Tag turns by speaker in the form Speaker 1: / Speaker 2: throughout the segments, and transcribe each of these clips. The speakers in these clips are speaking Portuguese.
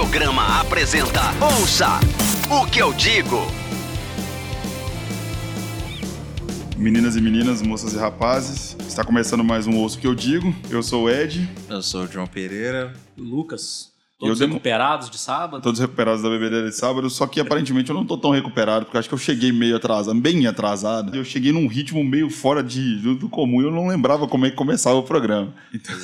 Speaker 1: Audiograma apresenta Ouça o que eu digo.
Speaker 2: Meninas e meninas, moças e rapazes, está começando mais um Ouço o que eu digo. Eu sou o Ed,
Speaker 3: Eu sou o João Pereira.
Speaker 4: Lucas.
Speaker 2: Eu
Speaker 4: Todos
Speaker 2: demo-
Speaker 4: recuperados de sábado?
Speaker 2: todos recuperados da bebedeira de sábado, só que aparentemente eu não tô tão recuperado, porque eu acho que eu cheguei meio atrasado, bem atrasado. Eu cheguei num ritmo meio fora de, do, comum, eu não lembrava como é que começava o programa. Então,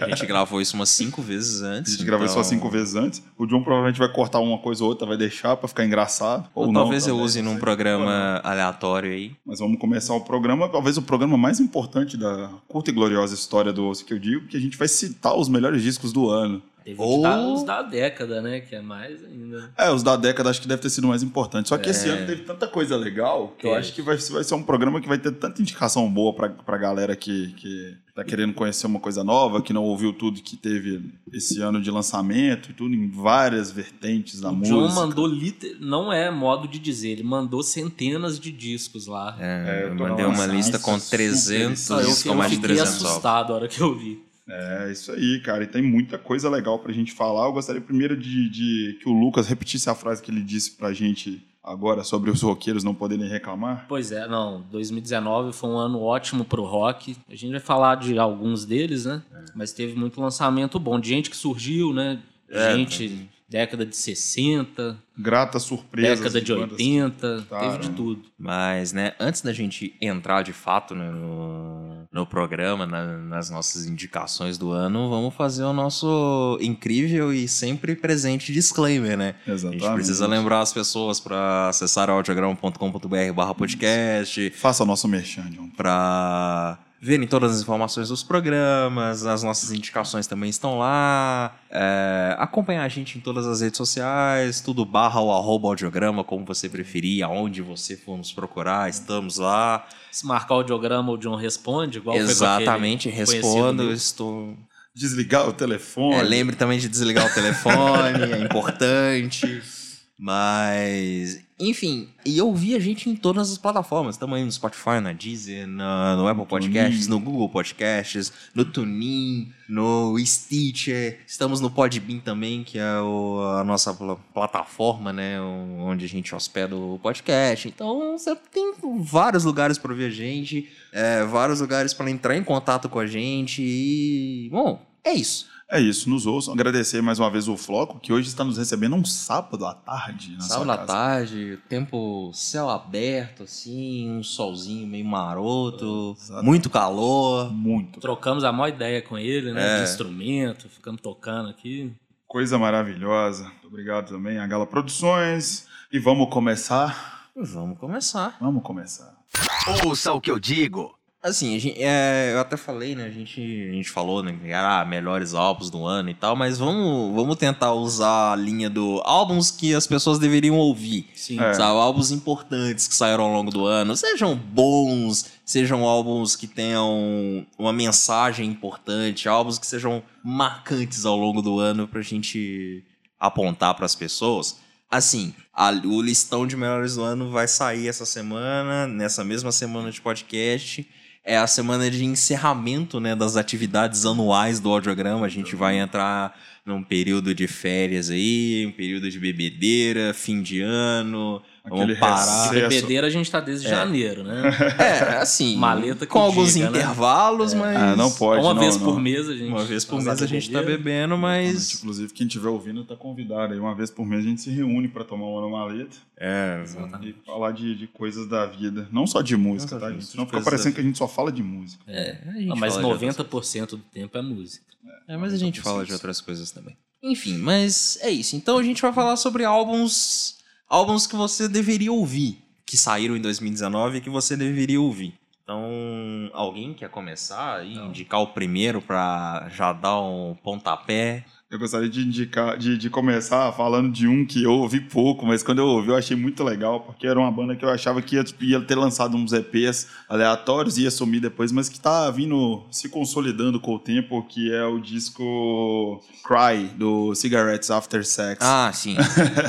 Speaker 3: A gente gravou isso umas cinco vezes
Speaker 2: a
Speaker 3: antes.
Speaker 2: gente gravou isso só
Speaker 3: então-
Speaker 2: cinco vezes antes. O John provavelmente vai cortar uma coisa ou outra, vai deixar pra ficar engraçado. Ou,
Speaker 3: Ou
Speaker 2: não,
Speaker 3: talvez eu use num programa aleatório aí.
Speaker 2: Mas vamos começar o programa, talvez o programa mais importante da curta e gloriosa história do Ouço que eu digo, que a gente vai citar os melhores discos do ano.
Speaker 4: Teve
Speaker 3: Ou-
Speaker 4: os da década, né? Que é mais ainda.
Speaker 2: É, os da década acho que deve ter sido mais importante. Só que esse
Speaker 3: É.
Speaker 2: ano teve tanta coisa legal que eu acho que vai, vai ser um programa que vai ter tanta indicação boa pra, pra galera que, que tá querendo conhecer uma coisa nova, que não ouviu tudo que teve esse ano de lançamento e tudo em várias vertentes da
Speaker 4: o
Speaker 2: música.
Speaker 4: John mandou liter... Não é modo de dizer, ele mandou centenas de discos lá.
Speaker 3: É,
Speaker 2: É, eu
Speaker 3: eu mandei uma lista com
Speaker 2: super
Speaker 3: 300
Speaker 4: Ah, eu,
Speaker 3: discos com
Speaker 4: eu
Speaker 3: mais de
Speaker 4: fiquei
Speaker 3: 300 álbuns.
Speaker 4: assustado a hora que eu vi.
Speaker 2: É, isso aí, cara. E tem muita coisa legal pra gente falar. Eu gostaria primeiro de, de que o Lucas repetisse a frase que ele disse pra gente agora sobre os roqueiros não poderem reclamar.
Speaker 4: Pois é, não. 2019 foi um ano ótimo pro rock. A gente vai falar de alguns deles, né? Mas teve muito lançamento bom. De gente que surgiu, né?
Speaker 3: É,
Speaker 4: gente, década de 60,
Speaker 2: Grata surpresa.
Speaker 4: década de 80, teve de
Speaker 2: Caramba.
Speaker 4: tudo.
Speaker 3: Mas, né, antes da gente entrar de fato né, no, no programa, na- nas nossas indicações do ano, vamos fazer o nosso incrível e sempre presente disclaimer, né? A
Speaker 2: Exatamente.
Speaker 3: gente precisa lembrar as pessoas para acessar audiogram.com.br barra podcast,
Speaker 2: Faça nosso merchan, John.
Speaker 3: para verem todas as informações dos programas, as nossas indicações também estão lá, é, acompanhar a gente em todas as redes sociais, tudo barra ou arroba audiograma, como você preferir, aonde você for nos procurar, estamos lá.
Speaker 4: Se marcar o audiograma, o John responde, igual foi
Speaker 3: Exatamente,
Speaker 4: conhecido
Speaker 3: respondo, estou...
Speaker 2: Desligar o telefone.
Speaker 3: É, lembre também de desligar o telefone, é importante. Mas, enfim, e eu vi a gente em todas as plataformas. Estamos aí no Spotify, na Deezer, na- no Apple Podcasts, no Google Podcasts, no TuneIn, no Stitcher. Estamos no Podbean também, que é o- a nossa pla- plataforma, né? Onde a gente hospeda o podcast. Então, você tem vários lugares para ver a gente, é, vários lugares para entrar em contato com a gente. E, bom, é isso.
Speaker 2: É isso, nos ouçam. Agradecer mais uma vez o Floco, que hoje está nos recebendo um sábado à tarde. Na
Speaker 3: Sábado
Speaker 2: sua
Speaker 3: à tarde, tempo céu aberto, assim, um solzinho meio maroto,
Speaker 2: Exato.
Speaker 3: muito calor.
Speaker 2: Muito.
Speaker 4: Trocamos a maior ideia com ele, né?
Speaker 3: É.
Speaker 4: De instrumento, ficamos tocando aqui.
Speaker 2: Coisa maravilhosa. Muito obrigado também a Gala Produções. E vamos começar.
Speaker 3: Vamos começar.
Speaker 2: Vamos começar.
Speaker 1: Ouça o que eu digo.
Speaker 3: Assim, gente- é, eu até falei, né? A gente, a gente falou, né? Ah, melhores álbuns do ano e tal, mas vamos, vamos tentar usar a linha do álbuns que as pessoas deveriam ouvir.
Speaker 4: Sim.
Speaker 2: É.
Speaker 3: Sabe, álbuns importantes que saíram ao longo do ano, sejam bons, sejam álbuns que tenham uma mensagem importante, álbuns que sejam marcantes ao longo do ano pra gente apontar pras pessoas. Assim, a- o listão de melhores do ano vai sair essa semana, nessa mesma semana de podcast. É a semana de encerramento né, das atividades anuais do audiograma. A gente vai entrar num período de férias aí, um período de bebedeira, fim de ano.
Speaker 2: Aquele
Speaker 3: Vamos parar.
Speaker 2: recesso.
Speaker 4: Bebedeira a gente tá desde janeiro, né?
Speaker 3: É, assim,
Speaker 4: Maleta que
Speaker 3: com alguns
Speaker 4: diga, né?
Speaker 3: intervalos, mas
Speaker 2: Ah, não pode.
Speaker 4: uma
Speaker 2: não,
Speaker 4: vez
Speaker 2: não.
Speaker 4: por mês a gente.
Speaker 3: uma vez por mês a gente tá bebendo, mas
Speaker 2: Inclusive, quem estiver ouvindo tá convidado. Aí uma vez por mês a gente se reúne para tomar uma maleta
Speaker 3: é,
Speaker 2: e falar de, de coisas da vida. Não só de música,
Speaker 3: Não só
Speaker 2: tá,
Speaker 3: de
Speaker 2: gente?
Speaker 3: de
Speaker 2: fica parecendo que a gente só fala de música.
Speaker 3: é, a gente
Speaker 4: Não, mas
Speaker 3: de outras
Speaker 4: 90% do tempo é música.
Speaker 3: É, mas a gente fala de outras coisas também. Enfim, mas é isso. Então a gente vai falar sobre álbuns, álbuns que você deveria ouvir, que saíram em 2019 e que você deveria ouvir. Então, alguém quer começar e indicar o primeiro pra já dar um pontapé?
Speaker 2: Eu gostaria de indicar, de, de começar falando de um que eu ouvi pouco, mas quando eu ouvi eu achei muito legal, porque era uma banda que eu achava que ia, ia ter lançado uns EPs aleatórios e ia sumir depois, mas que tá vindo se consolidando com o tempo, que é o disco Cry, do Cigarettes After Sex.
Speaker 3: Ah, sim.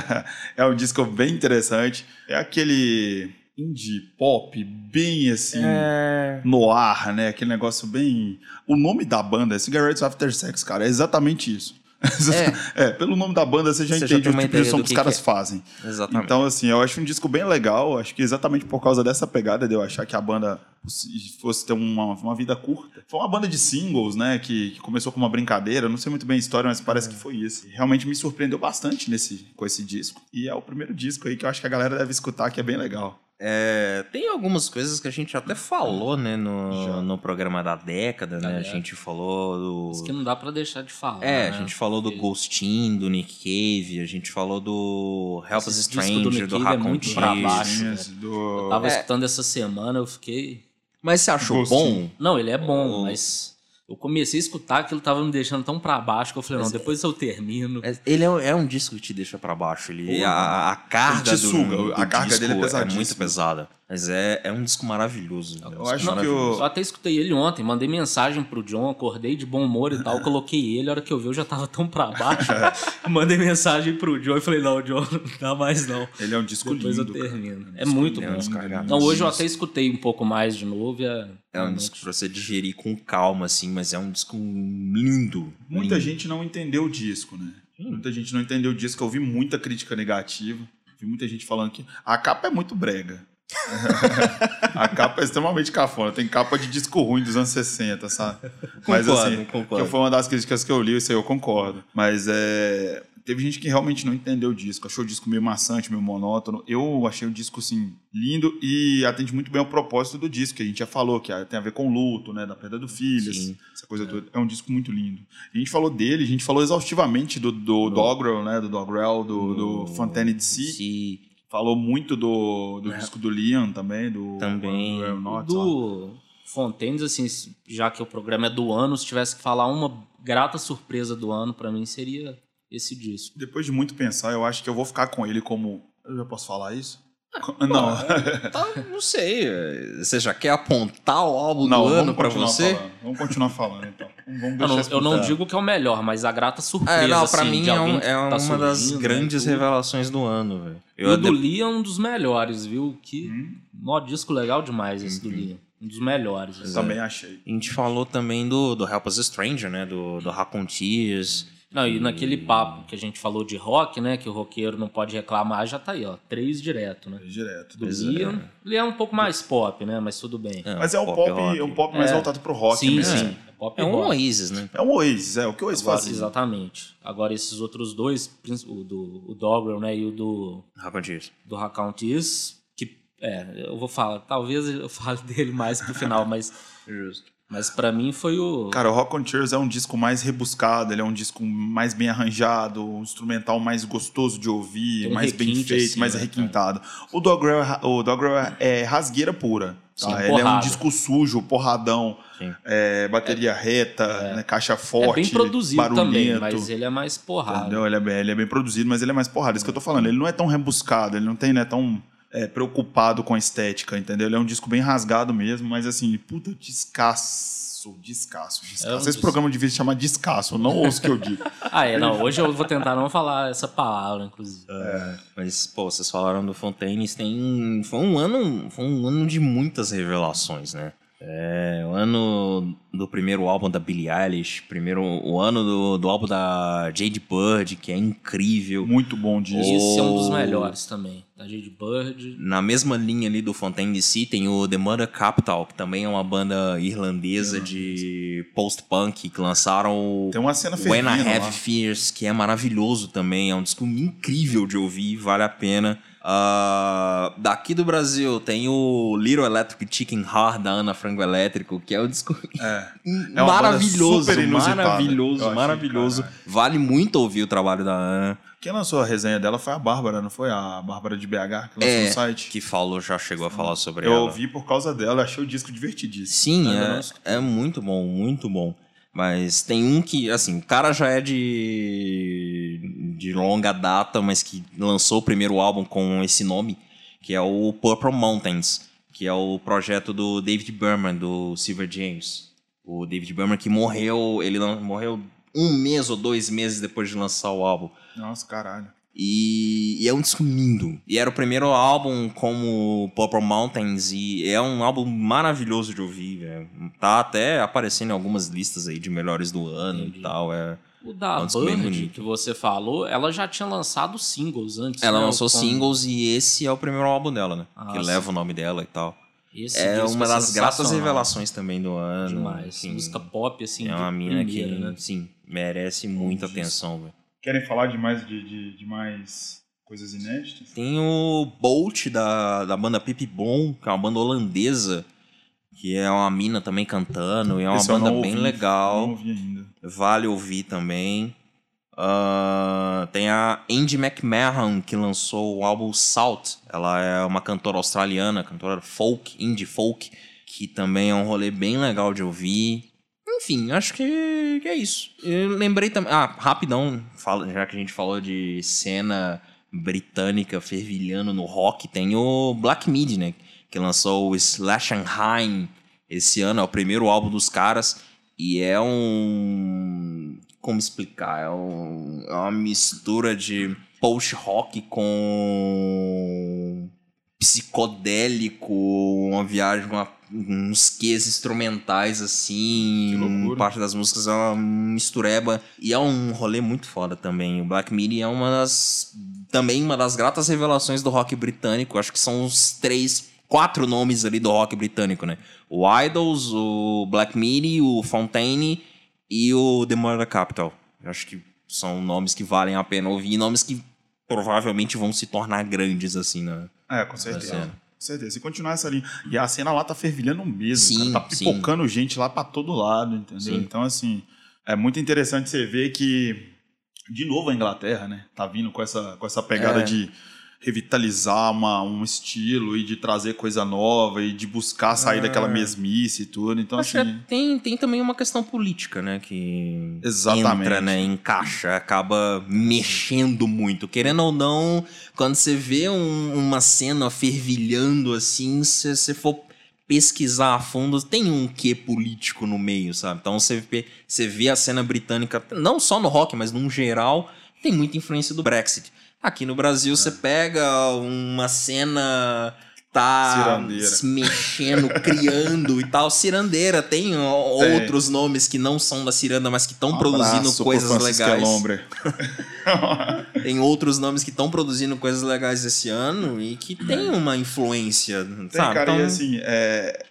Speaker 2: é um disco bem interessante. É aquele indie pop bem assim
Speaker 3: É.
Speaker 2: no ar, né? Aquele negócio bem. O nome da banda é Cigarettes After Sex, cara. É exatamente isso. É. pelo nome da banda você já
Speaker 3: Você já
Speaker 2: entende
Speaker 3: tem
Speaker 2: o tipo de som
Speaker 3: do
Speaker 2: que os
Speaker 3: que
Speaker 2: caras
Speaker 3: que é.
Speaker 2: fazem.
Speaker 3: Exatamente.
Speaker 2: Então, assim, eu acho um disco bem legal. Acho que exatamente por causa dessa pegada de eu achar que a banda fosse- ter uma, uma vida curta. Foi uma banda de singles, né? Que, que começou com uma brincadeira. Não sei muito bem a história, mas parece que foi isso. E realmente me surpreendeu bastante nesse, com esse disco. E é o primeiro disco aí que eu acho que a galera deve escutar, que é bem legal.
Speaker 3: É, tem algumas coisas que a gente até falou, né,
Speaker 2: Já.
Speaker 3: no, no programa da década, né? A
Speaker 4: década.
Speaker 3: gente falou
Speaker 4: Isso que
Speaker 3: do.
Speaker 4: não dá pra deixar de falar.
Speaker 3: É,
Speaker 4: né?
Speaker 3: a gente falou do Ghostin, do Nick Cave, a gente falou do Help Us
Speaker 4: do
Speaker 3: Stranger, do,
Speaker 4: Cave é pra baixo. Velho.
Speaker 2: do...
Speaker 4: Eu tava
Speaker 3: É.
Speaker 4: escutando essa semana, eu fiquei.
Speaker 3: Mas você achou
Speaker 2: Ghostin.
Speaker 3: bom?
Speaker 4: Não, ele é bom,
Speaker 3: O-
Speaker 4: mas eu comecei a escutar aquilo tava me deixando tão pra baixo que eu falei, não, depois eu termino.
Speaker 3: É, Ele é, é um disco que te deixa pra baixo. Ele, a, a carga
Speaker 2: Ele te
Speaker 3: do,
Speaker 2: suga,
Speaker 3: do
Speaker 2: a carga
Speaker 3: disco
Speaker 2: dele é pesadíssima.
Speaker 3: muito pesada. Mas é, é um disco maravilhoso. é um
Speaker 2: Eu
Speaker 3: disco
Speaker 2: acho que
Speaker 3: maravilhoso.
Speaker 2: o-
Speaker 4: Eu até escutei ele ontem, mandei mensagem pro John, acordei de bom humor e tal, coloquei ele, a hora que eu vi eu já tava tão pra baixo. mandei mensagem pro John e falei, não, John, não dá mais não.
Speaker 2: Ele é um disco
Speaker 4: Depois
Speaker 2: lindo.
Speaker 4: eu
Speaker 2: cara.
Speaker 4: termino. É muito
Speaker 3: lindo,
Speaker 4: bom.
Speaker 3: é um descarregado.
Speaker 4: Não, hoje eu até escutei um pouco mais de novo e é...
Speaker 3: É um disco pra você digerir com calma, assim, mas é um disco lindo.
Speaker 2: Muita
Speaker 3: lindo.
Speaker 2: gente não entendeu o disco, né? Muita gente não entendeu o disco. Eu vi muita crítica negativa. Vi muita gente falando que a capa é muito brega. a capa é extremamente cafona. Tem capa de disco ruim dos anos 60, sabe? Mas
Speaker 3: Concordo,
Speaker 2: assim,
Speaker 3: concordo.
Speaker 2: que foi uma das críticas que eu li, isso aí eu concordo. Mas é. Teve gente que realmente não entendeu o disco, achou o disco meio maçante, meio monótono. Eu achei o disco, assim, lindo e atende muito bem ao propósito do disco, que a gente já falou, que tem a ver com o luto, né, da perda do filho,
Speaker 3: Sim.
Speaker 2: essa coisa toda. É um disco muito lindo. A gente falou dele, a gente falou exaustivamente do, do Dogrel, né, do Dogrel, do, do Fontaine DC.
Speaker 3: Se
Speaker 2: Falou muito do, do disco do Liam também, do...
Speaker 3: Também.
Speaker 2: do
Speaker 4: do Fontaines, assim, já que o programa é do ano, se tivesse que falar uma grata surpresa do ano, pra mim seria esse disco.
Speaker 2: Depois de muito pensar, eu acho que eu vou ficar com ele como... Eu já posso falar isso? Não.
Speaker 3: Tá, não sei. é, Você já quer apontar o álbum
Speaker 2: Não,
Speaker 3: do ano
Speaker 2: continuar
Speaker 3: você?
Speaker 2: falando. Vamos continuar falando, então. Vamos
Speaker 4: Eu
Speaker 2: deixar
Speaker 4: não, eu não digo que é o melhor, mas a grata surpresa.
Speaker 3: É, não, pra
Speaker 4: assim,
Speaker 3: mim
Speaker 4: de
Speaker 3: é, um- é
Speaker 4: tá
Speaker 3: uma das
Speaker 4: né,
Speaker 3: grandes revelações do ano, velho.
Speaker 4: E
Speaker 3: Eu
Speaker 4: o do Lee é um dos melhores, viu? Que
Speaker 2: Hum,
Speaker 4: mó disco legal demais esse do Lee. Um dos melhores. assim.
Speaker 2: também achei.
Speaker 3: A gente falou também do, do Help Us Stranger, né? Do, do Raccoon Tears.
Speaker 4: Não, e naquele papo que a gente falou de rock, né? Que o roqueiro não pode reclamar, já tá aí, ó. Três direto, né?
Speaker 2: Direto.
Speaker 4: Do
Speaker 3: é.
Speaker 4: Liam. Ele é um pouco mais pop, né? Mas tudo bem.
Speaker 2: Mas é um pop, é um pop mais
Speaker 4: É.
Speaker 2: voltado pro rock
Speaker 4: sim,
Speaker 2: mesmo.
Speaker 4: sim. É pop
Speaker 3: É um
Speaker 4: rock.
Speaker 3: Oasis, né?
Speaker 2: É um Oasis, é o que o Oasis
Speaker 4: Agora,
Speaker 2: fazia.
Speaker 4: exatamente. Agora esses outros dois, o do o Dogrel, né? E o do,
Speaker 3: Raccoon Tears.
Speaker 4: do Racountis, que é, eu vou falar, talvez eu fale dele mais pro final, mas,
Speaker 3: Justo.
Speaker 4: Mas para mim foi o.
Speaker 2: Cara, o Rock on Tears é um disco mais rebuscado, ele é um disco mais bem arranjado, um instrumental mais gostoso de ouvir,
Speaker 4: um
Speaker 2: mais bem feito,
Speaker 4: assim,
Speaker 2: mais
Speaker 4: né,
Speaker 2: requintado. O Dogrel, é o Dogrel é- é rasgueira pura. tá?
Speaker 4: Sim,
Speaker 2: ele é um disco sujo, porradão, é, bateria reta, né, caixa
Speaker 4: é
Speaker 2: forte,
Speaker 4: bem produzido também,
Speaker 2: barulhento.
Speaker 4: mas ele é mais porrada.
Speaker 2: Entendeu? Ele é, bem, ele é bem produzido, mas ele é mais porrada. Isso que eu tô falando. Ele não é tão rebuscado, ele não tem, né, tão é, preocupado com a estética, entendeu? Ele é um disco bem rasgado mesmo, mas assim, puta, descasso, descasso, descasso.
Speaker 4: É um
Speaker 2: Esse
Speaker 4: disco.
Speaker 2: programa devia se chamar descasso, não ouço o que eu digo.
Speaker 4: Ah, é, não. Hoje eu vou tentar não falar essa palavra, inclusive.
Speaker 3: Mas, pô, vocês falaram do Fontaines, tem. Foi um ano. Foi um ano de muitas revelações, né? É, o ano do primeiro álbum da Billie Eilish, primeiro, o ano do, do álbum da Jade Bird, que é incrível.
Speaker 2: Muito bom disco.
Speaker 4: Esse é um dos melhores também. Da Jade Bird.
Speaker 3: Na mesma linha ali do Fontaine DC tem o The Mother Capital, que também é uma banda irlandesa de post-punk, que lançaram o
Speaker 2: Tem uma cena
Speaker 3: When I Have
Speaker 2: lá.
Speaker 3: Fears, que é maravilhoso também, é um disco incrível de ouvir, vale a pena. Ah, daqui do Brasil tem o Little Electric Chicken Heart da Ana Frango Elétrico, que é um disco
Speaker 2: É. É
Speaker 3: maravilhoso.
Speaker 2: Eu
Speaker 3: maravilhoso,
Speaker 2: achei,
Speaker 3: maravilhoso. Vale muito ouvir o trabalho da Ana,
Speaker 2: Quem lançou a resenha dela foi a Bárbara, não foi? A Bárbara de BH, que lançou
Speaker 3: É,
Speaker 2: no site.
Speaker 3: que falou, já chegou a falar sobre
Speaker 2: Eu
Speaker 3: ela.
Speaker 2: ouvi por causa dela, achei o disco divertidíssimo.
Speaker 3: Sim, é, é muito bom, muito bom. Mas tem um que, assim, o cara já é de, de longa data, mas que lançou o primeiro álbum com esse nome, que é o Purple Mountains, que é o projeto do David Berman, do Silver James. O David Berman que morreu, ele morreu um mês ou dois meses depois de lançar o álbum.
Speaker 2: Nossa, caralho.
Speaker 3: E, e é um disco lindo. E era o primeiro álbum como Purple Mountains e é um álbum maravilhoso de ouvir, velho. Tá até aparecendo em algumas listas aí de melhores do ano
Speaker 4: Entendi.
Speaker 3: e tal. É,
Speaker 4: O da
Speaker 3: É bem
Speaker 4: Bird, que você falou, ela já tinha lançado singles antes.
Speaker 3: Ela
Speaker 4: né?
Speaker 3: lançou
Speaker 4: Com-
Speaker 3: singles e esse é o primeiro álbum dela, né?
Speaker 4: Ah,
Speaker 3: que
Speaker 4: sim.
Speaker 3: leva o nome dela e tal.
Speaker 4: Esse
Speaker 3: é uma das gratas revelações também do ano.
Speaker 4: Demais.
Speaker 3: enfim.
Speaker 4: Música pop, assim,
Speaker 3: é
Speaker 4: de
Speaker 3: uma mina
Speaker 4: primeira,
Speaker 3: que,
Speaker 4: né?
Speaker 3: sim, merece muita
Speaker 2: Disso.
Speaker 3: atenção, velho.
Speaker 2: Querem falar de mais, de, de, de mais coisas inéditas?
Speaker 3: Tem o Bolt da, da banda Pip Blom, que é uma banda holandesa, que é uma mina também cantando, e é uma
Speaker 2: Esse
Speaker 3: banda bem legal.
Speaker 2: Não ouvi ainda.
Speaker 3: Vale ouvir também. Ah, tem a Andy McMahon, que lançou o álbum Salt. Ela é uma cantora australiana, cantora folk, indie folk, que também é um rolê bem legal de ouvir. Enfim, acho que, que é isso. Eu lembrei também. Ah, rapidão, fala- já que a gente falou de cena britânica fervilhando no rock, tem o Black Midi, né? Que lançou o Slash and Hine esse ano, é o primeiro álbum dos caras. E é um. Como explicar? É, um- é uma mistura de post-rock com psicodélico, uma viagem, uma- uns quês instrumentais assim, parte das músicas é uma mistureba e é um rolê muito foda também. O Black Midi é uma das também uma das gratas revelações do rock britânico. Acho que são os três, quatro nomes ali do rock britânico, né? O Idols, o Black Midi, o Fontaine e o The Murder Capital. Eu acho que são nomes que valem a pena ouvir, nomes que provavelmente vão se tornar grandes assim, né?
Speaker 2: É, com certeza. Com certeza. Se continuar essa linha. E a cena lá tá fervilhando mesmo.
Speaker 3: Sim,
Speaker 2: cara. Tá
Speaker 3: sim.
Speaker 2: pipocando gente lá pra todo lado, entendeu?
Speaker 3: Sim.
Speaker 2: Então, assim, é muito interessante você ver que, de novo, a Inglaterra, né? Tá vindo com essa, com essa pegada
Speaker 3: É.
Speaker 2: de revitalizar uma, um estilo e de trazer coisa nova e de buscar sair
Speaker 3: É.
Speaker 2: daquela mesmice e tudo. Então,
Speaker 3: Acho
Speaker 2: assim.
Speaker 3: tem, tem também uma questão política, né? Que
Speaker 2: Exatamente.
Speaker 3: entra, né? Encaixa, acaba mexendo muito. Querendo ou não, quando você vê um- uma cena fervilhando assim, se você for pesquisar a fundo, tem um quê político no meio, sabe? Então você vê, você vê a cena britânica, não só no rock, mas num geral, tem muita influência do Brexit. Aqui no Brasil, você pega uma cena que tá
Speaker 2: Cirandeira.
Speaker 3: se mexendo, criando e tal. Cirandeira, tem
Speaker 2: Tem.
Speaker 3: outros nomes que não são da ciranda, mas que estão
Speaker 2: Um
Speaker 3: produzindo coisas legais. Tem outros nomes que estão produzindo coisas legais esse ano e que tem uma influência,
Speaker 2: Tem,
Speaker 3: sabe?
Speaker 2: cara,
Speaker 3: Então,
Speaker 2: e assim, é, é,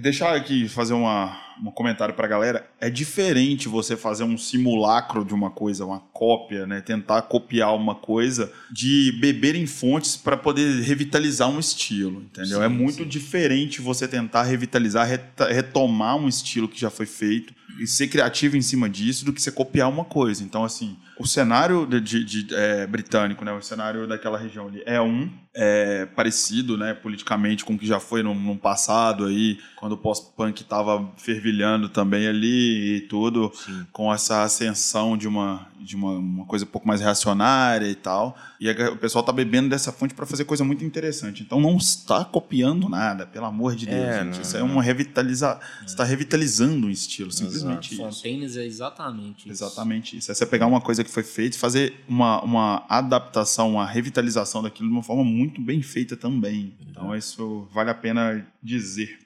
Speaker 2: deixar aqui fazer uma, um comentário pra galera. É diferente você fazer um simulacro de uma coisa, uma cópia, né? Tentar copiar uma coisa, de beber em fontes pra poder revitalizar um estilo, entendeu?
Speaker 3: Sim,
Speaker 2: é muito
Speaker 3: sim.
Speaker 2: diferente você tentar revitalizar, retomar um estilo que já foi feito e ser criativo em cima disso do que você copiar uma coisa. Então, assim, o cenário de, de- de, é, britânico, né? O cenário daquela região ali é um, é, parecido, né, politicamente com o que já foi no, no passado aí, quando o pós-punk estava fervilhando também ali e tudo,
Speaker 3: Sim.
Speaker 2: com essa ascensão de uma de uma, uma coisa um pouco mais reacionária e tal. E a- o pessoal tá bebendo dessa fonte para fazer coisa muito interessante. Então não está copiando nada, pelo amor de Deus,
Speaker 3: É,
Speaker 2: gente.
Speaker 3: não,
Speaker 2: Isso é
Speaker 3: não.
Speaker 2: uma revitaliza, está revitalizando um estilo, simplesmente isso.
Speaker 4: Fontaines é exatamente isso.
Speaker 2: Exatamente isso. É você pegar uma coisa que foi feita e fazer uma, uma adaptação, uma revitalização daquilo de uma forma muito bem feita também. Então isso vale a pena dizer.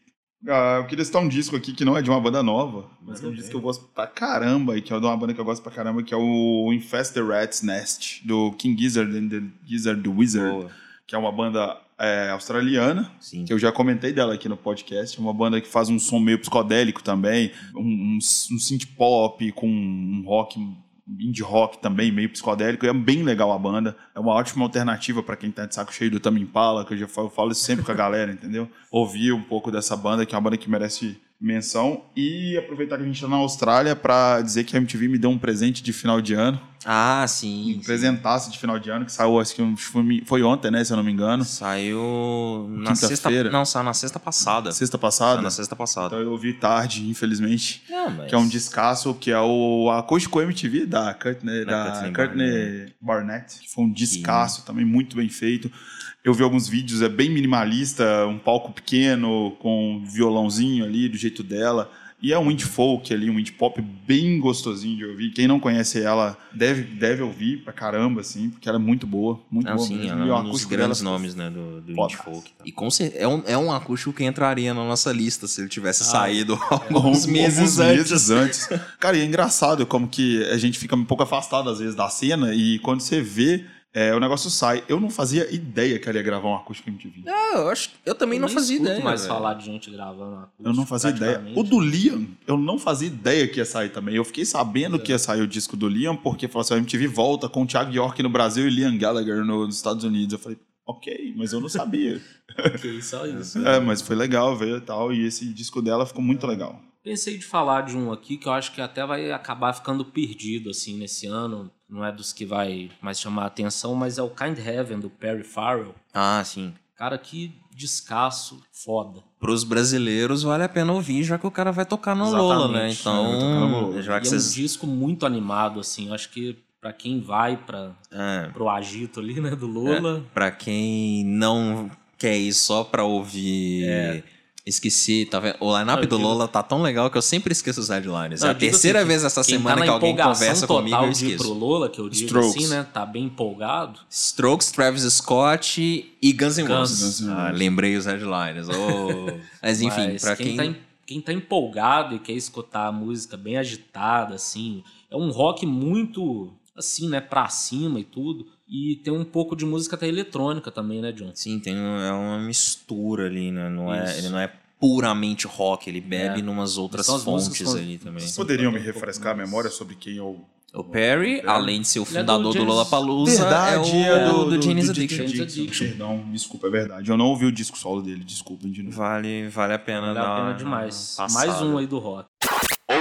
Speaker 2: Ah, eu queria citar um disco aqui que não é de uma banda nova, mas é um disco que eu gosto pra caramba, e que é de uma banda que eu gosto pra caramba, que é o Infest the Rat's Nest, do King Gizzard and the Gizzard the Wizard,
Speaker 3: Boa.
Speaker 2: que é uma banda é, australiana,
Speaker 3: Sim.
Speaker 2: que eu já comentei dela aqui no podcast. É uma banda que faz um som meio psicodélico também, um, um, um synth pop com um rock, indie rock também, meio psicodélico. É bem legal a banda. É uma ótima alternativa para quem tá de saco cheio do Tame Impala, que eu já falo, eu falo isso sempre com a galera, entendeu? Ouvir um pouco dessa banda, que é uma banda que merece menção. E aproveitar que a gente tá na Austrália para dizer que a MTV me deu um presente de final de ano.
Speaker 3: Ah, sim.
Speaker 2: Um presentaço de final de ano, que saiu, acho que foi- ontem, né, se eu não me engano.
Speaker 3: Saiu na sexta.
Speaker 2: Quinta-feira.
Speaker 3: Não, saiu na sexta passada.
Speaker 2: Sexta
Speaker 3: Saiu
Speaker 2: passada.
Speaker 3: na sexta passada.
Speaker 2: Então eu ouvi tarde, infelizmente.
Speaker 3: Não, mas...
Speaker 2: Que é um descasso, que é o Acústico MTV da Courtney,
Speaker 3: Da Courtney
Speaker 2: Barnett. Que foi um descasso também, muito bem feito. Eu vi alguns vídeos, é bem minimalista, um palco pequeno, com um violãozinho ali, do jeito dela. E é um indie folk ali, um indie pop bem gostosinho de ouvir. Quem não conhece ela deve, deve ouvir pra caramba, assim, porque ela é muito boa. Muito
Speaker 3: Não,
Speaker 2: boa
Speaker 3: sim,
Speaker 2: mesmo.
Speaker 3: ela
Speaker 2: E
Speaker 3: é um dos grandes
Speaker 2: dela-
Speaker 3: nomes né, do, do indie folk. E com é um, é um acústico que entraria na nossa lista se ele tivesse
Speaker 4: Ah,
Speaker 3: saído
Speaker 2: Alguns
Speaker 3: alguns meses antes.
Speaker 2: antes. Cara, e é engraçado como que a gente fica um pouco afastado às vezes da cena e quando você vê, é, o negócio sai. Eu não fazia ideia que ela ia gravar um acústico MTV.
Speaker 3: Ah, eu, acho, eu também não
Speaker 4: nem
Speaker 3: fazia ideia.
Speaker 4: mais
Speaker 3: velho.
Speaker 4: falar de gente gravando acústico,
Speaker 2: Eu não fazia ideia. O do Liam, eu não fazia ideia que ia sair também. Eu fiquei sabendo que ia sair o disco do Liam, porque falou assim: a MTV volta com o Thiago York no Brasil e Liam Gallagher no- nos Estados Unidos. Eu falei, ok, mas eu não sabia.
Speaker 4: Ok, só isso.
Speaker 2: é, mas foi legal ver e tal. E esse disco dela ficou muito legal.
Speaker 4: Pensei de falar de um aqui que eu acho que até vai acabar ficando perdido assim nesse ano. Não é dos que vai mais chamar a atenção, mas é o Kind Heaven do Perry Farrell.
Speaker 3: Ah, sim.
Speaker 4: Cara, que descasso foda.
Speaker 3: Pros brasileiros vale a pena ouvir, já que o cara vai tocar no
Speaker 4: Exatamente.
Speaker 3: Lola, né?
Speaker 2: É, no
Speaker 3: Então,
Speaker 2: Lola.
Speaker 3: já que
Speaker 4: é um disco muito animado, assim. Eu acho que pra quem vai pra,
Speaker 3: É,
Speaker 4: pro agito ali, né, do Lola.
Speaker 3: pra quem não quer ir só pra ouvir.
Speaker 4: É.
Speaker 3: Esqueci, tá vendo? O line-up do Lola tá tão legal que eu sempre esqueço os headlines.
Speaker 4: Não,
Speaker 3: é a
Speaker 4: digo
Speaker 3: terceira
Speaker 4: assim,
Speaker 3: vez essa
Speaker 4: quem
Speaker 3: semana
Speaker 4: tá
Speaker 3: que alguém conversa
Speaker 4: total
Speaker 3: comigo, eu
Speaker 4: ir pro
Speaker 3: esqueço.
Speaker 4: Lola, que eu digo
Speaker 2: Strokes.
Speaker 4: assim, né? Tá bem empolgado.
Speaker 3: Strokes, Travis Scott e Guns N'. Roses. Ah, lembrei os headlines. Oh. Mas enfim,
Speaker 4: Mas
Speaker 3: pra
Speaker 4: quem,
Speaker 3: quem.
Speaker 4: tá, em- quem tá empolgado e quer escutar a música bem agitada, assim, é um rock muito, assim, né, pra cima e tudo. E tem um pouco de música até eletrônica também, né, John?
Speaker 3: Sim, tem um- é uma mistura ali, né? Não é, ele não é puramente rock, ele bebe
Speaker 4: É.
Speaker 3: numas outras fontes ali também.
Speaker 2: Vocês poderiam me refrescar a memória sobre quem eu.
Speaker 3: O Perry, além de ser o
Speaker 4: Ele é do
Speaker 3: fundador do, Lollapalooza, é o do, do, Janis Addiction.
Speaker 4: Janis Addiction.
Speaker 2: Perdão, desculpa, é verdade. Eu não ouvi o disco solo dele, desculpem de novo.
Speaker 3: Vale, vale a pena
Speaker 4: Vale
Speaker 3: dar
Speaker 4: a pena demais.
Speaker 3: passada.
Speaker 4: Mais um aí do rock.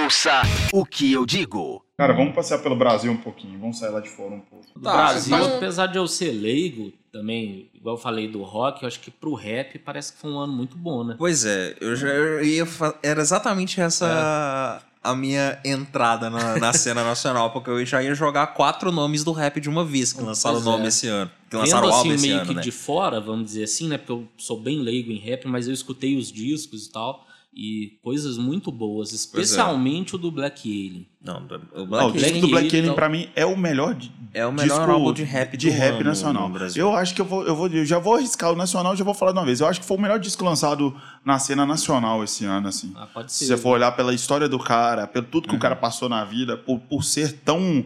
Speaker 1: Ouça o que eu digo.
Speaker 2: Cara, vamos passear pelo Brasil um pouquinho, vamos sair lá de fora um pouco.
Speaker 4: Do
Speaker 3: Tá,
Speaker 4: Brasil, apesar de eu ser leigo, também, igual eu falei do rock, eu acho que pro rap parece que foi um ano muito bom, né?
Speaker 3: Pois é, eu já eu ia era exatamente essa a minha entrada na, na cena nacional, porque eu já ia jogar quatro nomes do rap de uma vez que lançaram o
Speaker 4: Pois
Speaker 3: nome
Speaker 4: é.
Speaker 3: esse ano. Que
Speaker 4: Vendo
Speaker 3: lançaram o álbum
Speaker 4: assim,
Speaker 3: esse
Speaker 4: meio
Speaker 3: ano,
Speaker 4: que
Speaker 3: né?
Speaker 4: de fora, vamos dizer assim, né? Porque eu sou bem leigo em rap, mas eu escutei os discos e tal. E coisas muito boas,
Speaker 3: é.
Speaker 4: especialmente o do Black Alien.
Speaker 3: Não, o Black
Speaker 2: o disco do Black
Speaker 4: Alien,
Speaker 2: Alien,
Speaker 4: então-
Speaker 2: pra mim, é o melhor di-
Speaker 3: é o melhor
Speaker 2: disco
Speaker 3: álbum de rap
Speaker 2: de rap
Speaker 3: ano
Speaker 2: nacional.
Speaker 3: no Brasil.
Speaker 2: Eu acho que eu vou, eu vou, eu já vou arriscar o nacional, já vou falar de uma vez. Eu acho que foi o melhor disco lançado na cena nacional esse ano, assim.
Speaker 4: Ah, pode
Speaker 2: Se
Speaker 4: ser.
Speaker 2: você for olhar pela história do cara, pelo tudo que
Speaker 3: Uhum.
Speaker 2: o cara passou na vida, por, por ser tão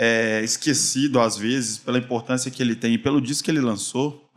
Speaker 2: é, esquecido às vezes, pela importância que ele tem e pelo disco que ele lançou,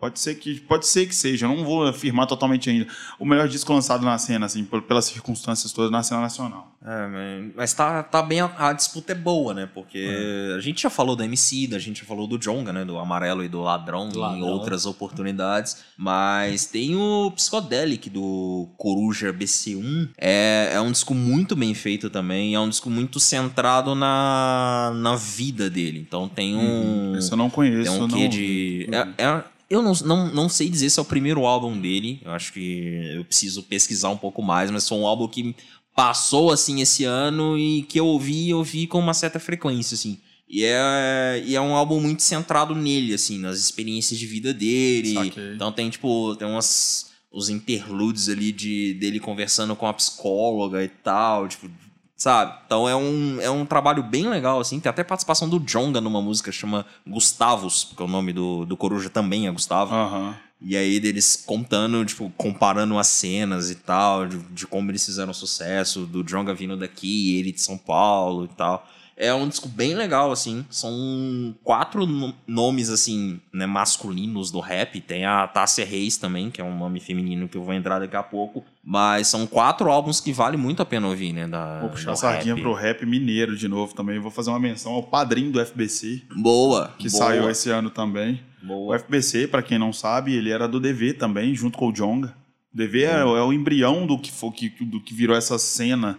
Speaker 2: Pode ser que pode ser que seja. Eu não vou afirmar totalmente ainda. O melhor disco lançado na cena, assim, pelas circunstâncias todas na cena nacional.
Speaker 3: É, mas- tá, tá bem, a, a disputa é boa, né? Porque
Speaker 2: É.
Speaker 3: a gente já falou do MC, a gente já falou do Jonga, né? Do Amarelo e do Ladrão,
Speaker 4: Do
Speaker 3: em
Speaker 4: Ladrão.
Speaker 3: outras oportunidades. Mas tem o Psychedelic do Coruja BC1. É, é um disco muito bem feito também. É um disco muito centrado na, na vida dele. Então tem um.
Speaker 2: Esse eu não conheço.
Speaker 3: Tem um
Speaker 2: não
Speaker 3: quê de. é- é- eu não, não, não sei dizer se é o primeiro álbum dele. Eu acho que eu preciso pesquisar um pouco mais, mas foi um álbum que passou assim esse ano e que eu ouvi, eu ouvi com uma certa frequência, assim. E é, e é um álbum muito centrado nele, assim, nas experiências de vida dele.
Speaker 2: Saquei.
Speaker 3: Então tem, tipo, tem umas. Os interludes ali de, dele conversando com a psicóloga e tal, tipo, sabe? Então é um, é um trabalho bem legal, assim. Tem até participação do Jonga numa música que chama Gustavos, porque o nome do, do Coruja também é Gustavo.
Speaker 2: Aham.
Speaker 3: E aí deles contando, tipo, comparando as cenas e tal, de, de como eles fizeram sucesso, do Jonga vindo daqui, ele de São Paulo e tal. É um disco bem legal, assim. São quatro no- nomes, assim, né, masculinos do rap. Tem a Tássia Reis também, que é um nome feminino que eu vou entrar daqui a pouco. Mas são quatro álbuns que vale muito a pena ouvir, né? Da,
Speaker 2: Vou puxar a sardinha
Speaker 3: rap.
Speaker 2: pro rap mineiro de novo também. Vou fazer uma menção ao padrinho do FBC,
Speaker 3: Boa.
Speaker 2: que
Speaker 3: boa,
Speaker 2: saiu esse ano também. O
Speaker 3: Boa.
Speaker 2: FBC, pra quem não sabe, ele era do DV também, junto com o Jonga. O DV é, é o embrião do que, foi, que, do que virou essa cena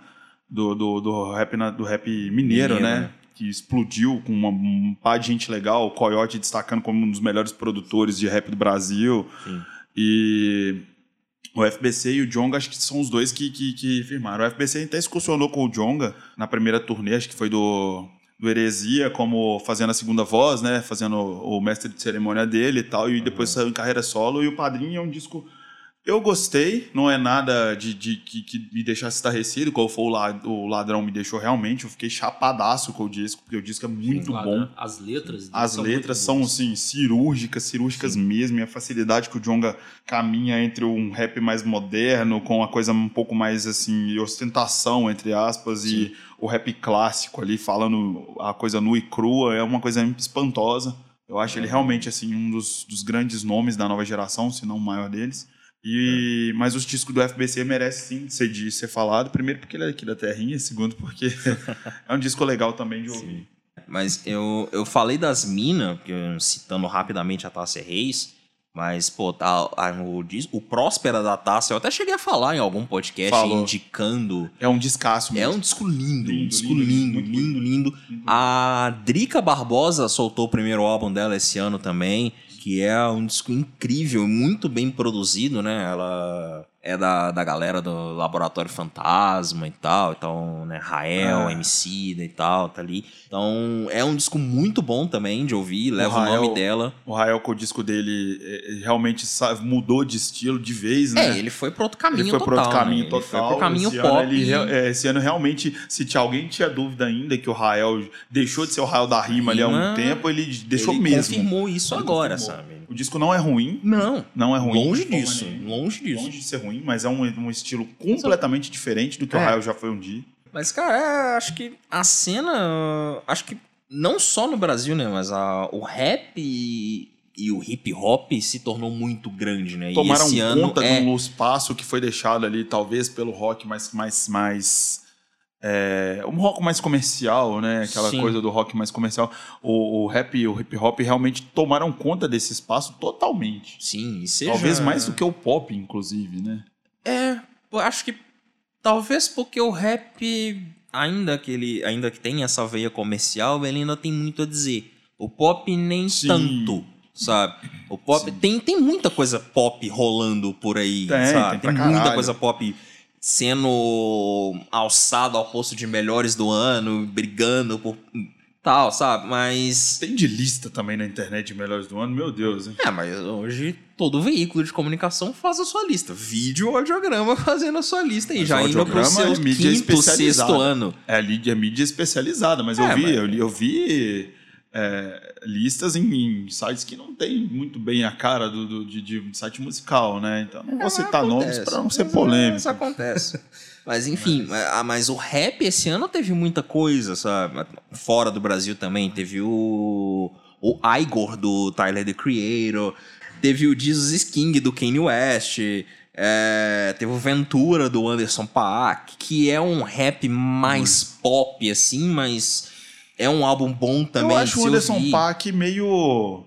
Speaker 2: do, do, do, rap, na- do rap mineiro,
Speaker 3: Mineiro,
Speaker 2: né?
Speaker 3: né?
Speaker 2: Que explodiu com uma, um par de gente legal, o Coyote destacando como um dos melhores produtores de rap do Brasil.
Speaker 3: Sim.
Speaker 2: E o FBC e o Jonga, acho que são os dois que, que, que firmaram. O FBC até excursionou com o Jonga na primeira turnê, acho que foi do, do Heresia, como fazendo a segunda voz, né? Fazendo o mestre de cerimônia dele e tal. E depois saiu em carreira solo. E o Padrinho é um disco Eu gostei, não é nada de, de que, que me deixasse estarrecido, como foi o, la- o ladrão me deixou realmente. Eu fiquei chapadaço com o disco, porque o disco é muito
Speaker 4: Claro,
Speaker 2: bom.
Speaker 4: As letras.
Speaker 2: As
Speaker 4: são
Speaker 2: letras são, assim, cirúrgicas, cirúrgicas mesmo. E a facilidade que o Jonga caminha entre um rap mais moderno, com a coisa um pouco mais, assim, ostentação, entre aspas, e o rap clássico ali, falando a coisa nua e crua, é uma coisa espantosa. Eu acho ele realmente, assim, um dos, dos grandes nomes da nova geração, se não o maior deles. E, Mas os discos do FBC merecem sim ser, de ser falado. Primeiro porque ele é aqui da Terrinha, segundo porque é um disco legal também de ouvir.
Speaker 3: Mas eu, eu falei das minas, citando rapidamente a Tássia Reis, mas, pô, tá, o, o Próspera da Tássia, eu até cheguei a falar em algum podcast
Speaker 2: Falou.
Speaker 3: indicando.
Speaker 2: É um descasso
Speaker 3: É
Speaker 2: mesmo.
Speaker 3: um disco lindo, um
Speaker 2: Lindo,
Speaker 3: disco
Speaker 2: lindo,
Speaker 3: lindo,
Speaker 2: muito
Speaker 3: lindo, lindo. A Drica Barbosa soltou o primeiro álbum dela esse ano também, que é um disco incrível, muito bem produzido, né? Ela é da, da galera do Laboratório Fantasma e tal, então, né? Rael,
Speaker 2: Ah.
Speaker 3: MC e tal, tá ali. Então, é um disco muito bom também de ouvir, leva o,
Speaker 2: Rael-
Speaker 3: nome dela.
Speaker 2: O Rael, com o disco dele, é, é, realmente mudou de estilo de vez, né?
Speaker 3: É, ele foi pro outro caminho
Speaker 2: Ele foi
Speaker 3: total.
Speaker 2: pro outro caminho
Speaker 3: né?
Speaker 2: total.
Speaker 3: Ele foi pro caminho
Speaker 2: esse
Speaker 3: pop.
Speaker 2: Ano ele, é, esse ano realmente, se tinha, alguém tinha dúvida ainda que o Rael deixou de ser o Rael da rima ali há um
Speaker 3: Rima,
Speaker 2: tempo, ele deixou
Speaker 3: ele
Speaker 2: mesmo.
Speaker 3: confirmou isso
Speaker 2: Ele
Speaker 3: agora,
Speaker 2: confirmou.
Speaker 3: sabe?
Speaker 2: O disco não é ruim,
Speaker 3: Não,
Speaker 2: não é ruim.
Speaker 3: longe disso, longe disso.
Speaker 2: Longe de ser ruim, mas é um, um estilo completamente diferente do que o
Speaker 3: É.
Speaker 2: Rael já foi um dia.
Speaker 3: Mas, cara, é, acho que a cena. Acho que não só no Brasil, né? Mas a, o rap e, e o hip hop se tornou muito grande, né?
Speaker 2: Tomaram
Speaker 3: e esse ano
Speaker 2: conta
Speaker 3: é,
Speaker 2: de um espaço que foi deixado ali, talvez pelo rock mais. mais, mais é, um rock mais comercial, né? Aquela
Speaker 3: Sim.
Speaker 2: coisa do rock mais comercial. O, o rap e o hip hop realmente tomaram conta desse espaço totalmente.
Speaker 3: Sim, e seja.
Speaker 2: Talvez mais do que o pop, inclusive, né?
Speaker 3: É, acho que talvez porque o rap, ainda que ele, ainda que tenha essa veia comercial, ele ainda tem muito a dizer. O pop nem
Speaker 2: Sim.
Speaker 3: tanto, sabe? O pop
Speaker 2: Sim.
Speaker 3: tem, tem muita coisa pop rolando por aí,
Speaker 2: Tem,
Speaker 3: sabe?
Speaker 2: tem
Speaker 3: Tem, muita
Speaker 2: caralho.
Speaker 3: coisa pop sendo alçado ao posto de melhores do ano, brigando por tal, sabe? Mas
Speaker 2: Tem de lista também na internet de melhores do ano, meu Deus, hein?
Speaker 3: é, mas hoje todo veículo de comunicação faz a sua lista. Vídeo ou audiograma fazendo a sua lista
Speaker 2: Mas
Speaker 3: já indo pro seu
Speaker 2: é mídia
Speaker 3: quinto, sexto ano.
Speaker 2: É mídia, mídia especializada, mas
Speaker 3: É,
Speaker 2: eu vi,
Speaker 3: mas-
Speaker 2: eu, li- eu vi é, listas em, em sites que não tem muito bem a cara do, do- de, de site musical, né? Então não vou citar nomes
Speaker 3: Acontece.
Speaker 2: para não ser
Speaker 3: Mas,
Speaker 2: polêmico.
Speaker 3: Isso acontece. Mas enfim, ah, mas o rap esse ano teve muita coisa, sabe? Fora do Brasil também. Teve o. O Igor do Tyler the Creator. Teve o Jesus King do Kanye West. é, teve o Ventura do Anderson Paak, que é um rap mais pop, assim, mas é um álbum bom também.
Speaker 2: eu acho o Anderson
Speaker 3: ouvir.
Speaker 2: Paak meio.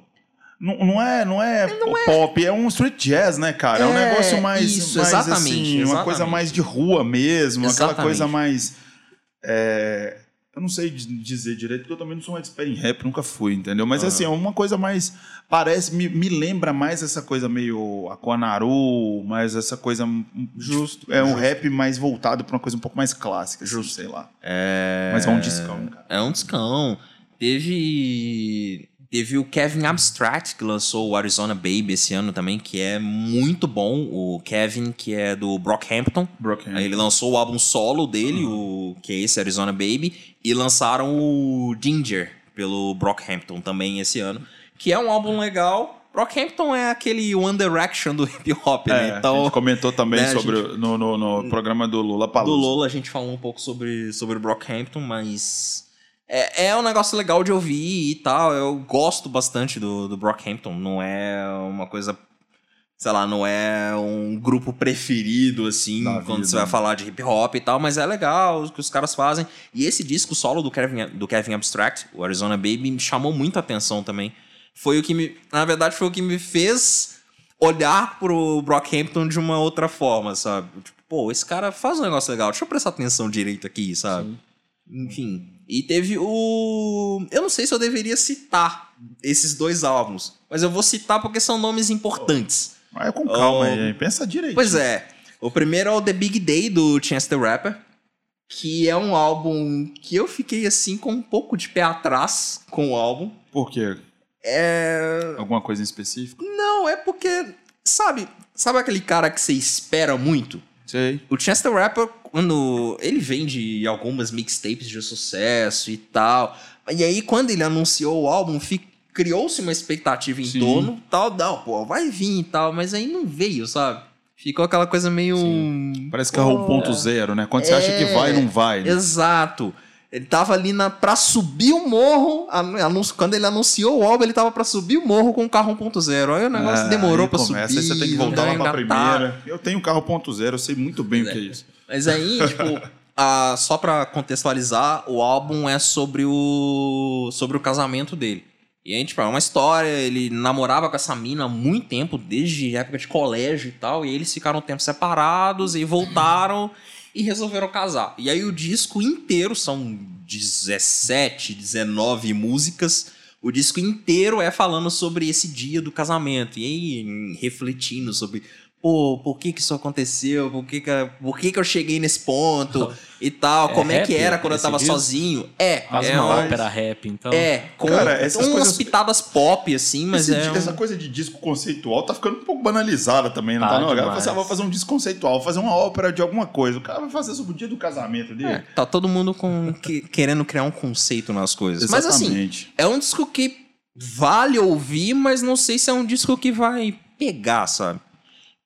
Speaker 2: Não, não é, não é, pop, é um street jazz, né, cara? É, um
Speaker 3: É,
Speaker 2: negócio mais.
Speaker 3: isso,
Speaker 2: mais,
Speaker 3: exatamente,
Speaker 2: assim, Uma
Speaker 3: exatamente.
Speaker 2: coisa mais de rua mesmo, aquela
Speaker 3: Exatamente.
Speaker 2: coisa mais. é, eu não sei di- dizer direito, porque eu também não sou um expert em rap, nunca fui, entendeu? Mas
Speaker 3: Aham.
Speaker 2: assim, é uma coisa mais. Parece, me, me lembra mais essa coisa meio Aquanaru, mais essa coisa. Justo. É um rap mais voltado para uma coisa um pouco mais clássica, justo, sei lá.
Speaker 3: É...
Speaker 2: Mas é um discão, cara.
Speaker 3: É um discão. Teve. Teve o Kevin Abstract, que lançou o Arizona Baby esse ano também, que é muito bom. O Kevin, que é do Brockhampton. Aí ele lançou o álbum solo dele, o, que é esse Arizona Baby, e lançaram o Ginger pelo Brockhampton também esse ano, que é um álbum legal. Brockhampton é aquele One Direction do hip hop,
Speaker 2: É,
Speaker 3: né?
Speaker 2: a
Speaker 3: Então,
Speaker 2: gente comentou também
Speaker 3: né, a
Speaker 2: sobre no, no, no programa do Lula
Speaker 3: do
Speaker 2: Palusa.
Speaker 3: Lola a gente falou um pouco sobre, sobre Brockhampton, mas é, é um negócio legal de ouvir e tal. Eu gosto bastante do, do Brockhampton. Não é uma coisa, sei lá, não é um grupo preferido, assim,
Speaker 2: Da
Speaker 3: quando
Speaker 2: vida,
Speaker 3: você vai falar de hip hop e tal, mas é legal o que os caras fazem. E esse disco solo do Kevin, do Kevin Abstract, o Arizona Baby, me chamou muita atenção também. Foi o que me. Na verdade, foi o que me fez olhar pro Brockhampton de uma outra forma, sabe? Tipo, pô, esse cara faz um negócio legal, deixa eu prestar atenção direito aqui, sabe? Enfim. E teve o. Eu não sei se eu deveria citar esses dois álbuns, mas eu vou citar porque são nomes importantes.
Speaker 2: É com calma aí, pensa direito.
Speaker 3: Pois é. O primeiro é o The Big Day do Chance the Rapper, que é um álbum que eu fiquei assim com um pouco de pé atrás com o álbum.
Speaker 2: Por quê?
Speaker 3: É.
Speaker 2: Alguma coisa em específico?
Speaker 3: Não, é porque sabe, sabe aquele cara que você espera muito?
Speaker 2: Sei.
Speaker 3: O Chance the Rapper, quando ele vende algumas mixtapes de sucesso e tal, e aí quando ele anunciou o álbum, criou-se uma expectativa em
Speaker 2: Sim.
Speaker 3: torno, tal, não, pô, vai vir e tal, mas aí não veio, sabe? Ficou aquela coisa meio...
Speaker 2: Parece que é o ponto zero, né? Quando você acha que
Speaker 3: É.
Speaker 2: vai, não vai. né?
Speaker 3: Exato. Ele tava ali na, pra subir o morro. anun- Quando ele anunciou o álbum, ele tava pra subir o morro com o carro 1.0. Aí o negócio
Speaker 2: Ah,
Speaker 3: demorou
Speaker 2: aí
Speaker 3: pra
Speaker 2: começa,
Speaker 3: subir.
Speaker 2: Aí você tem que voltar
Speaker 3: deu
Speaker 2: lá pra
Speaker 3: engatar.
Speaker 2: primeira. Eu tenho carro ponto zero, eu sei muito bem o que é isso.
Speaker 3: Mas aí, tipo, a- só pra contextualizar, o álbum é sobre o sobre o casamento dele. E aí, tipo, é uma história, ele namorava com essa mina há muito tempo, desde época de colégio e tal, e eles ficaram um tempo separados e voltaram e resolveram casar. E aí o disco inteiro são 17, 19 músicas. O disco inteiro é falando sobre esse dia do casamento. E aí, refletindo sobre, pô, por que que isso aconteceu? Por que que, por que, que eu cheguei nesse ponto? E tal.
Speaker 4: É
Speaker 3: Como é que era quando eu tava
Speaker 4: disco?
Speaker 3: sozinho? É,
Speaker 4: Faz
Speaker 3: é,
Speaker 4: uma
Speaker 3: um-
Speaker 4: ópera rap, então.
Speaker 3: é, com
Speaker 2: Cara, essas
Speaker 3: umas
Speaker 2: coisas-
Speaker 3: pitadas pop, assim, mas
Speaker 2: Esse
Speaker 3: é.
Speaker 2: di-
Speaker 3: um-
Speaker 2: Essa coisa de disco conceitual tá ficando um pouco banalizada também, não
Speaker 4: Tá
Speaker 2: tá? não? A galera fala ah, vou fazer um disco conceitual, vou fazer uma ópera de alguma coisa. O cara vai fazer sobre o dia do casamento dele.
Speaker 3: É, tá todo mundo com, que- querendo criar um conceito nas coisas. Mas assim,
Speaker 2: Exatamente.
Speaker 3: é um disco que vale ouvir, mas não sei se é um disco que vai pegar, sabe?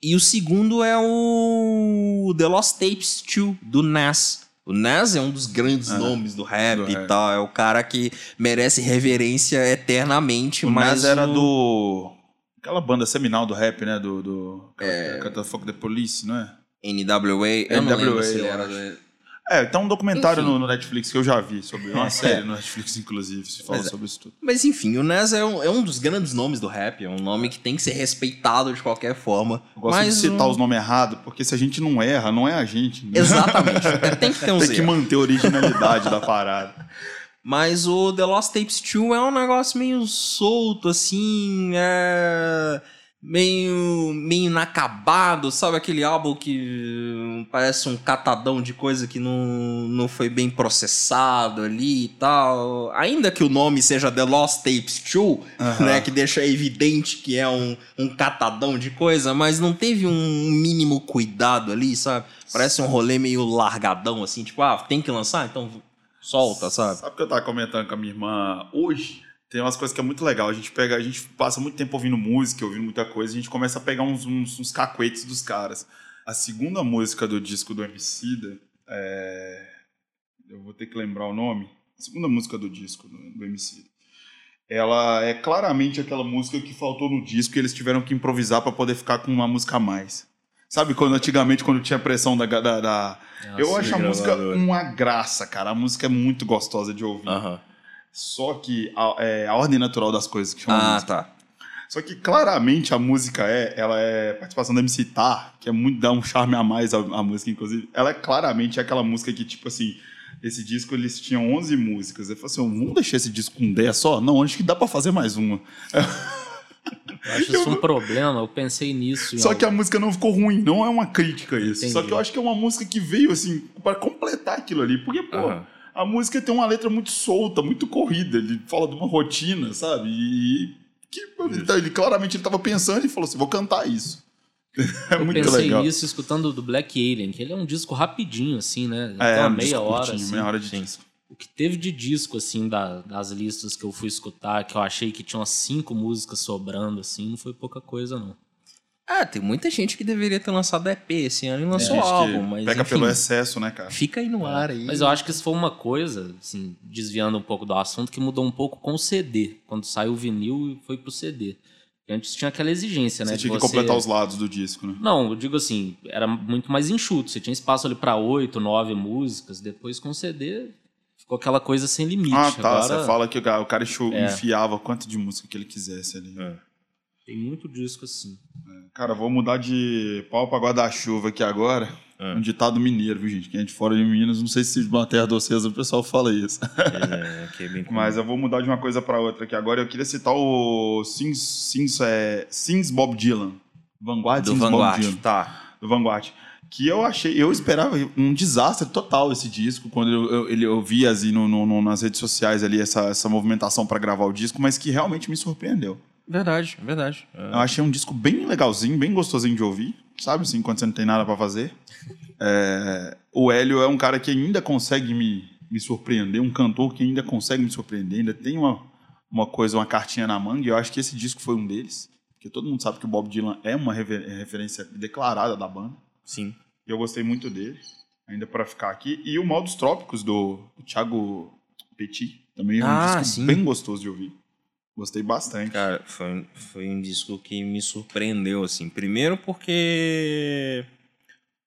Speaker 3: E o segundo é o The Lost Tapes 2, do Nas. O Nas é um dos grandes
Speaker 2: Ah,
Speaker 3: nomes do rap
Speaker 2: do
Speaker 3: e
Speaker 2: rap.
Speaker 3: tal. É o cara que merece reverência eternamente,
Speaker 2: O
Speaker 3: mas.
Speaker 2: Nas era
Speaker 3: o-
Speaker 2: do... Aquela banda seminal do rap, né? Do... do... É... Canta Fuck the Police, não é?
Speaker 3: NWA. Eu não lembro
Speaker 2: NWA,
Speaker 3: se ele era
Speaker 2: É, tem um documentário no, no Netflix que eu já vi sobre... Uma
Speaker 3: É.
Speaker 2: série no Netflix, inclusive, se fala
Speaker 3: Mas é.
Speaker 2: sobre isso tudo.
Speaker 3: Mas enfim, o Nas é um, é um dos grandes nomes do rap. É um nome que tem que ser respeitado de qualquer forma.
Speaker 2: Eu gosto
Speaker 3: mas
Speaker 2: de citar
Speaker 3: um-
Speaker 2: os nomes errados, porque se a gente não erra, não é a gente. né?
Speaker 3: Exatamente. tem que ter um
Speaker 2: Tem que manter a originalidade da parada.
Speaker 3: Mas o The Lost Tapes 2 é um negócio meio solto, assim, é... meio, meio inacabado, sabe? Aquele álbum que parece um catadão de coisa que não, não foi bem processado ali e tal. Ainda que o nome seja The Lost Tapes 2,
Speaker 2: Aham.
Speaker 3: né? Que deixa evidente que é um, um catadão de coisa, mas não teve um mínimo cuidado ali, sabe? Parece um rolê meio largadão, assim, tipo, ah, tem que lançar? Então solta, sabe?
Speaker 2: Sabe o que eu tava comentando com a minha irmã hoje? Tem umas coisas que é muito legal. A gente pega, a gente passa muito tempo ouvindo música, ouvindo muita coisa, a gente começa a pegar uns, uns, uns cacuetes dos caras. A segunda música do disco do Emicida, é... eu vou ter que lembrar o nome. A segunda música do disco do, do Emicida. Ela é claramente aquela música que faltou no disco e eles tiveram que improvisar para poder ficar com uma música a mais. Sabe quando antigamente, quando tinha pressão da. da, da- eu
Speaker 4: Nossa,
Speaker 2: acho a música uma graça, cara. A música é muito gostosa de ouvir.
Speaker 3: Aham.
Speaker 2: Só que a, é, a ordem natural das coisas que chama
Speaker 3: Ah,
Speaker 2: música.
Speaker 3: tá.
Speaker 2: Só que claramente a música é, ela é participação da MC Tar, que é muito dá um charme a mais à, à música inclusive. Ela é claramente aquela música que tipo assim, esse disco eles tinham 11 músicas. Eu falei assim, vamos deixar esse disco com 10 só? Não, acho que dá pra fazer mais uma.
Speaker 4: Eu acho isso um problema, eu pensei nisso.
Speaker 2: Só que a música não ficou ruim, não é uma crítica isso.
Speaker 4: Entendi.
Speaker 2: Só que eu acho que é uma música que veio assim pra completar aquilo ali, porque pô. A música tem uma letra muito solta, muito corrida. Ele fala de uma rotina, sabe? E que ele, ele claramente ele tava pensando e falou assim: vou cantar isso. É
Speaker 4: Eu
Speaker 2: muito
Speaker 4: pensei
Speaker 2: legal.
Speaker 4: nisso escutando do Black Alien, que ele é um disco rapidinho, assim, né?
Speaker 2: É,
Speaker 4: uma
Speaker 2: um
Speaker 4: meia hora. assim.
Speaker 2: meia hora de
Speaker 3: Sim.
Speaker 2: disco.
Speaker 4: O que teve de disco, assim, da- das listas que eu fui escutar, que eu achei que tinha umas cinco músicas sobrando, assim, não foi pouca coisa, não.
Speaker 3: Ah, tem muita gente que deveria ter lançado EP esse ano e lançou
Speaker 2: que
Speaker 3: álbum, mas
Speaker 2: pega
Speaker 3: enfim,
Speaker 2: pelo excesso, né, cara?
Speaker 3: fica aí no ar aí.
Speaker 4: Mas eu acho que isso foi uma coisa, assim, desviando um pouco do assunto, que mudou um pouco com o CD. Quando saiu o vinil e foi pro CD. Antes tinha aquela exigência, né?
Speaker 2: Você tinha que
Speaker 4: você-
Speaker 2: completar os lados do disco, né?
Speaker 4: Não, eu digo assim, era muito mais enxuto. Você tinha espaço ali pra oito, nove músicas. Depois com o CD ficou aquela coisa sem limite.
Speaker 2: Ah, tá.
Speaker 4: Agora
Speaker 2: Você fala que o cara-
Speaker 4: É.
Speaker 2: enfiava quanto de música que ele quisesse ali.
Speaker 3: É.
Speaker 4: tem muito disco assim.
Speaker 2: Cara, vou mudar de pau pra guarda-chuva aqui agora.
Speaker 3: É.
Speaker 2: Um ditado mineiro, viu, gente? Quem é de fora de Minas, não sei se na terra docesa o pessoal fala isso.
Speaker 3: É, que é bem comum.
Speaker 2: Mas eu vou mudar de uma coisa pra outra aqui agora. Eu queria citar o Sings, Sings, é, Sings Bob Dylan. Vanguard
Speaker 3: do
Speaker 2: Bob
Speaker 3: Vanguard,
Speaker 2: Dylan.
Speaker 3: tá.
Speaker 2: Do Vanguard. Que eu achei, eu esperava um desastre total esse disco, quando eu, eu, ele, eu vi assim, no, no- no- nas redes sociais ali essa, essa movimentação pra gravar o disco, mas que realmente me surpreendeu.
Speaker 3: Verdade, verdade. É.
Speaker 2: Eu achei um disco bem legalzinho, bem gostosinho de ouvir, sabe? Assim, quando você não tem nada pra fazer. É, o Hélio é um cara que ainda consegue me, me surpreender, um cantor que ainda consegue me surpreender, ainda tem uma, uma coisa, uma cartinha na manga, e eu acho que esse disco foi um deles. Porque todo mundo sabe que o Bob Dylan é uma referência declarada da banda.
Speaker 3: Sim.
Speaker 2: E eu gostei muito dele, ainda pra ficar aqui. E o Mal dos Trópicos, do, do Thiago Petit, também é um
Speaker 3: Ah,
Speaker 2: disco
Speaker 3: sim.
Speaker 2: bem gostoso de ouvir. Gostei bastante.
Speaker 3: Cara, foi, foi um disco que me surpreendeu, assim. Primeiro porque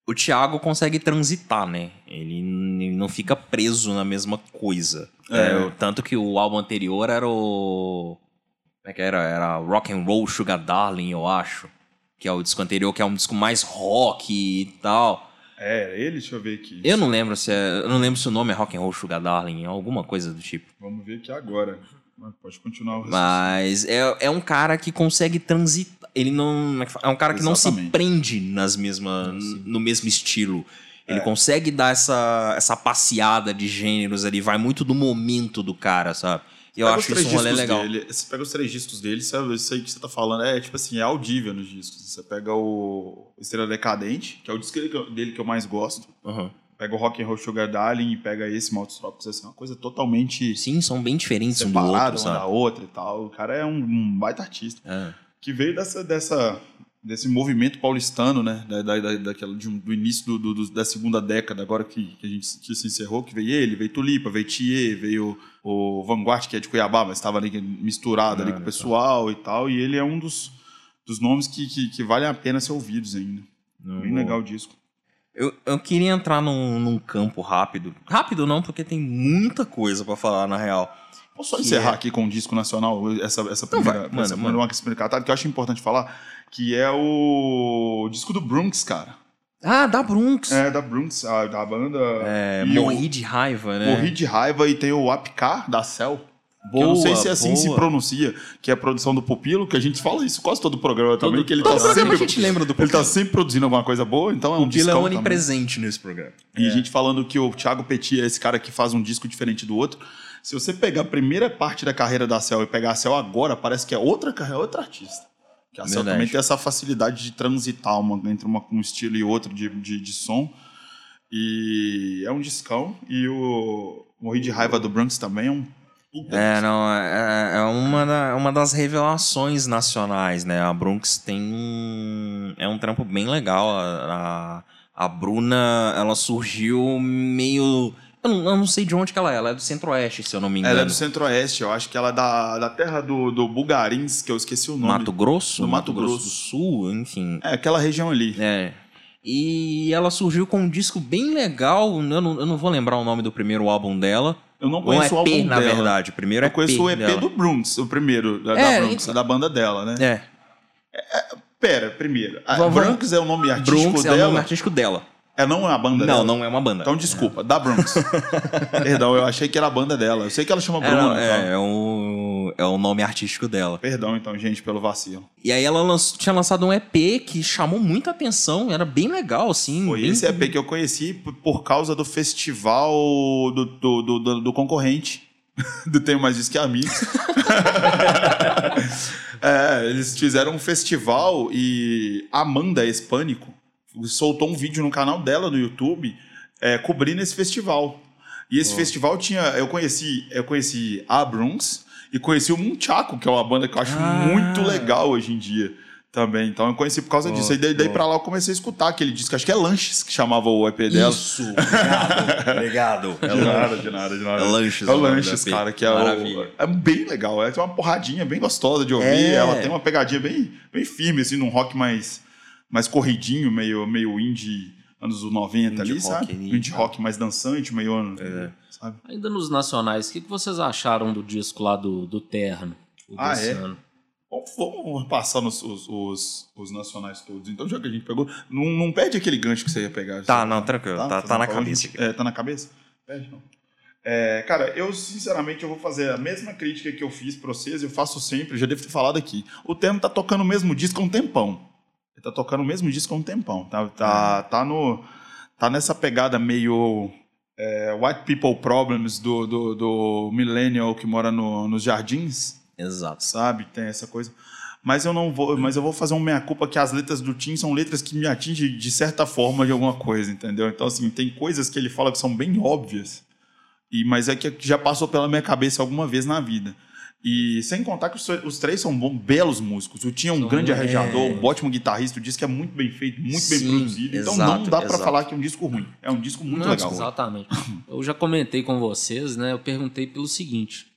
Speaker 3: o Thiago consegue transitar, né? Ele não fica preso na mesma coisa.
Speaker 2: É.
Speaker 3: É, tanto que o álbum anterior era o... Como é que era? Era Rock and Roll Sugar Darling, eu acho. Que é o disco anterior, que é um disco mais rock e tal.
Speaker 2: É, ele, deixa eu ver aqui.
Speaker 3: Eu não lembro se é, eu não lembro se o nome é Rock and Roll Sugar Darling, alguma coisa do tipo.
Speaker 2: Vamos ver aqui agora. Mas Pode continuar o.
Speaker 3: Mas é, é um cara que consegue transitar. Ele não. é que? É um cara que não se
Speaker 2: Exatamente.
Speaker 3: prende nas mesmas, no mesmo estilo. Ele consegue dar essa, essa passeada de gêneros ali, vai muito do momento do cara, sabe? E eu acho
Speaker 2: três
Speaker 3: isso um rolê
Speaker 2: discos
Speaker 3: legal.
Speaker 2: Dele, você pega os três discos dele, sabe, isso aí que você tá falando é tipo assim, é audível nos discos. Você pega o Estrela Decadente, que é o disco dele que eu- dele que eu mais gosto.
Speaker 3: Uhum.
Speaker 2: Pega o Rock and Roll Sugar Darling e pega esse Maltos Trópicos, assim, uma coisa totalmente
Speaker 3: Sim, são bem diferentes um do outro,
Speaker 2: uma da
Speaker 3: sabe?
Speaker 2: outra e tal. O cara é um, um baita artista.
Speaker 3: É.
Speaker 2: Que veio dessa, dessa, desse movimento paulistano, né? Da, da, da- daquela, de um- do início do, do- do- da segunda década, agora que, que a gente que se encerrou, que veio ele, veio Tulipa, veio Thier, veio o Vanguard, que é de Cuiabá, mas estava ali misturado ali com o pessoal e tal. E ele é um dos, dos nomes que, que, que valem a pena ser ouvidos ainda. Bem legal o disco.
Speaker 3: Eu, eu queria entrar num, num campo rápido. Rápido não, porque tem muita coisa pra falar, na real.
Speaker 2: Posso só encerrar
Speaker 3: é-
Speaker 2: aqui com o disco nacional, essa, essa primeira,
Speaker 3: vai, manda,
Speaker 2: essa
Speaker 3: manda.
Speaker 2: primeira cartada, que eu acho importante falar, que é o disco do Brunx, cara.
Speaker 3: Ah, da Brunx.
Speaker 2: É, da Brunx, a- da banda.
Speaker 3: É, morri de raiva, né?
Speaker 2: Morri de raiva e tem o Apcar da Cell. Que eu não
Speaker 3: Boa,
Speaker 2: sei se assim se
Speaker 3: boa.
Speaker 2: pronuncia, que é a produção do Pupilo, que a gente fala isso quase todo o programa também,
Speaker 4: Todo-
Speaker 2: que ele tá
Speaker 3: programa
Speaker 2: sempre.
Speaker 3: a gente lembra do
Speaker 2: Ele tá
Speaker 3: Pupilo.
Speaker 2: sempre produzindo alguma coisa boa, então é um
Speaker 3: O Pila é
Speaker 2: discão também.
Speaker 3: onipresente nesse programa.
Speaker 2: E a gente falando que o Thiago Petit é esse cara que faz um disco diferente do outro. Se você pegar a primeira parte da carreira da Cell e pegar a Cell agora, parece que é outra carreira, outra artista. Que a Cell
Speaker 3: Verdade.
Speaker 2: também tem essa facilidade de transitar uma- entre uma- um estilo e outro de, de, de som. E é um discão. E o Morri de Raiva do Bronx também é um
Speaker 3: É, não, é, é uma, da- uma das revelações nacionais, né? A Brunx tem um. É um trampo bem legal. A, a, a Bruna, ela surgiu meio. Eu não, eu não sei de onde que ela é, ela é do Centro-Oeste, se eu não me engano.
Speaker 2: Ela é do Centro-Oeste, eu acho que ela é da, da terra do, do Bugarins, que eu esqueci o nome.
Speaker 3: Mato Grosso?
Speaker 2: Do Mato
Speaker 3: Grosso
Speaker 2: Grosso.
Speaker 3: do Sul, enfim.
Speaker 2: É, aquela região ali.
Speaker 3: É. E ela surgiu com um disco bem legal. Eu não, eu não vou lembrar o nome do primeiro álbum dela.
Speaker 2: Eu não
Speaker 3: Um
Speaker 2: conheço o
Speaker 3: EP,
Speaker 2: álbum
Speaker 3: na
Speaker 2: dela.
Speaker 3: verdade. O primeiro
Speaker 2: Eu conheço o EP
Speaker 3: dela.
Speaker 2: do Brunx, o primeiro, da,
Speaker 3: É,
Speaker 2: da Brunx,
Speaker 3: então-
Speaker 2: da banda dela, né?
Speaker 3: É.
Speaker 2: Pera, primeiro. A
Speaker 3: Vamos-
Speaker 2: Brunx é o nome artístico
Speaker 3: Brunx é
Speaker 2: dela?
Speaker 3: o nome artístico dela.
Speaker 2: É não é a banda
Speaker 3: Não,
Speaker 2: dela?
Speaker 3: não é uma banda.
Speaker 2: Então desculpa, da Brunx. Perdão, eu achei que era a banda dela. Eu sei que ela chama
Speaker 3: É,
Speaker 2: Bruna.
Speaker 3: não,
Speaker 2: então.
Speaker 3: é, é, o, é o nome artístico dela.
Speaker 2: Perdão, então, gente, pelo vacilo.
Speaker 3: E aí ela lanç- tinha lançado um EP que chamou muita atenção, era bem legal, assim.
Speaker 2: Foi
Speaker 3: bem-
Speaker 2: esse EP que eu conheci por- por causa do festival do, do, do, do- do concorrente. do Tenho Mais Isso Que Amigos. é, eles fizeram um festival e Amanda Hispânico soltou um vídeo no canal dela no YouTube é, cobrindo esse festival. E esse festival tinha. Eu conheci, eu conheci a Brunx e conheci o Munchaco, que é uma banda que eu acho
Speaker 3: Ah.
Speaker 2: muito legal hoje em dia também. Então eu conheci por causa
Speaker 3: Pô,
Speaker 2: disso. E daí, daí pra lá eu comecei a escutar aquele disco, acho que é Lanches que chamava o EP dela.
Speaker 3: Isso, obrigado, obrigado.
Speaker 2: De nada, de nada, de nada.
Speaker 3: É Lanches,
Speaker 2: É
Speaker 3: nome
Speaker 2: Lanches, cara, que é, o, é bem legal. É tem uma porradinha bem gostosa de ouvir.
Speaker 3: É.
Speaker 2: Ela tem uma pegadinha bem, bem firme, assim, num rock mais, mais corridinho, meio, meio indie anos 90 ali,
Speaker 3: Indie
Speaker 2: sabe?
Speaker 3: rock ali,
Speaker 2: indie
Speaker 3: tá.
Speaker 2: rock mais dançante, meio.
Speaker 3: É.
Speaker 2: Sabe?
Speaker 4: Ainda nos nacionais, o que, que vocês acharam do disco lá do, do Terno? o
Speaker 2: Ah,
Speaker 4: desse
Speaker 2: é?
Speaker 4: ano?
Speaker 2: Vamos, passar nos, os, os, os nacionais todos. Então, já que a gente pegou, não, não perde aquele gancho que você ia pegar.
Speaker 3: Tá, não, tranquilo, tá, tá
Speaker 2: Fazendo
Speaker 3: na cabeça
Speaker 2: gente? É, tá na cabeça? Perde não. É, cara, eu sinceramente eu vou fazer a mesma crítica que eu fiz pra vocês, eu faço sempre, já devo ter falado aqui. O Terno tá tocando o mesmo disco há um tempão. Ele tá tocando o mesmo disco há um tempão. Tá, tá, tá, no, tá nessa pegada meio é, White People Problems do, do, do Millennial que mora no- nos jardins.
Speaker 3: Exato.
Speaker 2: sabe? Tem essa coisa. Mas eu não vou, mas eu vou fazer uma meia culpa que as letras do Tim são letras que me atingem de certa forma de alguma coisa, entendeu? Então assim, tem coisas que ele fala que são bem óbvias. E mas é que já passou pela minha cabeça alguma vez na vida. E sem contar que os, os três são bons, belos músicos. O Tim é um
Speaker 4: São,
Speaker 2: grande
Speaker 4: é.
Speaker 2: arranjador, um ótimo guitarrista, o disco é muito bem feito, muito bem
Speaker 3: Sim,
Speaker 2: produzido. Então
Speaker 3: exato,
Speaker 2: não dá pra
Speaker 3: exato.
Speaker 2: falar que é um disco ruim. É um disco muito
Speaker 3: Não,
Speaker 2: legal.
Speaker 4: Exatamente. Eu já comentei com vocês, né? Eu perguntei pelo seguinte.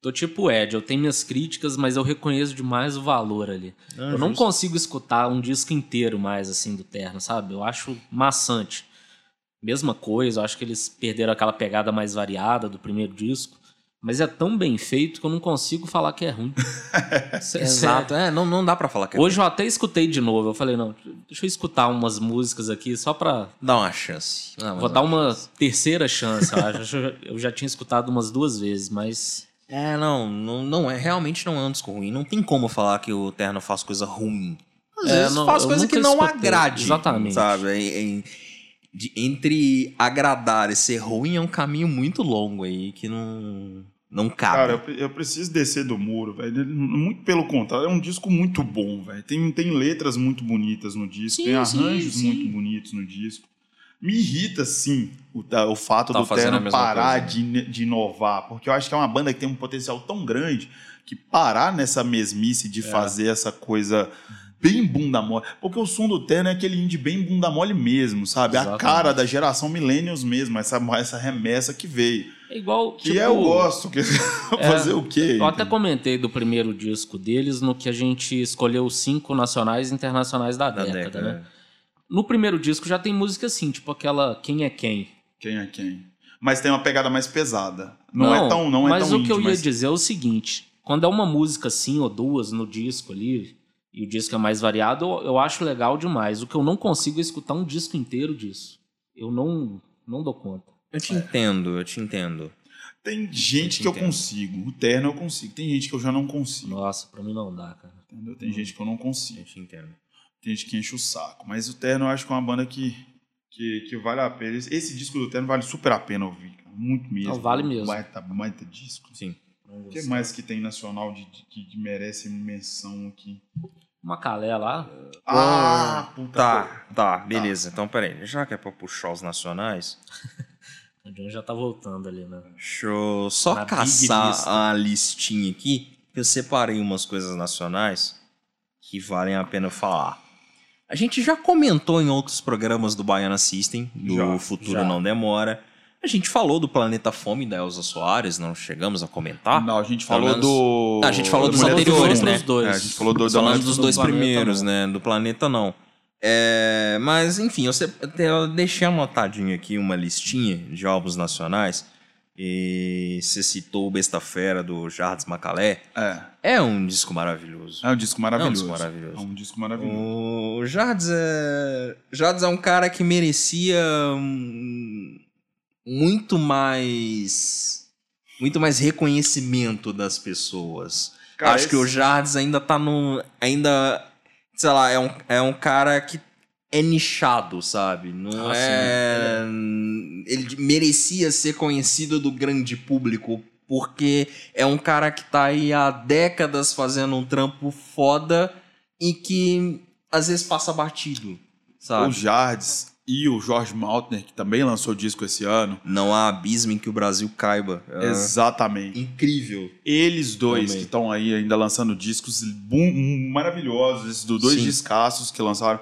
Speaker 4: Tô tipo Ed, eu tenho minhas críticas, mas eu reconheço demais o valor ali. eu não consigo escutar um disco inteiro mais, assim, do Terno, sabe? Eu acho maçante. Mesma coisa, eu acho que eles perderam aquela pegada mais variada do primeiro disco. Mas é tão bem feito que eu não consigo falar que é ruim.
Speaker 3: Exato. É, não, não dá pra falar que é
Speaker 4: Hoje eu até escutei de novo. Eu falei, não, deixa eu escutar umas músicas aqui só pra
Speaker 3: Dá uma chance. Não,
Speaker 4: Vou dar uma terceira chance, eu acho. Eu já tinha escutado umas duas vezes, mas.
Speaker 3: É, não, não, não é, realmente não é um disco ruim. Não tem como falar que o Terno faz coisa ruim. Às
Speaker 4: É,
Speaker 3: vezes
Speaker 4: não-
Speaker 3: faz coisa que não
Speaker 4: escutei.
Speaker 3: agrade.
Speaker 4: Exatamente.
Speaker 3: Sabe? É- de- entre agradar e ser ruim é um caminho muito longo aí que não, não cabe.
Speaker 2: Cara, eu, eu preciso descer do muro, velho. Muito pelo contrário, é um disco muito bom, velho. Tem, tem letras muito bonitas no disco,
Speaker 4: Sim,
Speaker 2: tem
Speaker 4: sim,
Speaker 2: arranjos
Speaker 4: sim.
Speaker 2: muito bonitos no disco. Me irrita, sim, o, o fato
Speaker 3: Tá
Speaker 2: do
Speaker 3: a
Speaker 2: Terno parar
Speaker 3: coisa,
Speaker 2: de, de inovar, porque eu acho que é uma banda que tem um potencial tão grande que parar nessa mesmice
Speaker 3: É.
Speaker 2: de fazer essa coisa bem bunda mole. Porque o som do Terno é aquele indie bem bunda mole mesmo, sabe? A
Speaker 4: Exatamente.
Speaker 2: cara da geração Millennials mesmo, essa, essa remessa que veio.
Speaker 4: É igual.
Speaker 2: Que
Speaker 4: tipo,
Speaker 2: eu gosto. Que... fazer o quê?
Speaker 4: Eu até comentei do primeiro disco deles no que a gente escolheu os cinco nacionais e internacionais da,
Speaker 3: da
Speaker 4: década,
Speaker 3: década.
Speaker 4: né? No primeiro disco já tem música assim, tipo aquela Quem é Quem.
Speaker 2: Quem é quem? Mas tem uma pegada mais pesada. Não, é tão, não é
Speaker 4: mas
Speaker 2: tão
Speaker 4: o que eu
Speaker 2: indie,
Speaker 4: ia
Speaker 2: mas-
Speaker 4: dizer é o seguinte: quando é uma música assim ou duas no disco ali, e o disco é mais variado, eu, eu acho legal demais. O que eu não consigo é escutar um disco inteiro disso. Eu não, não dou conta.
Speaker 3: Eu te entendo, eu te entendo.
Speaker 2: Tem gente
Speaker 3: te
Speaker 2: que eu
Speaker 3: entendo.
Speaker 2: consigo. O terno eu consigo. Tem gente que eu já não consigo.
Speaker 4: Nossa, pra mim não dá, cara.
Speaker 2: Entendeu? Tem gente que eu não consigo.
Speaker 3: Eu te entendo.
Speaker 2: Tem gente que enche o saco. Mas o terno eu acho que é uma banda que, que, que vale a pena. Esse, disco do terno vale super a pena ouvir. cara. Muito mesmo.
Speaker 4: Não, vale mesmo.
Speaker 2: Baita, baita disco.
Speaker 3: Sim.
Speaker 2: O que mais que tem nacional de, de- que que merece menção aqui?
Speaker 4: Uma calé lá.
Speaker 2: Ah, puta.
Speaker 3: Tá, tá, beleza. Então, peraí. Já que é pra puxar os nacionais,
Speaker 4: O John já tá voltando ali, né?
Speaker 3: deixa eu só
Speaker 4: Na
Speaker 3: caçar a listinha aqui. que Eu separei umas coisas nacionais que valem a pena falar. A gente já comentou em outros programas do Baiana System, do
Speaker 2: Já,
Speaker 3: Futuro
Speaker 4: já.
Speaker 3: Não Demora. A gente falou do Planeta Fome da Elza Soares, não chegamos a comentar.
Speaker 2: Não, a gente
Speaker 3: Pelo
Speaker 2: falou
Speaker 3: menos-
Speaker 2: do.
Speaker 3: Ah, a gente falou dos anteriores, né?
Speaker 4: Dos dois.
Speaker 2: É, a gente falou do,
Speaker 3: dos
Speaker 2: do
Speaker 3: dois
Speaker 2: Planeta,
Speaker 3: primeiros,
Speaker 2: não.
Speaker 3: né? Do planeta não. É, mas, enfim, eu, eu deixei anotadinho aqui uma listinha de álbuns nacionais. E você citou o Besta Fera do Jardim Macalé.
Speaker 2: É.
Speaker 3: É um disco maravilhoso.
Speaker 2: É um disco maravilhoso.
Speaker 3: É um disco maravilhoso.
Speaker 2: É um disco maravilhoso.
Speaker 3: O Jardim é... Jardim é um cara que merecia muito mais muito mais reconhecimento das pessoas.
Speaker 2: Cara,
Speaker 3: Acho que o
Speaker 2: esse-
Speaker 3: Jardim ainda tá no ainda sei lá, é um, é um cara que é nichado, sabe? Não
Speaker 4: Ah, sim,
Speaker 3: é ele merecia ser conhecido do grande público porque é um cara que tá aí há décadas fazendo um trampo foda e que às vezes passa batido,
Speaker 2: O
Speaker 3: sabe?
Speaker 2: Jardes e o Jorge Maltner, que também lançou disco esse ano.
Speaker 3: Não há abismo em que o Brasil caiba. É
Speaker 2: Exatamente.
Speaker 3: incrível.
Speaker 2: Eles dois
Speaker 3: Também.
Speaker 2: que estão aí ainda lançando discos maravilhosos, esses do- dois
Speaker 3: Sim.
Speaker 2: descassos que lançaram,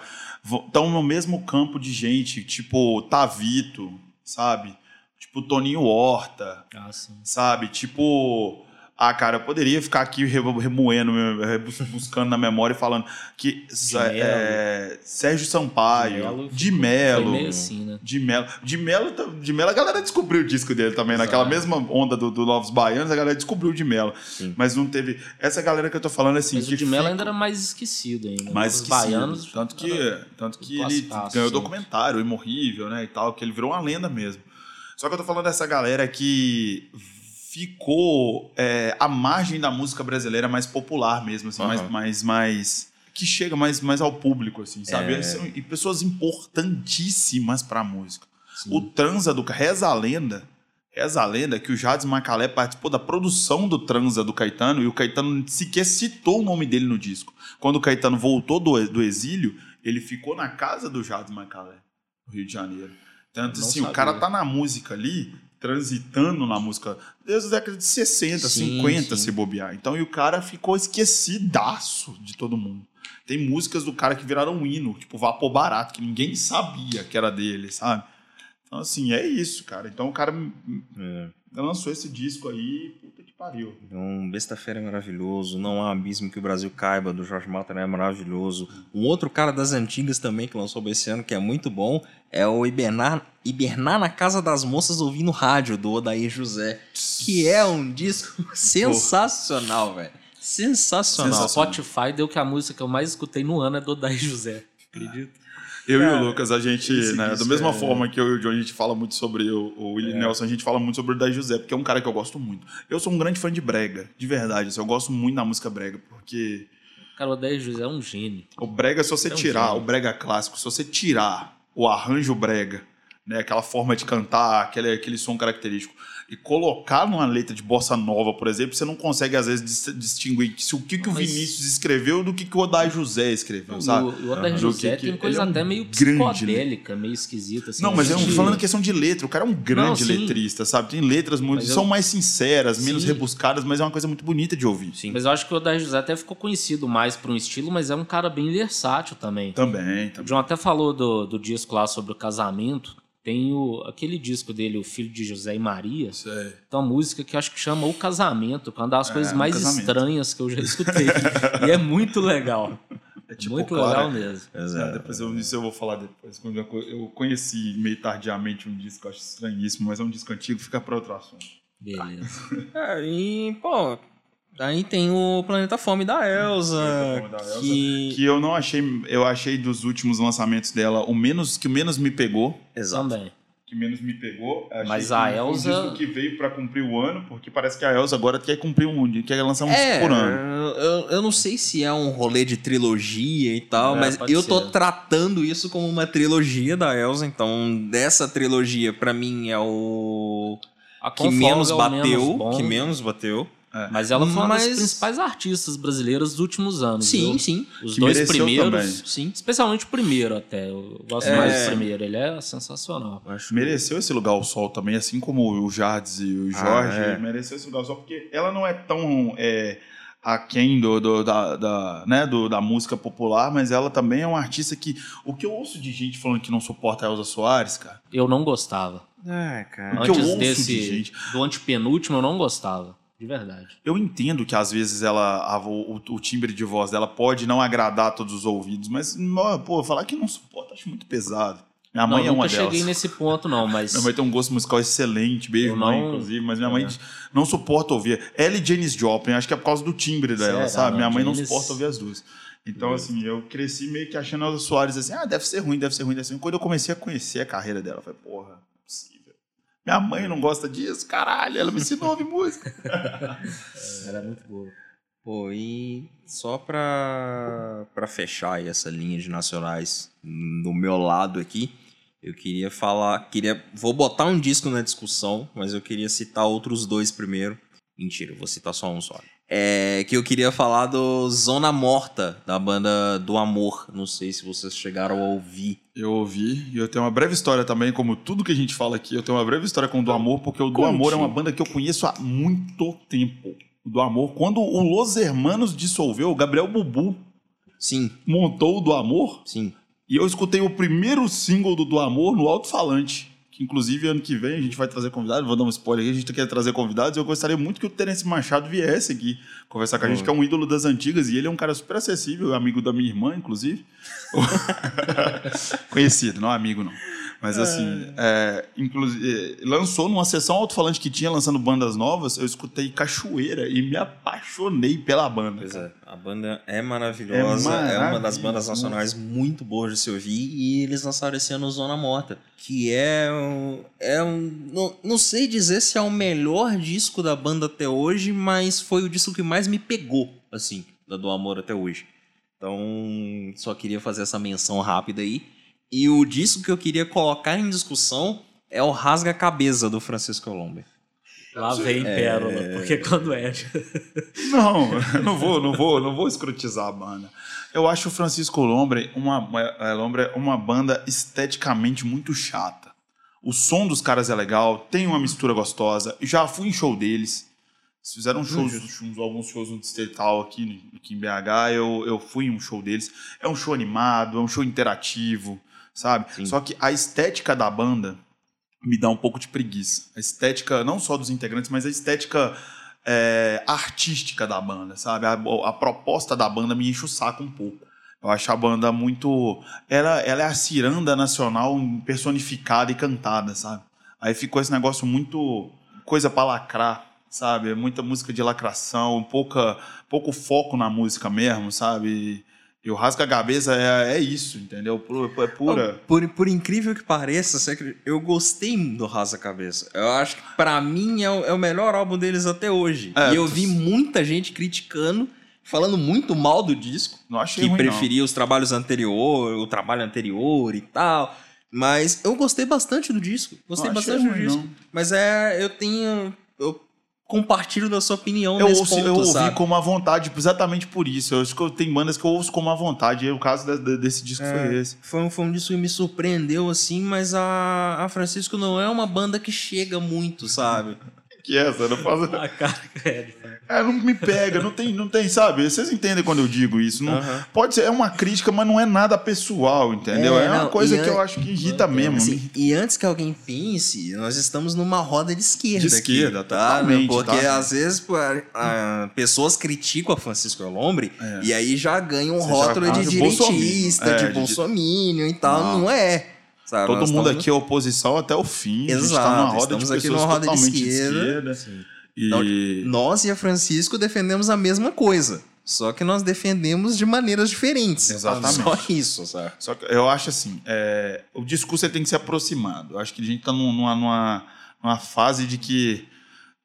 Speaker 2: estão no mesmo campo de gente, tipo Tavito, sabe? Tipo Toninho Horta,
Speaker 4: Ah, sim.
Speaker 2: sabe? Tipo. Ah, cara, eu poderia ficar aqui remo- remoendo, buscando na memória e falando que é, Sérgio Sampaio, de Melo,
Speaker 4: assim, né?
Speaker 2: de Melo. De Melo, tá- de Melo, a galera descobriu o disco dele também. Naquela mesma onda do, do Novos Baianos, a galera descobriu o de Melo.
Speaker 3: Sim.
Speaker 2: Mas não teve. Essa galera que eu tô falando assim.
Speaker 4: Mas o de Mello
Speaker 2: fica-
Speaker 4: ainda era mais esquecido ainda.
Speaker 2: mais
Speaker 4: Os
Speaker 2: esquecido.
Speaker 4: baianos.
Speaker 2: Tanto que,
Speaker 4: era-
Speaker 2: tanto que ele ganhou
Speaker 4: sim.
Speaker 2: documentário, Imorrível, né? E tal, que ele virou uma lenda mesmo. Só que eu tô falando dessa galera que ficou é, à margem da música brasileira mais popular mesmo, assim, mais,
Speaker 3: Aham.
Speaker 2: mais, mais. que chega mais, mais ao público, assim, sabe?
Speaker 3: É.
Speaker 2: São- e pessoas importantíssimas pra música.
Speaker 4: Sim.
Speaker 2: O Transa do Reza a Lenda. Reza a lenda que o Jardim Macalé participou da produção do Transa do Caetano e o Caetano sequer citou o nome dele no disco. Quando o Caetano voltou do, do exílio, ele ficou na casa do Jardim Macalé, no Rio de Janeiro. Tanto
Speaker 4: Não
Speaker 2: assim, o
Speaker 4: sabia.
Speaker 2: cara tá na música ali, transitando na música desde as décadas de 60,
Speaker 3: Sim,
Speaker 2: 50,
Speaker 3: sim.
Speaker 2: se bobear. Então, e o cara ficou esquecidaço de todo mundo. Tem músicas do cara que viraram um hino, tipo Vapor Barato, que ninguém sabia que era dele, sabe? Então, assim, é isso, cara. Então, o cara
Speaker 3: É.
Speaker 2: lançou esse disco aí, pariu.
Speaker 3: Um Besta-feira é maravilhoso, Não há abismo que o Brasil caiba, do Jorge Mata é maravilhoso. Um outro cara das antigas também que lançou esse ano, que é muito bom, é o Hibernar, Hibernar na Casa das Moças ouvindo rádio, do Odair José. Que é um disco sensacional, velho. Sensacional.
Speaker 2: Sensacional.
Speaker 4: Spotify deu que a música que eu mais escutei no ano é do Daí José. Acredito.
Speaker 2: Eu e
Speaker 3: Cara,
Speaker 2: o Lucas, a gente, né, da mesma
Speaker 3: é-
Speaker 2: forma que eu e o John, a gente fala muito sobre o, o Willie Nelson, a gente fala muito sobre o Daí José, porque é um cara que eu gosto muito. Eu sou um grande fã de brega, de verdade. assim, eu gosto muito da música brega, porque
Speaker 4: Cara, o Daí José é um gênio.
Speaker 2: o brega, se você
Speaker 4: É um
Speaker 2: tirar,
Speaker 4: gênio.
Speaker 2: o brega clássico, se você tirar o arranjo brega, né, aquela forma de cantar, aquele, aquele som característico, e colocar numa letra de bossa nova, por exemplo, você não consegue, às vezes, dis- distinguir se o que, que o
Speaker 4: Mas-
Speaker 2: Vinícius escreveu do que, que o Odair José escreveu, sabe?
Speaker 4: o, o Odair
Speaker 2: Do
Speaker 4: José
Speaker 2: que- que-
Speaker 4: tem coisa
Speaker 2: é um
Speaker 4: até meio
Speaker 2: grande,
Speaker 4: psicodélica, meio esquisita. Assim,
Speaker 2: Não, mas eu
Speaker 4: de-
Speaker 2: falando questão de letra. O cara é um grande
Speaker 4: Não,
Speaker 2: letrista, sabe? Tem letras muito.
Speaker 4: Mas eu-
Speaker 2: são mais sinceras, menos
Speaker 4: Sim.
Speaker 2: rebuscadas, mas é uma coisa muito bonita de ouvir.
Speaker 3: Sim.
Speaker 4: Mas eu acho que o Odair José até ficou conhecido mais por um estilo, mas é um cara bem versátil também.
Speaker 2: Também,
Speaker 4: O
Speaker 2: também.
Speaker 4: João até falou do, do disco lá sobre o casamento. Tem o, aquele disco dele, O Filho de José e Maria.
Speaker 2: É.
Speaker 4: Tem uma música que eu acho que chama O Casamento, que é uma das coisas
Speaker 2: o
Speaker 4: mais
Speaker 2: casamento.
Speaker 4: estranhas que eu já escutei. e é muito legal.
Speaker 2: É tipo,
Speaker 4: muito
Speaker 2: claro,
Speaker 4: legal
Speaker 2: é-
Speaker 4: mesmo.
Speaker 2: É,
Speaker 3: é.
Speaker 2: depois eu, isso eu vou falar depois. Quando eu, co- eu conheci meio tardiamente um disco, eu acho estranhíssimo, mas é um disco antigo, fica para outro assunto.
Speaker 4: Beleza.
Speaker 3: É, e, pô, aí tem o Planeta Fome da Elsa,
Speaker 2: Planeta Fome da Elsa,
Speaker 3: que...
Speaker 2: Que eu não achei. Eu achei dos últimos lançamentos dela o menos que menos me pegou.
Speaker 3: Exato.
Speaker 4: Também.
Speaker 2: Que menos me pegou. Achei
Speaker 4: Mas
Speaker 2: que
Speaker 4: a
Speaker 2: foi
Speaker 4: Elsa-
Speaker 2: que veio para cumprir o ano, porque parece que a Elsa agora quer cumprir um. quer lançar um
Speaker 3: É,
Speaker 2: por ano.
Speaker 3: eu, eu não sei se é um rolê de trilogia e tal,
Speaker 4: É,
Speaker 3: mas eu tô
Speaker 4: ser.
Speaker 3: tratando isso como uma trilogia da Elsa, então dessa trilogia, pra mim, é o
Speaker 4: A
Speaker 3: que menos
Speaker 4: Folga é o
Speaker 3: bateu,
Speaker 4: menos bom,
Speaker 3: que menos bateu.
Speaker 4: Mas ela foi uma
Speaker 3: Mas-
Speaker 4: das principais artistas brasileiras dos últimos anos.
Speaker 3: Sim,
Speaker 4: viu?
Speaker 3: sim,
Speaker 4: Os
Speaker 2: Que
Speaker 4: dois primeiros.
Speaker 2: também.
Speaker 3: sim.
Speaker 4: Especialmente o primeiro até. Eu gosto
Speaker 3: É.
Speaker 4: mais do primeiro. Ele é sensacional.
Speaker 3: Acho
Speaker 2: Mereceu esse lugar ao sol também, assim como o Jardes e o
Speaker 3: Ah,
Speaker 2: Jorge.
Speaker 3: é.
Speaker 2: Mereceu esse lugar ao sol, porque ela não é tão é, aquém do, do, da, da, né, do, da música popular, mas ela também é uma artista que. O que eu ouço de gente falando que não suporta a Elza Soares, cara.
Speaker 4: Eu não gostava.
Speaker 3: É, cara.
Speaker 2: O que eu
Speaker 4: Antes
Speaker 2: ouço de
Speaker 4: desse,
Speaker 2: gente-
Speaker 4: do antepenúltimo, eu não gostava. De verdade.
Speaker 2: Eu entendo que às vezes ela a- o, o timbre de voz dela pode não agradar todos os ouvidos, mas, pô, falar que não suporta, acho muito pesado. Minha
Speaker 4: não,
Speaker 2: mãe é
Speaker 4: nunca
Speaker 2: uma
Speaker 4: cheguei
Speaker 2: delas.
Speaker 4: nesse ponto, não, mas.
Speaker 2: Minha mãe tem um gosto musical excelente, beijo,
Speaker 4: Eu
Speaker 2: mãe,
Speaker 4: não-
Speaker 2: inclusive, mas minha
Speaker 4: É.
Speaker 2: mãe não suporta ouvir. Ela e Janis Joplin, acho que é por causa do timbre dela,
Speaker 4: Sério?
Speaker 2: sabe?
Speaker 4: Ah,
Speaker 2: minha
Speaker 4: não,
Speaker 2: mãe não suporta ouvir as duas. Então, assim, eu cresci meio que achando a Soares assim, ah, deve ser ruim, deve ser ruim, deve ser ruim. Quando eu comecei a conhecer a carreira dela, eu falei, porra, não é. Minha mãe não gosta disso, caralho, ela me ensinou a ouvir música.
Speaker 4: Era muito boa.
Speaker 3: Pô, e só pra, pra fechar essa linha de nacionais do meu lado aqui, eu queria falar, queria, vou botar um disco na discussão, mas eu queria citar outros dois primeiro. Mentira, vou citar só um só. É que eu queria falar do Zona Morta, da banda do Amor. Não sei se vocês chegaram a ouvir.
Speaker 2: Eu ouvi, e eu tenho uma breve história também, como tudo que a gente fala aqui, eu tenho uma breve história com o Do Amor, porque o Do
Speaker 3: Conte.
Speaker 2: Amor é uma banda que eu conheço há muito tempo. O Do Amor, quando o Los Hermanos dissolveu, o Gabriel Bubu
Speaker 3: Sim,
Speaker 2: montou o Do Amor,
Speaker 3: sim.
Speaker 2: e eu escutei o primeiro single do Do Amor no alto-falante. Que inclusive ano que vem a gente vai trazer convidados, vou dar um spoiler aqui, a gente quer trazer convidados. Eu gostaria muito que o Terence Machado viesse aqui conversar com a gente, que é um ídolo das antigas, e ele é um cara super acessível, amigo da minha irmã, inclusive. Conhecido, não amigo, não. Mas assim, é, inclusive, lançou numa sessão alto-falante que tinha lançando bandas novas, eu escutei Cachoeira e me apaixonei pela banda.
Speaker 3: Pois
Speaker 2: cara.
Speaker 3: é, a banda é maravilhosa, é, uma das bandas nacionais muito boas de se ouvir e eles lançaram esse ano Zona Morta, que é um, é um não, não sei dizer se é o melhor disco da banda até hoje, mas foi o disco que mais me pegou, assim, da do Amor até hoje. Então, só queria fazer essa menção rápida aí. E o disco que eu queria colocar em discussão é o rasga-cabeça do Francisco Lombre.
Speaker 4: Lá vem pérola, porque quando é.
Speaker 2: Não, não vou, não vou, não vou escrotizar a banda. Eu acho o Francisco Lombre uma, é, Lombre uma banda esteticamente muito chata. O som dos caras é legal, tem uma mistura gostosa. Já fui em show deles. Eles fizeram shows, uns, alguns shows no Distrital aqui, aqui em BH. Eu, eu fui em um show deles. É um show animado, é um show interativo, sabe?
Speaker 3: Sim.
Speaker 2: Só que a estética da banda me dá um pouco de preguiça. A estética, não só dos integrantes, mas a estética é, artística da banda, sabe? A, a, proposta da banda me enche o saco um pouco. Eu acho a banda muito. Ela, ela é a ciranda nacional personificada e cantada, sabe? Aí ficou esse negócio muito. coisa pra lacrar, sabe? Muita música de lacração, pouca, pouco foco na música mesmo, sabe? E o Rasga Cabeça é, é isso, entendeu? É pura.
Speaker 3: Por, por incrível que pareça, eu gostei do Rasga Cabeça. Eu acho que pra mim é o, é o melhor álbum deles até hoje.
Speaker 2: É,
Speaker 3: e eu vi muita gente criticando, falando muito mal do disco.
Speaker 2: Não achei
Speaker 3: Que
Speaker 2: ruim,
Speaker 3: preferia os trabalhos anteriores, o trabalho anterior e tal. Mas eu gostei bastante do disco. Gostei
Speaker 2: Não
Speaker 3: bastante do
Speaker 2: ruim,
Speaker 3: disco.
Speaker 2: não.
Speaker 3: Mas é. Eu tenho. Eu compartilho da sua opinião
Speaker 2: Eu,
Speaker 3: nesse
Speaker 2: ouço,
Speaker 3: ponto,
Speaker 2: eu ouvi
Speaker 3: sabe?
Speaker 2: com uma vontade, exatamente por isso. Eu acho que eu- tem bandas que eu ouço com uma vontade. E o caso de- de- desse disco foi esse.
Speaker 3: Foi um, foi um disco que me surpreendeu, assim, mas a, a Francisco não é uma banda que chega muito, sabe?
Speaker 2: Que é essa? Não faz...
Speaker 4: A cara que é,
Speaker 2: É, não me pega, não tem, não tem, sabe? Vocês entendem quando eu digo isso. Não,
Speaker 3: Aham.
Speaker 2: Pode ser, é uma crítica, mas não é nada pessoal, entendeu? É,
Speaker 3: É,
Speaker 2: uma
Speaker 3: não,
Speaker 2: coisa
Speaker 3: e
Speaker 2: que eu acho que irrita mesmo.
Speaker 3: Assim, e antes que alguém pense, nós estamos numa roda de esquerda.
Speaker 2: De
Speaker 3: aqui,
Speaker 2: esquerda,
Speaker 3: tá?
Speaker 2: totalmente,
Speaker 3: Porque
Speaker 2: tá?
Speaker 3: às vezes pô, a- a- pessoas criticam a Francisco Elombre
Speaker 2: É.
Speaker 3: e aí já ganham um
Speaker 2: Você
Speaker 3: rótulo de direitista.
Speaker 2: É,
Speaker 3: de
Speaker 2: de-
Speaker 3: bolsomínio e tal.
Speaker 2: Não.
Speaker 3: Não, é. Sabe?
Speaker 2: Todo mundo
Speaker 3: estamos-
Speaker 2: aqui é oposição até o fim. a gente tá
Speaker 3: Exato,
Speaker 2: numa roda
Speaker 3: estamos
Speaker 2: de
Speaker 3: aqui
Speaker 2: pessoas
Speaker 3: numa roda de
Speaker 2: totalmente
Speaker 3: esquerda.
Speaker 2: esquerda. E
Speaker 3: Não, Nós e a Francisco defendemos a mesma coisa. Só que nós defendemos de maneiras diferentes.
Speaker 2: Exatamente.
Speaker 3: Só isso, sabe?
Speaker 2: Só que eu acho assim, é, o discurso tem que ser aproximado. Eu acho que a gente está numa, numa, numa fase de que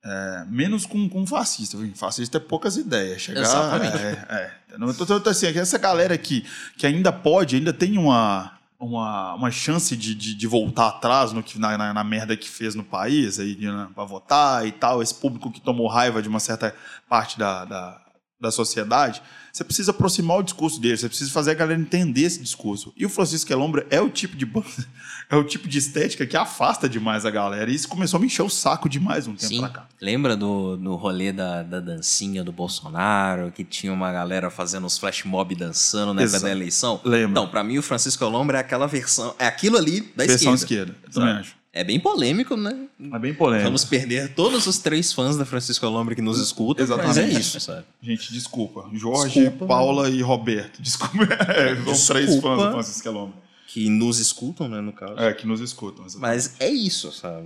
Speaker 2: é, menos com, com fascista. Fascista é poucas ideias. Chegar,
Speaker 3: Exatamente.
Speaker 2: É, é. Eu tô, tô- tô assim, essa galera aqui que ainda pode, ainda tem uma, uma, uma chance de, de, de voltar atrás no que, na, na, na merda que fez no país, aí, né, para votar e tal, esse público que tomou raiva de uma certa parte da, da, da sociedade, você precisa aproximar o discurso dele, você precisa fazer a galera entender esse discurso. E o Francisco Elombra é o tipo de banda, é o tipo de estética que afasta demais a galera. E isso começou a me encher o saco demais um tempo
Speaker 3: Sim.
Speaker 2: pra cá.
Speaker 3: Lembra do, do rolê da, da dancinha do Bolsonaro, que tinha uma galera fazendo os flash mob dançando na época da eleição?
Speaker 2: Lembro.
Speaker 3: Então, pra mim, o Francisco Elombre é aquela versão. É aquilo ali da
Speaker 2: Versão
Speaker 3: esquerda.
Speaker 2: esquerda. Eu também acho.
Speaker 3: É bem polêmico, né?
Speaker 2: É bem polêmico.
Speaker 3: Vamos perder todos os três fãs da Francisco Elombre que nos escutam. Mas é
Speaker 2: Exatamente.
Speaker 3: isso, sabe?
Speaker 2: Gente, desculpa. Jorge,
Speaker 3: Desculpa,
Speaker 2: Paula e Roberto. Desculpa. É, são três fãs do Francisco Elombra.
Speaker 3: Que nos escutam, né, no caso.
Speaker 2: É, que nos escutam. exatamente.
Speaker 3: Mas é isso, sabe?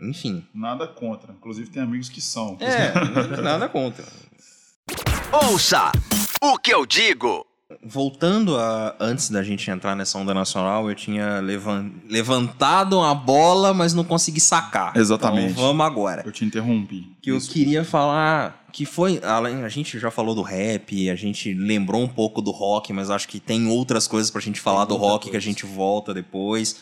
Speaker 3: Enfim.
Speaker 2: Nada contra. Inclusive tem amigos que são.
Speaker 3: É, nada contra.
Speaker 1: Ouça o que eu digo.
Speaker 3: Voltando a. Antes da gente entrar nessa onda nacional, eu tinha levan- levantado uma bola, mas não consegui sacar.
Speaker 2: Exatamente.
Speaker 3: Então vamos agora.
Speaker 2: Eu te interrompi.
Speaker 3: Que eu
Speaker 2: Isso.
Speaker 3: queria falar. Que foi. Além, a gente já falou do rap, a gente lembrou um pouco do rock, mas acho que tem outras coisas pra gente falar do
Speaker 4: muita
Speaker 3: rock que a
Speaker 4: coisa.
Speaker 3: gente volta depois.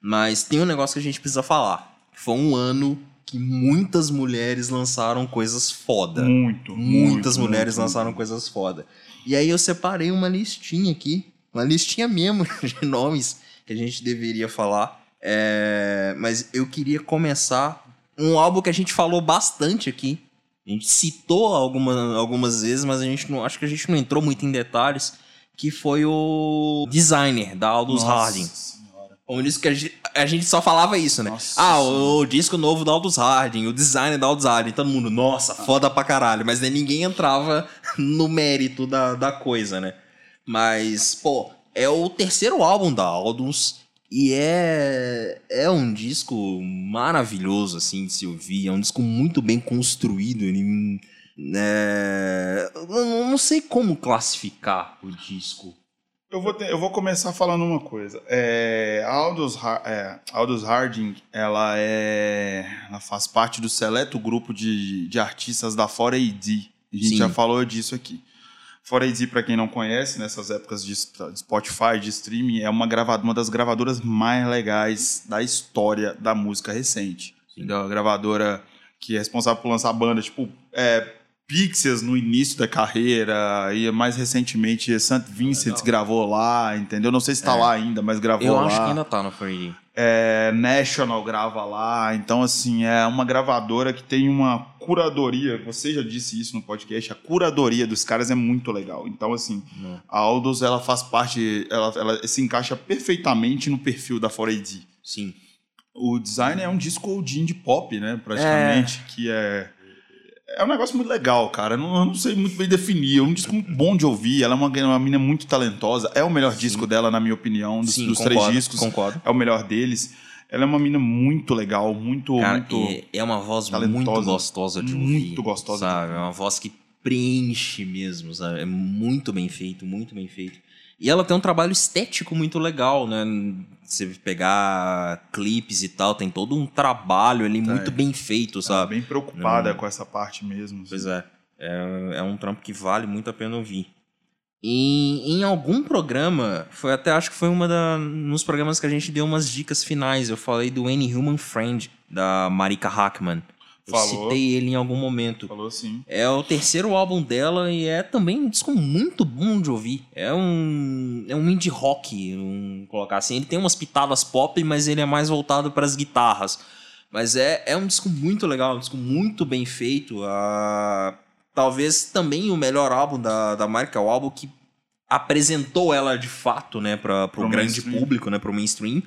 Speaker 3: Mas tem um negócio que a gente precisa falar. Foi um ano que muitas mulheres lançaram coisas foda.
Speaker 2: Muito,
Speaker 3: Muitas
Speaker 2: muito,
Speaker 3: mulheres
Speaker 2: muito,
Speaker 3: lançaram
Speaker 2: muito.
Speaker 3: coisas foda. E aí eu separei uma listinha aqui, uma listinha mesmo de nomes que a gente deveria falar. É, Mas eu queria começar um álbum que a gente falou bastante aqui. A gente citou alguma, algumas vezes, mas a gente não, acho que a gente não entrou muito em detalhes. Que foi o Designer, da Aldous Harding. Um disco que a gente, a gente só falava isso, né?
Speaker 2: Nossa
Speaker 3: ah, o, o disco novo da Aldous Harding, o design da Aldous Harding. Todo mundo, nossa, foda pra caralho. Mas daí ninguém entrava no mérito da, da coisa, né? Mas, pô, é o terceiro álbum da Aldous e é, é um disco maravilhoso, assim, de se ouvir. É um disco muito bem construído. Ele, é, eu não sei como classificar o disco.
Speaker 2: Eu vou, ter- eu vou começar falando uma coisa. É, a Aldous, é, Aldous Harding, ela é, ela faz parte do seleto grupo de, de artistas da Fora AD. A gente
Speaker 3: Sim.
Speaker 2: já falou disso aqui. 4AD, para quem não conhece, nessas épocas de Spotify, de streaming, é uma, gravadora, uma das gravadoras mais legais da história da música recente. Entendeu? A gravadora que é responsável por lançar bandas, tipo, é, Pixies no início da carreira, e mais recentemente St. Vincent Legal. gravou lá, entendeu? Não sei se tá é. lá ainda, mas gravou
Speaker 3: Eu
Speaker 2: lá.
Speaker 3: Eu acho que ainda tá no 4AD.
Speaker 2: É, National grava lá, então assim, é uma gravadora que tem uma curadoria, você já disse isso no podcast, a curadoria dos caras é muito legal. Então assim, Não. a Aldous ela faz parte, ela, ela se encaixa perfeitamente no perfil da 4AD.
Speaker 3: Sim.
Speaker 2: O design é um disco de indie pop, né, praticamente, é. que é é um negócio muito legal, cara. Eu não, eu não, sei muito bem definir. É um disco muito bom de ouvir. Ela é uma, uma menina muito talentosa. É o melhor Sim. disco dela, na minha opinião, dos, Sim, dos concordo, três discos.
Speaker 3: Concordo.
Speaker 2: É o melhor deles. Ela é uma menina muito legal, muito.
Speaker 3: Cara,
Speaker 2: muito
Speaker 3: é, uma voz talentosa, muito gostosa de ouvir.
Speaker 2: Muito gostosa.
Speaker 3: Sabe? É uma voz que preenche mesmo, sabe? É muito bem feito, muito bem feito. E ela tem um trabalho estético muito legal, né? Você pegar clipes e tal, tem todo um trabalho ali muito bem feito, sabe?
Speaker 2: bem preocupada com essa parte mesmo.
Speaker 3: Assim. Pois é. é. É um trampo que vale muito a pena ouvir. E em algum programa, foi até acho que foi uma da, nos programas que a gente deu umas dicas finais. Eu falei do Any Human Friend, da Marika Hackman. Eu Falou. citei ele em algum momento.
Speaker 2: Falou sim.
Speaker 3: É o terceiro álbum dela e é também um disco muito bom de ouvir. É um é um indie rock, um, colocar assim. Ele tem umas pitadas pop, mas ele é mais voltado para as guitarras. Mas é, é um disco muito legal, um disco muito bem feito. Uh, talvez também o melhor álbum da, da marca, o álbum que apresentou ela de fato, né, para o grande público, né, para o mainstream.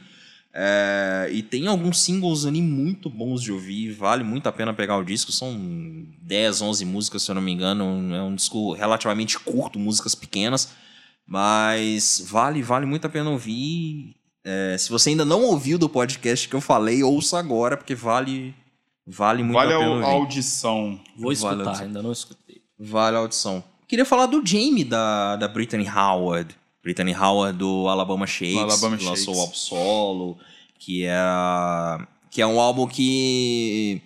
Speaker 3: É, e tem alguns singles ali muito bons de ouvir, vale muito a pena pegar o disco. São 10, 11 músicas, se eu não me engano. É um disco relativamente curto, músicas pequenas, mas vale, vale muito a pena ouvir. É, se você ainda não ouviu do podcast que eu falei, ouça agora, porque vale, vale muito
Speaker 2: vale
Speaker 3: a pena.
Speaker 2: Vale a audição.
Speaker 4: Vou escutar, vale ainda não escutei.
Speaker 3: Vale a audição. Queria falar do Jamie da, da Brittany Howard. Brittany Howard do Alabama Shakes, Alabama lançou Shakes. o álbum solo, que é, que é um álbum que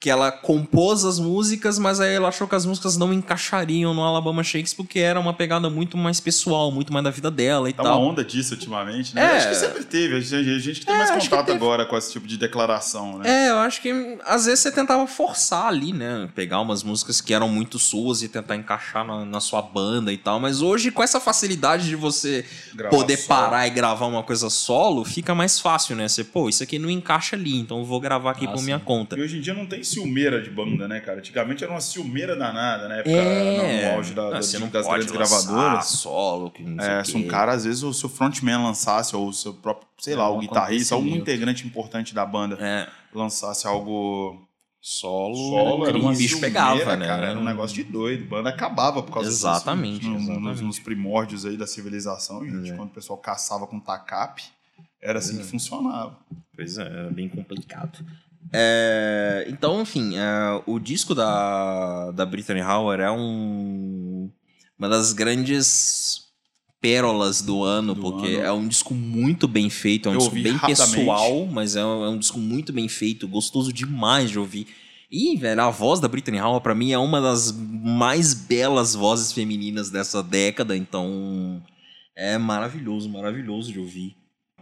Speaker 3: que ela compôs as músicas, mas aí ela achou que as músicas não encaixariam no Alabama Shakes porque era uma pegada muito mais pessoal, muito mais da vida dela e
Speaker 2: tá
Speaker 3: tal.
Speaker 2: uma onda disso ultimamente, né? É, acho que sempre teve. A gente, a gente tem é, mais contato agora com esse tipo de declaração, né?
Speaker 3: É, eu acho que às vezes você tentava forçar ali, né? Pegar umas músicas que eram muito suas e tentar encaixar na, na sua banda e tal. Mas hoje, com essa facilidade de você Gravar poder solo. parar e gravar uma coisa solo, fica mais fácil, né? Você, pô, isso aqui não encaixa ali, então eu vou gravar aqui ah, por sim. minha conta.
Speaker 2: E hoje em dia não tem ciumeira de banda, né, cara? Antigamente era uma ciumeira danada, né? Época, é. no auge da,
Speaker 3: não,
Speaker 2: da,
Speaker 3: você não
Speaker 2: das
Speaker 3: pode
Speaker 2: grandes gravadoras.
Speaker 3: solo, que não
Speaker 2: é, se um cara, às vezes, o seu frontman lançasse, ou o seu próprio, sei lá, o guitarrista, algum integrante importante da banda
Speaker 3: é.
Speaker 2: lançasse algo
Speaker 3: solo,
Speaker 2: solo era
Speaker 3: uma bicho pegava, né?
Speaker 2: Cara, era um negócio de doido. A banda acabava por causa
Speaker 3: exatamente,
Speaker 2: disso.
Speaker 3: Exatamente.
Speaker 2: No, nos, nos, primórdios aí da civilização, gente, é. quando o pessoal caçava com tacape, era assim que é. funcionava.
Speaker 3: Pois é, era bem complicado. É, então, enfim, é, o disco da, da Brittany Howard é um, uma das grandes pérolas do ano, do porque ano. é um disco muito bem feito, é um Eu disco bem pessoal, mas é um, é um, disco muito bem feito, gostoso demais de ouvir. E, velho, a voz da Brittany Howard, pra mim, é uma das mais belas vozes femininas dessa década, então é maravilhoso, maravilhoso de ouvir.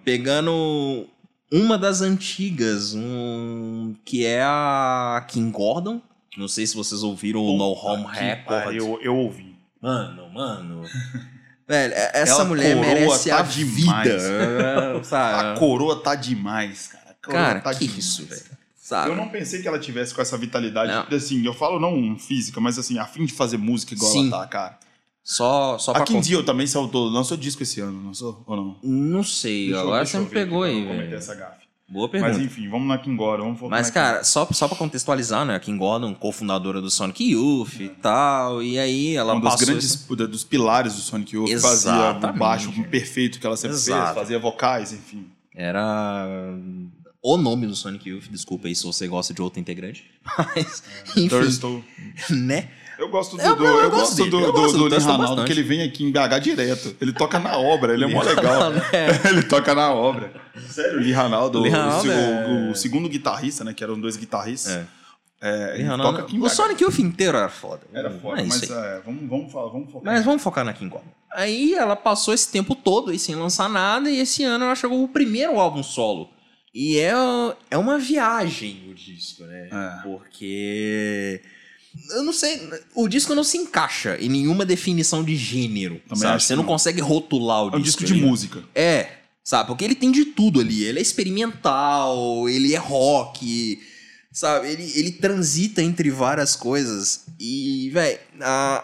Speaker 3: Pegando uma das antigas, um, que é a Kim Gordon. Não sei se vocês ouviram o No Home Record.
Speaker 2: Eu, eu ouvi.
Speaker 3: Mano, mano. Velho, essa mulher merece tá a demais. vida.
Speaker 2: Sabe? A coroa tá demais, cara.
Speaker 3: cara,
Speaker 2: tá
Speaker 3: que demais. isso, velho. Sabe?
Speaker 2: Eu não pensei que ela tivesse com essa vitalidade. Não. Assim, eu falo não física, mas assim, a fim de fazer música igual Sim. ela tá, cara.
Speaker 3: Só, só
Speaker 2: pra... A Kim Deal também lançou, lançou disco esse ano, lançou ou não?
Speaker 3: Não sei, deixa agora você me pegou aí, velho.
Speaker 2: essa gafe.
Speaker 3: Boa pergunta.
Speaker 2: Mas enfim, vamos na Kim Gordon. Vamos
Speaker 3: Mas, cara, só, só pra contextualizar, né? A Kim Gordon, cofundadora do Sonic Youth é. e tal. E aí ela um
Speaker 2: dos grandes esse... dos pilares do Sonic Youth. Exatamente. Fazia o baixo perfeito que ela sempre Exato. fez. Fazia vocais, enfim.
Speaker 3: Era o nome do Sonic Youth. Desculpa aí se você gosta de outro integrante. Mas, é, enfim. Né?
Speaker 2: Eu gosto do, eu, do, eu, eu gosto do, do, do, do Ronaldo, que ele vem aqui em BH direto. Ele toca na obra, ele é mó legal. É. ele toca na obra. Sério, Lee Ronaldo, Lee Ronaldo o, é... o, segundo guitarrista, né? Que eram dois guitarristas. É. É, ele
Speaker 3: Rihanna-
Speaker 2: toca King
Speaker 3: o Sonic Youth inteiro era foda.
Speaker 2: Era foda,
Speaker 3: É isso
Speaker 2: mas
Speaker 3: aí.
Speaker 2: é, vamos, vamos, falar, vamos focar.
Speaker 3: Mas vamos focar na King Kong. Aí ela passou esse tempo todo aí sem lançar nada, e esse ano ela chegou o primeiro álbum solo. E é, é uma viagem o disco, né?
Speaker 2: É.
Speaker 3: Porque. Eu não sei. O disco não se encaixa em nenhuma definição de gênero.
Speaker 2: Também
Speaker 3: sabe? Você não
Speaker 2: não.
Speaker 3: consegue rotular o
Speaker 2: É um
Speaker 3: disco.
Speaker 2: disco de
Speaker 3: ali.
Speaker 2: música.
Speaker 3: É, sabe? Porque ele tem de tudo ali. Ele é experimental, ele é rock, sabe? Ele, ele transita entre várias coisas. E, velho,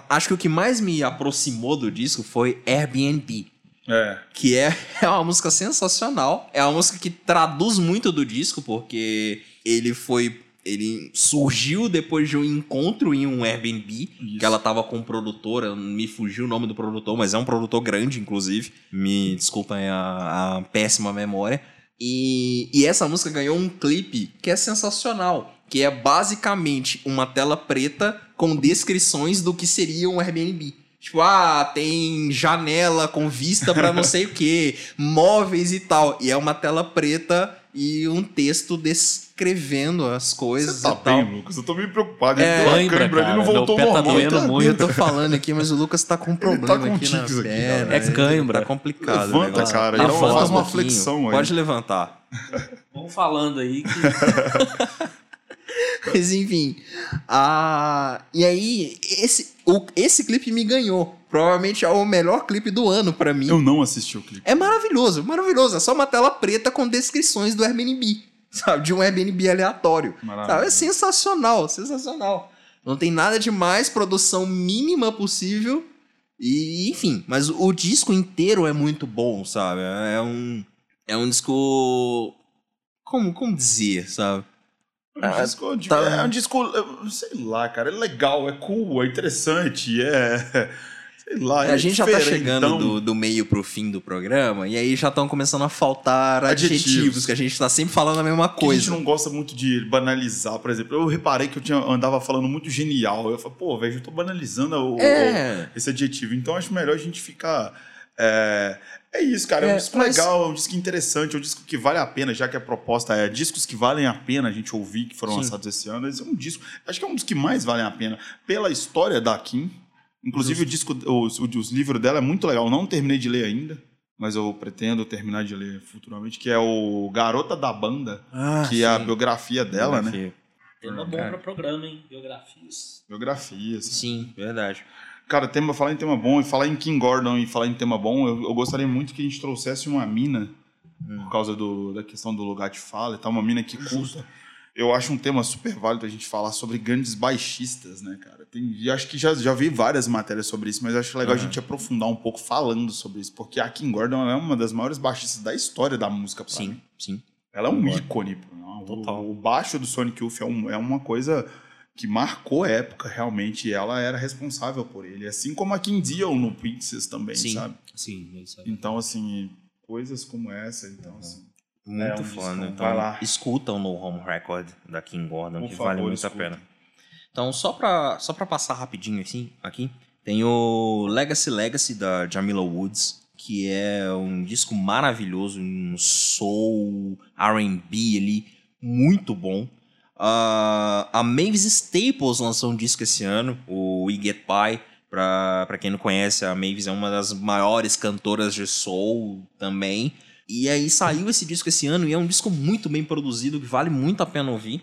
Speaker 3: acho que o que mais me aproximou do disco foi Airbnb.
Speaker 2: É.
Speaker 3: Que é, é uma música sensacional. É uma música que traduz muito do disco, porque ele foi. Ele surgiu depois de um encontro em um Airbnb,
Speaker 2: Isso.
Speaker 3: que ela tava com um produtor, eu- me fugiu o nome do produtor, mas é um produtor grande, inclusive. Me desculpem a, a péssima memória. E, e essa música ganhou um clipe que é sensacional, que é basicamente uma tela preta com descrições do que seria um Airbnb. Tipo, ah, tem janela com vista pra não sei o que, móveis e tal. E é uma tela preta e um texto descrevendo as coisas
Speaker 2: Você tá
Speaker 3: e tal.
Speaker 2: bem, Lucas? Eu tô meio preocupado.
Speaker 3: É,
Speaker 2: Ele uma
Speaker 4: lembra,
Speaker 2: câimbra, ele
Speaker 4: cara,
Speaker 2: não voltou
Speaker 4: meu pé tá
Speaker 2: normal.
Speaker 4: doendo
Speaker 2: Tá
Speaker 4: muito.
Speaker 3: Eu tô falando aqui, mas o Lucas tá com um problema
Speaker 2: com
Speaker 3: aqui na
Speaker 2: aqui,
Speaker 3: perna.
Speaker 2: cara.
Speaker 4: É cãibra.
Speaker 3: Tá complicado. o
Speaker 2: Levanta, cara,
Speaker 3: Tá
Speaker 4: faz
Speaker 3: um
Speaker 2: uma
Speaker 3: pouquinho.
Speaker 2: flexão aí.
Speaker 3: Pode levantar.
Speaker 4: Vamos falando aí que
Speaker 3: Mas enfim. A... E aí, esse, o, esse clipe me ganhou. Provavelmente é o melhor clipe do ano pra mim.
Speaker 2: Eu não assisti o clipe.
Speaker 3: É maravilhoso, maravilhoso. É só uma tela preta com descrições do Airbnb. Sabe? De um Airbnb aleatório.
Speaker 2: Maravilha.
Speaker 3: Sabe? É sensacional, sensacional. Não tem nada de mais, produção mínima possível. E, enfim, mas o disco inteiro é muito bom, sabe? É um. É um disco. Como, como dizer, sabe?
Speaker 2: É um
Speaker 3: Ah,
Speaker 2: disco,
Speaker 3: tá.
Speaker 2: é um disco, sei lá, cara, é legal, é cool, é interessante, é. Sei lá, é
Speaker 3: a gente já tá chegando do, do meio pro fim do programa, e aí já estão começando a faltar adjetivos,
Speaker 2: Adjetivos.
Speaker 3: que a gente tá sempre falando a mesma
Speaker 2: Que a gente
Speaker 3: coisa.
Speaker 2: não gosta muito de banalizar, por exemplo. Eu reparei que eu tinha, andava falando muito genial. Eu falei, pô, velho, eu tô banalizando o,
Speaker 3: É.
Speaker 2: o- esse adjetivo. Então acho melhor a gente ficar. É, é isso, cara. É, um
Speaker 3: É,
Speaker 2: disco
Speaker 3: mas-
Speaker 2: legal, é um disco interessante, é um disco que vale a pena, já que a proposta é discos que valem a pena a gente ouvir, que foram
Speaker 3: Sim.
Speaker 2: lançados esse ano. Esse é um disco. Acho que é um dos que mais valem a pena pela história da Kim. Inclusive, o disco, os, os livros dela é muito legal. Eu não terminei de ler ainda, mas eu pretendo terminar de ler futuramente, que é o Garota da Banda,
Speaker 3: Ah,
Speaker 2: que é a
Speaker 3: sim.
Speaker 2: biografia dela, né?
Speaker 3: Biografia.
Speaker 4: tema bom
Speaker 3: Cara.
Speaker 4: pra programa, hein? Biografias.
Speaker 2: Biografia, assim.
Speaker 3: Sim, verdade.
Speaker 2: Cara, tema, falar em tema bom e falar em King Gordon e falar em tema bom, eu, eu gostaria muito que a gente trouxesse uma mina,
Speaker 3: Hum.
Speaker 2: por causa do, da questão do lugar de fala e tal, uma mina que curta. Eu acho um tema super válido a gente falar sobre grandes baixistas, né, cara? Tem, e acho que já, já vi várias matérias sobre isso, mas acho legal a
Speaker 3: Aham.
Speaker 2: gente aprofundar um pouco falando sobre isso, porque a Kim Gordon é uma das maiores baixistas da história da música, pra
Speaker 3: Sim,
Speaker 2: mim.
Speaker 3: sim.
Speaker 2: Ela é um
Speaker 3: Concordo.
Speaker 2: ícone. pô. O-
Speaker 3: Total.
Speaker 2: O, baixo do Sonic Youth é, um- é uma coisa que marcou a época, realmente. e Ela era responsável por ele. Assim como a Kim Deal no Pixies também,
Speaker 3: Sim.
Speaker 2: sabe?
Speaker 4: Sim, é isso aí.
Speaker 2: Então, assim, coisas como essa. Então, assim,
Speaker 3: Muito
Speaker 2: É,
Speaker 3: foda.
Speaker 2: discão.
Speaker 3: Então,
Speaker 2: Vai lá.
Speaker 3: escuta o No Home Record da King Gordon,
Speaker 2: Por
Speaker 3: que
Speaker 2: favor,
Speaker 3: vale muito
Speaker 2: escuta.
Speaker 3: a pena. Então, só pra, só pra passar rapidinho assim, aqui, tem o Legacy Legacy da Jamila Woods, que é um disco maravilhoso, um soul, R&B ali, muito bom. Ah, a Mavis Staples lançou um disco esse ano, o We Get By. Pra, pra quem não conhece, a Mavis é uma das maiores cantoras de soul também. E aí saiu esse disco esse ano e é um disco muito bem produzido, que vale muito a pena ouvir.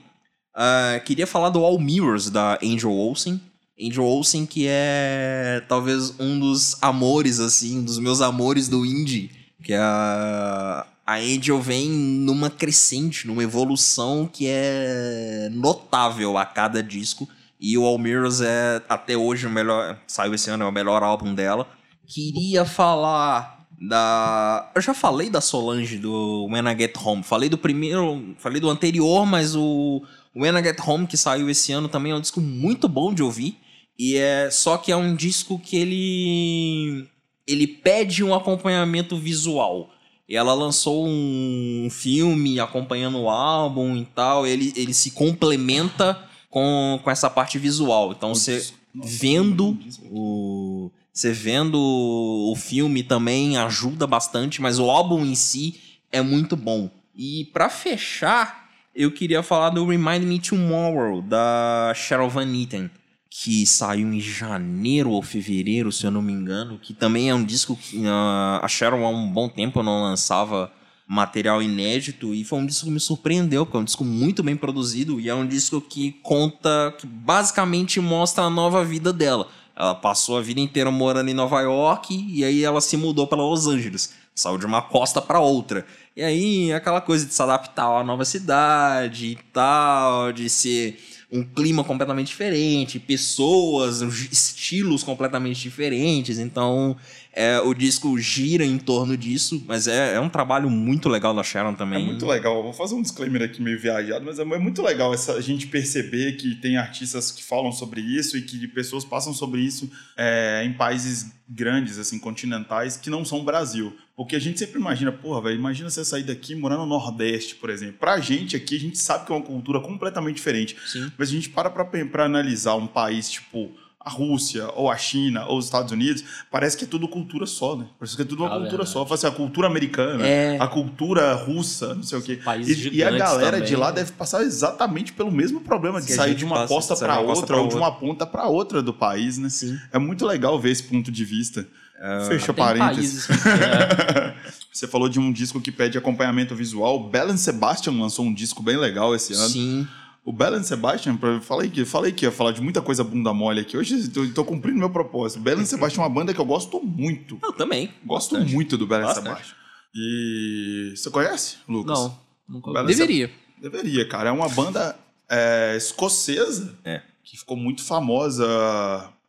Speaker 3: Ah, queria falar do All Mirrors, da Angel Olsen. Angel Olsen, que é talvez um dos amores, assim, um dos meus amores do indie. Que a, a Angel vem numa crescente, numa evolução que é notável a cada disco. E o All Mirrors é até hoje o melhor. Saiu esse ano, é o melhor álbum dela. Queria falar da. Eu já falei da Solange do When I Get Home. Falei do primeiro. Falei do anterior, mas o When I Get Home, que saiu esse ano, também é um disco muito bom de ouvir. E é. Só que é um disco que ele. Ele pede um acompanhamento visual. E ela lançou um filme acompanhando o álbum e tal. Ele, ele se complementa com, com essa parte visual. Então você vendo o. Você vendo o filme também ajuda bastante, mas o álbum em si é muito bom. E pra fechar, eu queria falar do Remind Me Tomorrow, da Cheryl Van Etten, que saiu em janeiro ou fevereiro, se eu não me engano, que também é um disco que uh, a Cheryl há um bom tempo não lançava material inédito e foi um disco que me surpreendeu, porque é um disco muito bem produzido e é um disco que conta, que basicamente mostra a nova vida dela. Ela passou a vida inteira morando em Nova York e aí ela se mudou para Los Angeles. Saiu de uma costa para outra. E aí, aquela coisa de se adaptar uma nova cidade e tal, de ser um clima completamente diferente, pessoas, estilos completamente diferentes. Então, é, o disco gira em torno disso, mas é, é, um trabalho muito legal da Sharon também.
Speaker 2: É muito legal. Vou fazer um disclaimer aqui meio viajado, mas é, é muito legal essa, a gente perceber que tem artistas que falam sobre isso e que pessoas passam sobre isso é, em países grandes, assim, continentais, que não são Brasil. Porque a gente sempre imagina, porra, velho, imagina você sair daqui morar no Nordeste, por exemplo. Pra gente aqui, a gente sabe que é uma cultura completamente diferente.
Speaker 3: Sim.
Speaker 2: Mas a gente para pra, pra analisar um país, tipo, a Rússia, ou a China, ou os Estados Unidos, parece que é tudo cultura só, né? Parece que é tudo uma
Speaker 4: Ah,
Speaker 2: cultura
Speaker 4: verdade.
Speaker 2: só. Fala assim, a cultura americana,
Speaker 3: É.
Speaker 2: a cultura russa, não sei o quê. E, e a galera
Speaker 4: também,
Speaker 2: de lá
Speaker 4: né?
Speaker 2: deve passar exatamente pelo mesmo problema de
Speaker 3: Que
Speaker 2: sair de uma
Speaker 3: passa,
Speaker 2: costa para outra, ou de uma ponta para outra do país, né?
Speaker 4: Sim.
Speaker 2: É muito legal ver esse ponto de vista. Fecha
Speaker 4: Tem
Speaker 2: parênteses.
Speaker 4: países que, é,
Speaker 2: Você falou de um disco que pede acompanhamento visual. Belen Sebastian lançou um disco bem legal esse ano.
Speaker 3: Sim.
Speaker 2: O Belen Sebastian, falei que, falei que ia falar de muita coisa bunda mole aqui. Hoje tô, tô cumprindo meu propósito. Belen Sebastian é uma banda que eu gosto muito.
Speaker 3: Eu também.
Speaker 2: Gosto
Speaker 3: Bastante.
Speaker 2: muito do Belen
Speaker 3: Bastante.
Speaker 2: Sebastian. E você conhece, Lucas?
Speaker 4: não, nunca ouvi.
Speaker 3: Deveria.
Speaker 2: Deveria, cara. É uma banda é, escocesa
Speaker 3: É.
Speaker 2: que ficou muito famosa,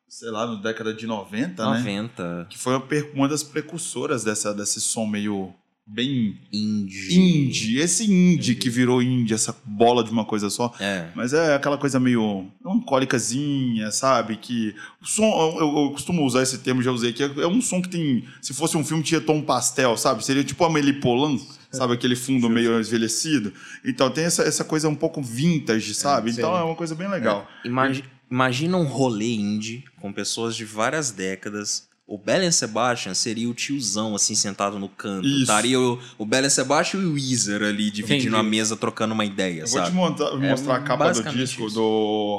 Speaker 2: sei lá, na década de 90, né?
Speaker 3: 90.
Speaker 2: Que foi uma das precursoras dessa, desse som meio bem
Speaker 3: Indie.
Speaker 2: indie. Esse indie que virou indie, essa bola de uma coisa só.
Speaker 3: É.
Speaker 2: Mas é aquela coisa meio melancólicazinha, sabe? Que o som, eu, eu costumo usar esse termo, já usei aqui, é um som que tem, se fosse um filme, tinha tom pastel, sabe? Seria tipo a Amélie Polan, sabe? Aquele fundo meio envelhecido. Então tem essa, essa coisa um pouco vintage, sabe? então
Speaker 4: sim.
Speaker 2: é uma coisa bem legal.
Speaker 3: Imagi- imagina um rolê indie com pessoas de várias décadas. O Belen Sebastian seria o tiozão, assim, sentado no canto.
Speaker 2: Isso.
Speaker 3: Estaria o, o Belen Sebastian e o Weezer ali, dividindo
Speaker 4: Entendi.
Speaker 3: a mesa, trocando uma ideia,
Speaker 2: Eu vou
Speaker 3: sabe?
Speaker 2: te montar- mostrar a capa do disco
Speaker 3: isso.
Speaker 2: do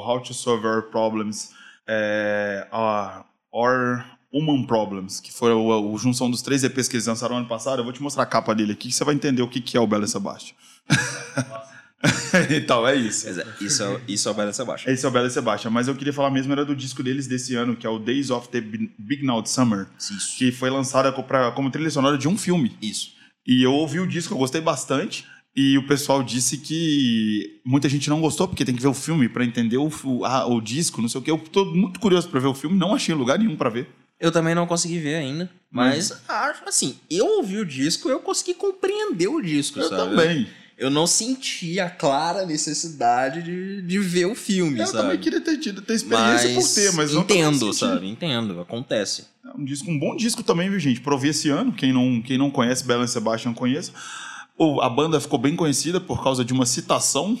Speaker 2: How to Solve Our Problems é, uh, or Human Problems, que foi o, o junção dos três EPs que eles lançaram ano passado. Eu vou te mostrar a capa dele aqui, que você vai entender o que, que é o Bela Sebastian. então, é isso.
Speaker 3: Mas é, Isso é, isso é o Belen Sebastian.
Speaker 2: Esse é o Bela Sebastian, mas eu queria falar mesmo era do disco deles desse ano, que é o Days of the Big Now Summer,
Speaker 3: Isso.
Speaker 2: que foi lançada co- pra- como trilha sonora de um filme.
Speaker 3: Isso.
Speaker 2: E eu ouvi o disco, eu gostei bastante. E o pessoal disse que muita gente não gostou, porque tem que ver o filme pra entender o, o, ah, o disco, não sei o quê. Eu tô muito curioso pra ver o filme, não achei lugar nenhum pra ver.
Speaker 3: Eu também não consegui ver ainda. Mas, acho assim, eu ouvi o disco eu consegui compreender o disco,
Speaker 2: Eu
Speaker 3: sabe?
Speaker 2: também.
Speaker 3: Eu não senti a clara necessidade de, de ver o filme,
Speaker 2: Eu
Speaker 3: sabe?
Speaker 2: também queria ter tido ter experiência
Speaker 3: mas
Speaker 2: por ter, mas
Speaker 3: entendo, sabe? Entendo, acontece.
Speaker 2: É um disco, um bom disco também, viu, gente? Pra ouvir esse ano. Quem não, quem não conhece Bela Sebastian conheça. A banda ficou bem conhecida por causa de uma citação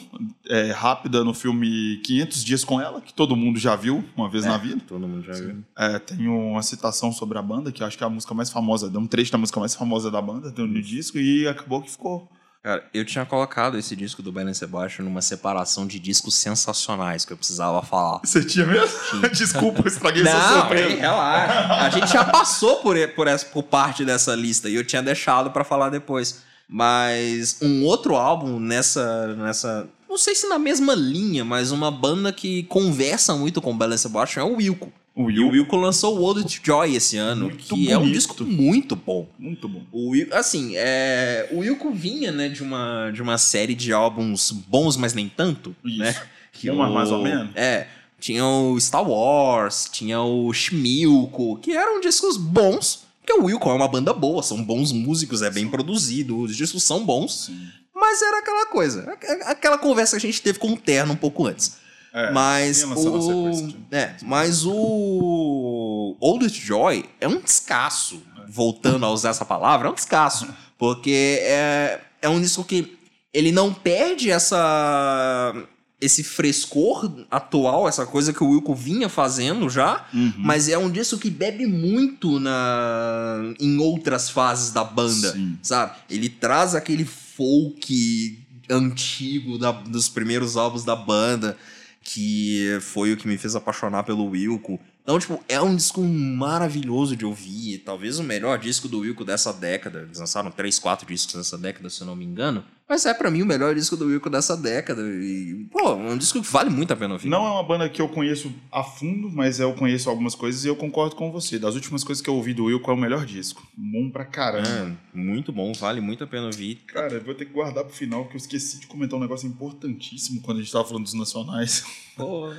Speaker 2: é, rápida no filme 500 Dias com Ela, que todo mundo já viu uma vez na vida.
Speaker 3: Todo mundo já viu.
Speaker 2: É, tem uma citação sobre a banda, que eu acho que é a música mais famosa, é um trecho da música mais famosa da banda, tem no disco, e acabou que ficou.
Speaker 3: Cara, eu tinha colocado esse disco do Belen Sebastian numa separação de discos sensacionais que eu precisava falar.
Speaker 2: Você tinha mesmo? Desculpa, eu estraguei sua
Speaker 3: Não,
Speaker 2: surpresa.
Speaker 3: ei, relaxa. A gente já passou por, por, essa, por parte dessa lista e eu tinha deixado pra falar depois. Mas um outro álbum nessa, nessa. Não sei se na mesma linha, mas uma banda que conversa muito com o Belen Sebastian é o Wilco.
Speaker 2: O
Speaker 3: E o
Speaker 2: Will,
Speaker 3: Wilco lançou o World of Joy esse ano,
Speaker 2: Muito
Speaker 3: que é um
Speaker 2: bonito.
Speaker 3: disco muito bom.
Speaker 2: muito bom.
Speaker 3: O assim, é, o Wilco vinha, né, de uma, de uma série de álbuns bons, mas nem tanto,
Speaker 2: Isso.
Speaker 3: né? Que
Speaker 2: mas
Speaker 3: o-
Speaker 2: mais ou menos.
Speaker 3: É, tinha o Star Wars, tinha o Shmilko, que eram discos bons, porque o Wilco é uma banda boa, são bons músicos, é bem produzido, os discos são bons,
Speaker 2: Sim.
Speaker 3: mas era aquela coisa, aqu- aquela conversa que a gente teve com o Terno um pouco antes.
Speaker 2: É,
Speaker 3: Mas o,
Speaker 2: de-
Speaker 3: é, mas o Oldest Joy é um descasso. Voltando a usar essa palavra, é um descasso. Porque é, é um disco que ele não perde essa esse frescor atual, essa coisa que o Wilco vinha fazendo já,
Speaker 2: Uhum.
Speaker 3: mas é um disco que bebe muito na em outras fases da banda,
Speaker 2: Sim.
Speaker 3: sabe? Ele traz aquele folk antigo da- dos primeiros álbuns da banda, que foi o que me fez apaixonar pelo Wilco. Então, tipo, é um disco maravilhoso de ouvir. Talvez o melhor disco do Wilco dessa década. Eles lançaram três, quatro discos nessa década, se eu não me engano. Mas é pra mim o melhor disco do Wilco dessa década. E, pô, é um disco que vale muito a pena ouvir.
Speaker 2: Não é uma banda que eu conheço a fundo, mas eu conheço algumas coisas e eu concordo com você. Das últimas coisas que eu ouvi do Wilco é o melhor disco. Bom pra caramba.
Speaker 3: É, muito bom, vale muito a pena ouvir.
Speaker 2: Cara, eu vou ter que guardar pro final, porque eu esqueci de comentar um negócio importantíssimo quando a gente tava falando dos nacionais.
Speaker 3: Pô,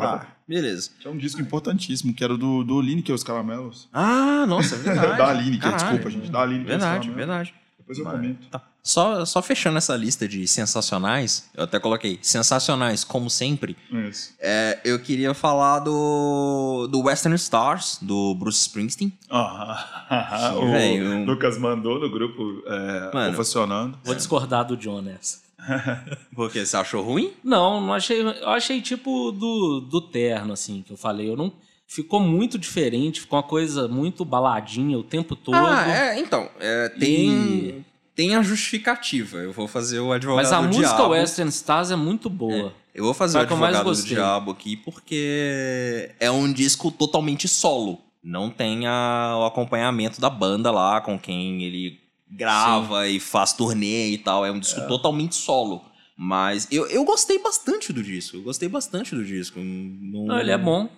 Speaker 3: ah, beleza.
Speaker 2: Que é um disco importantíssimo, que era do, do Lineker, os Caramelos.
Speaker 3: Ah, nossa, é verdade.
Speaker 2: da Lineker,
Speaker 3: Caralho.
Speaker 2: desculpa, gente. Da os
Speaker 3: Verdade, verdade.
Speaker 2: Depois eu
Speaker 3: Mas-
Speaker 2: comento.
Speaker 3: Tá. Só, só fechando essa lista de sensacionais, eu até coloquei sensacionais, como sempre.
Speaker 2: Isso.
Speaker 3: é, eu queria falar do, do Western Stars, do Bruce Springsteen.
Speaker 2: Ah, o
Speaker 3: velho.
Speaker 2: Lucas mandou no grupo é,
Speaker 3: Mano.
Speaker 2: funcionando.
Speaker 4: Vou discordar do John nessa.
Speaker 3: Porque você achou ruim?
Speaker 4: Não, não achei. Eu achei tipo do, do terno, assim, que eu falei. Eu não. Ficou muito diferente, ficou uma coisa muito baladinha o tempo todo.
Speaker 3: Ah, é, então. é, tem,
Speaker 4: E-
Speaker 3: tem a justificativa. Eu vou fazer o advogado
Speaker 4: Mas a
Speaker 3: do
Speaker 4: música
Speaker 3: diabo.
Speaker 4: Western Stars é muito boa.
Speaker 3: Eu vou fazer
Speaker 4: Foi
Speaker 3: o advogado do diabo aqui porque é um disco totalmente solo. Não tem a- o acompanhamento da banda lá com quem ele grava e faz turnê e tal. É um disco totalmente solo. Mas eu, eu gostei bastante do disco. Eu gostei bastante do disco. Não,
Speaker 4: Não, ele é bom.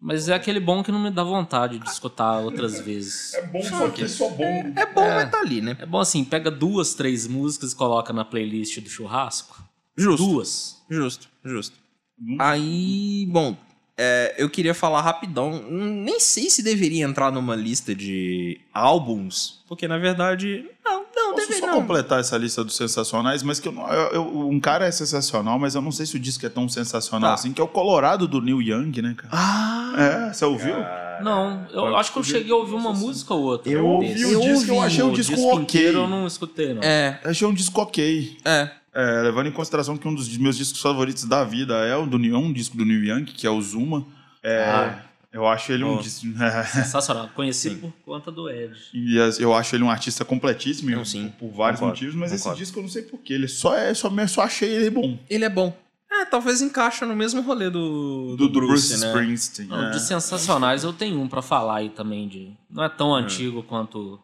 Speaker 4: Mas é aquele bom que não me dá vontade de escutar outras vezes.
Speaker 2: É bom, só que só bom.
Speaker 3: É bom,
Speaker 4: É.
Speaker 3: mas tá ali, né?
Speaker 4: É bom assim, pega duas, três músicas e coloca na playlist do churrasco.
Speaker 3: Justo.
Speaker 4: Duas.
Speaker 3: Justo, justo.
Speaker 2: Hum.
Speaker 3: Aí, bom, é, eu queria falar rapidão. hum, Nem sei se deveria entrar numa lista de álbuns, porque na verdade. Não, não,
Speaker 2: Posso
Speaker 3: deveria
Speaker 2: só
Speaker 3: não.
Speaker 2: completar essa lista dos sensacionais, mas que eu, eu- eu- um cara é sensacional, mas eu não sei se o disco é tão sensacional
Speaker 3: Tá.
Speaker 2: assim, que é o Colorado do Neil Young, né, cara?
Speaker 3: Ah!
Speaker 2: É, você ouviu?
Speaker 4: Não, eu acho que eu cheguei a ouvir uma música ou outra.
Speaker 3: Eu
Speaker 2: ouvi o
Speaker 3: Eu
Speaker 2: disco, eu
Speaker 3: ouvi
Speaker 2: achei o disco, ok.
Speaker 4: inteiro eu não escutei, não.
Speaker 3: É,
Speaker 2: Achei um disco ok.
Speaker 3: é.
Speaker 2: É, levando em consideração que um dos meus discos favoritos da vida é o do, Neil- um disco do Neil Young, que é o Zuma. É,
Speaker 4: Ah.
Speaker 2: Eu acho ele um
Speaker 3: Oh.
Speaker 2: disco.
Speaker 4: Sensacional. Conheci por conta do Ed.
Speaker 2: E as- eu acho ele um artista completíssimo
Speaker 3: Não,
Speaker 2: por-
Speaker 3: sim.
Speaker 2: por, vários
Speaker 3: Concordo,
Speaker 2: motivos, mas
Speaker 3: concordo.
Speaker 2: esse disco eu não sei porquê. Ele só é, só, só achei ele bom.
Speaker 3: Ele é bom. É, talvez encaixa no mesmo rolê do,
Speaker 2: Do,
Speaker 3: do,
Speaker 2: do
Speaker 3: Bruce,
Speaker 2: Bruce,
Speaker 3: né?
Speaker 2: Springsteen.
Speaker 4: Não,
Speaker 2: é.
Speaker 4: De sensacionais eu tenho um pra falar aí também de. Não é tão antigo quanto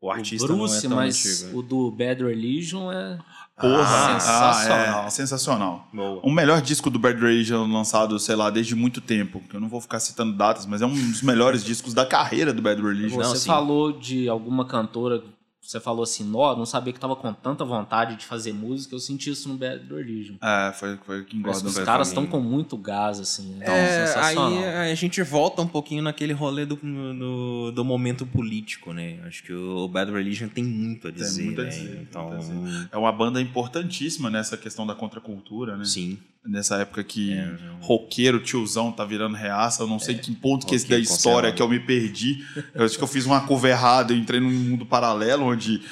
Speaker 3: O
Speaker 4: o
Speaker 3: artista
Speaker 4: Bruce,
Speaker 3: não é tão
Speaker 4: mas
Speaker 3: antigo.
Speaker 4: o do Bad Religion é.
Speaker 2: Porra,
Speaker 4: Ah, sensacional.
Speaker 2: Ah, é, sensacional.
Speaker 3: Boa.
Speaker 2: O melhor disco do Bad Religion lançado, sei lá, desde muito tempo. Eu não vou ficar citando datas, mas é um dos melhores discos da carreira do Bad Religion.
Speaker 3: Não,
Speaker 4: Você
Speaker 3: sim.
Speaker 4: falou de alguma cantora, você falou assim, nó, não sabia que tava com tanta vontade de fazer música, eu senti isso no Bad Religion.
Speaker 2: É, foi, foi que engorda.
Speaker 4: os caras estão com muito gás, assim. É,
Speaker 3: É,
Speaker 4: sensacional.
Speaker 3: aí a gente volta um pouquinho naquele rolê do, do, do momento político, né? Acho que o Bad Religion tem muito a
Speaker 2: Tem
Speaker 3: dizer,
Speaker 2: muito a
Speaker 3: né?
Speaker 2: dizer,
Speaker 3: então,
Speaker 2: muito a dizer. É uma banda importantíssima nessa questão da contracultura, né?
Speaker 3: sim.
Speaker 2: Nessa época que
Speaker 3: É,
Speaker 2: roqueiro, tiozão, tá virando reaça. Eu não sei que ponto que esse da história que eu me perdi. Eu acho que eu fiz uma curva errada, eu entrei num mundo paralelo onde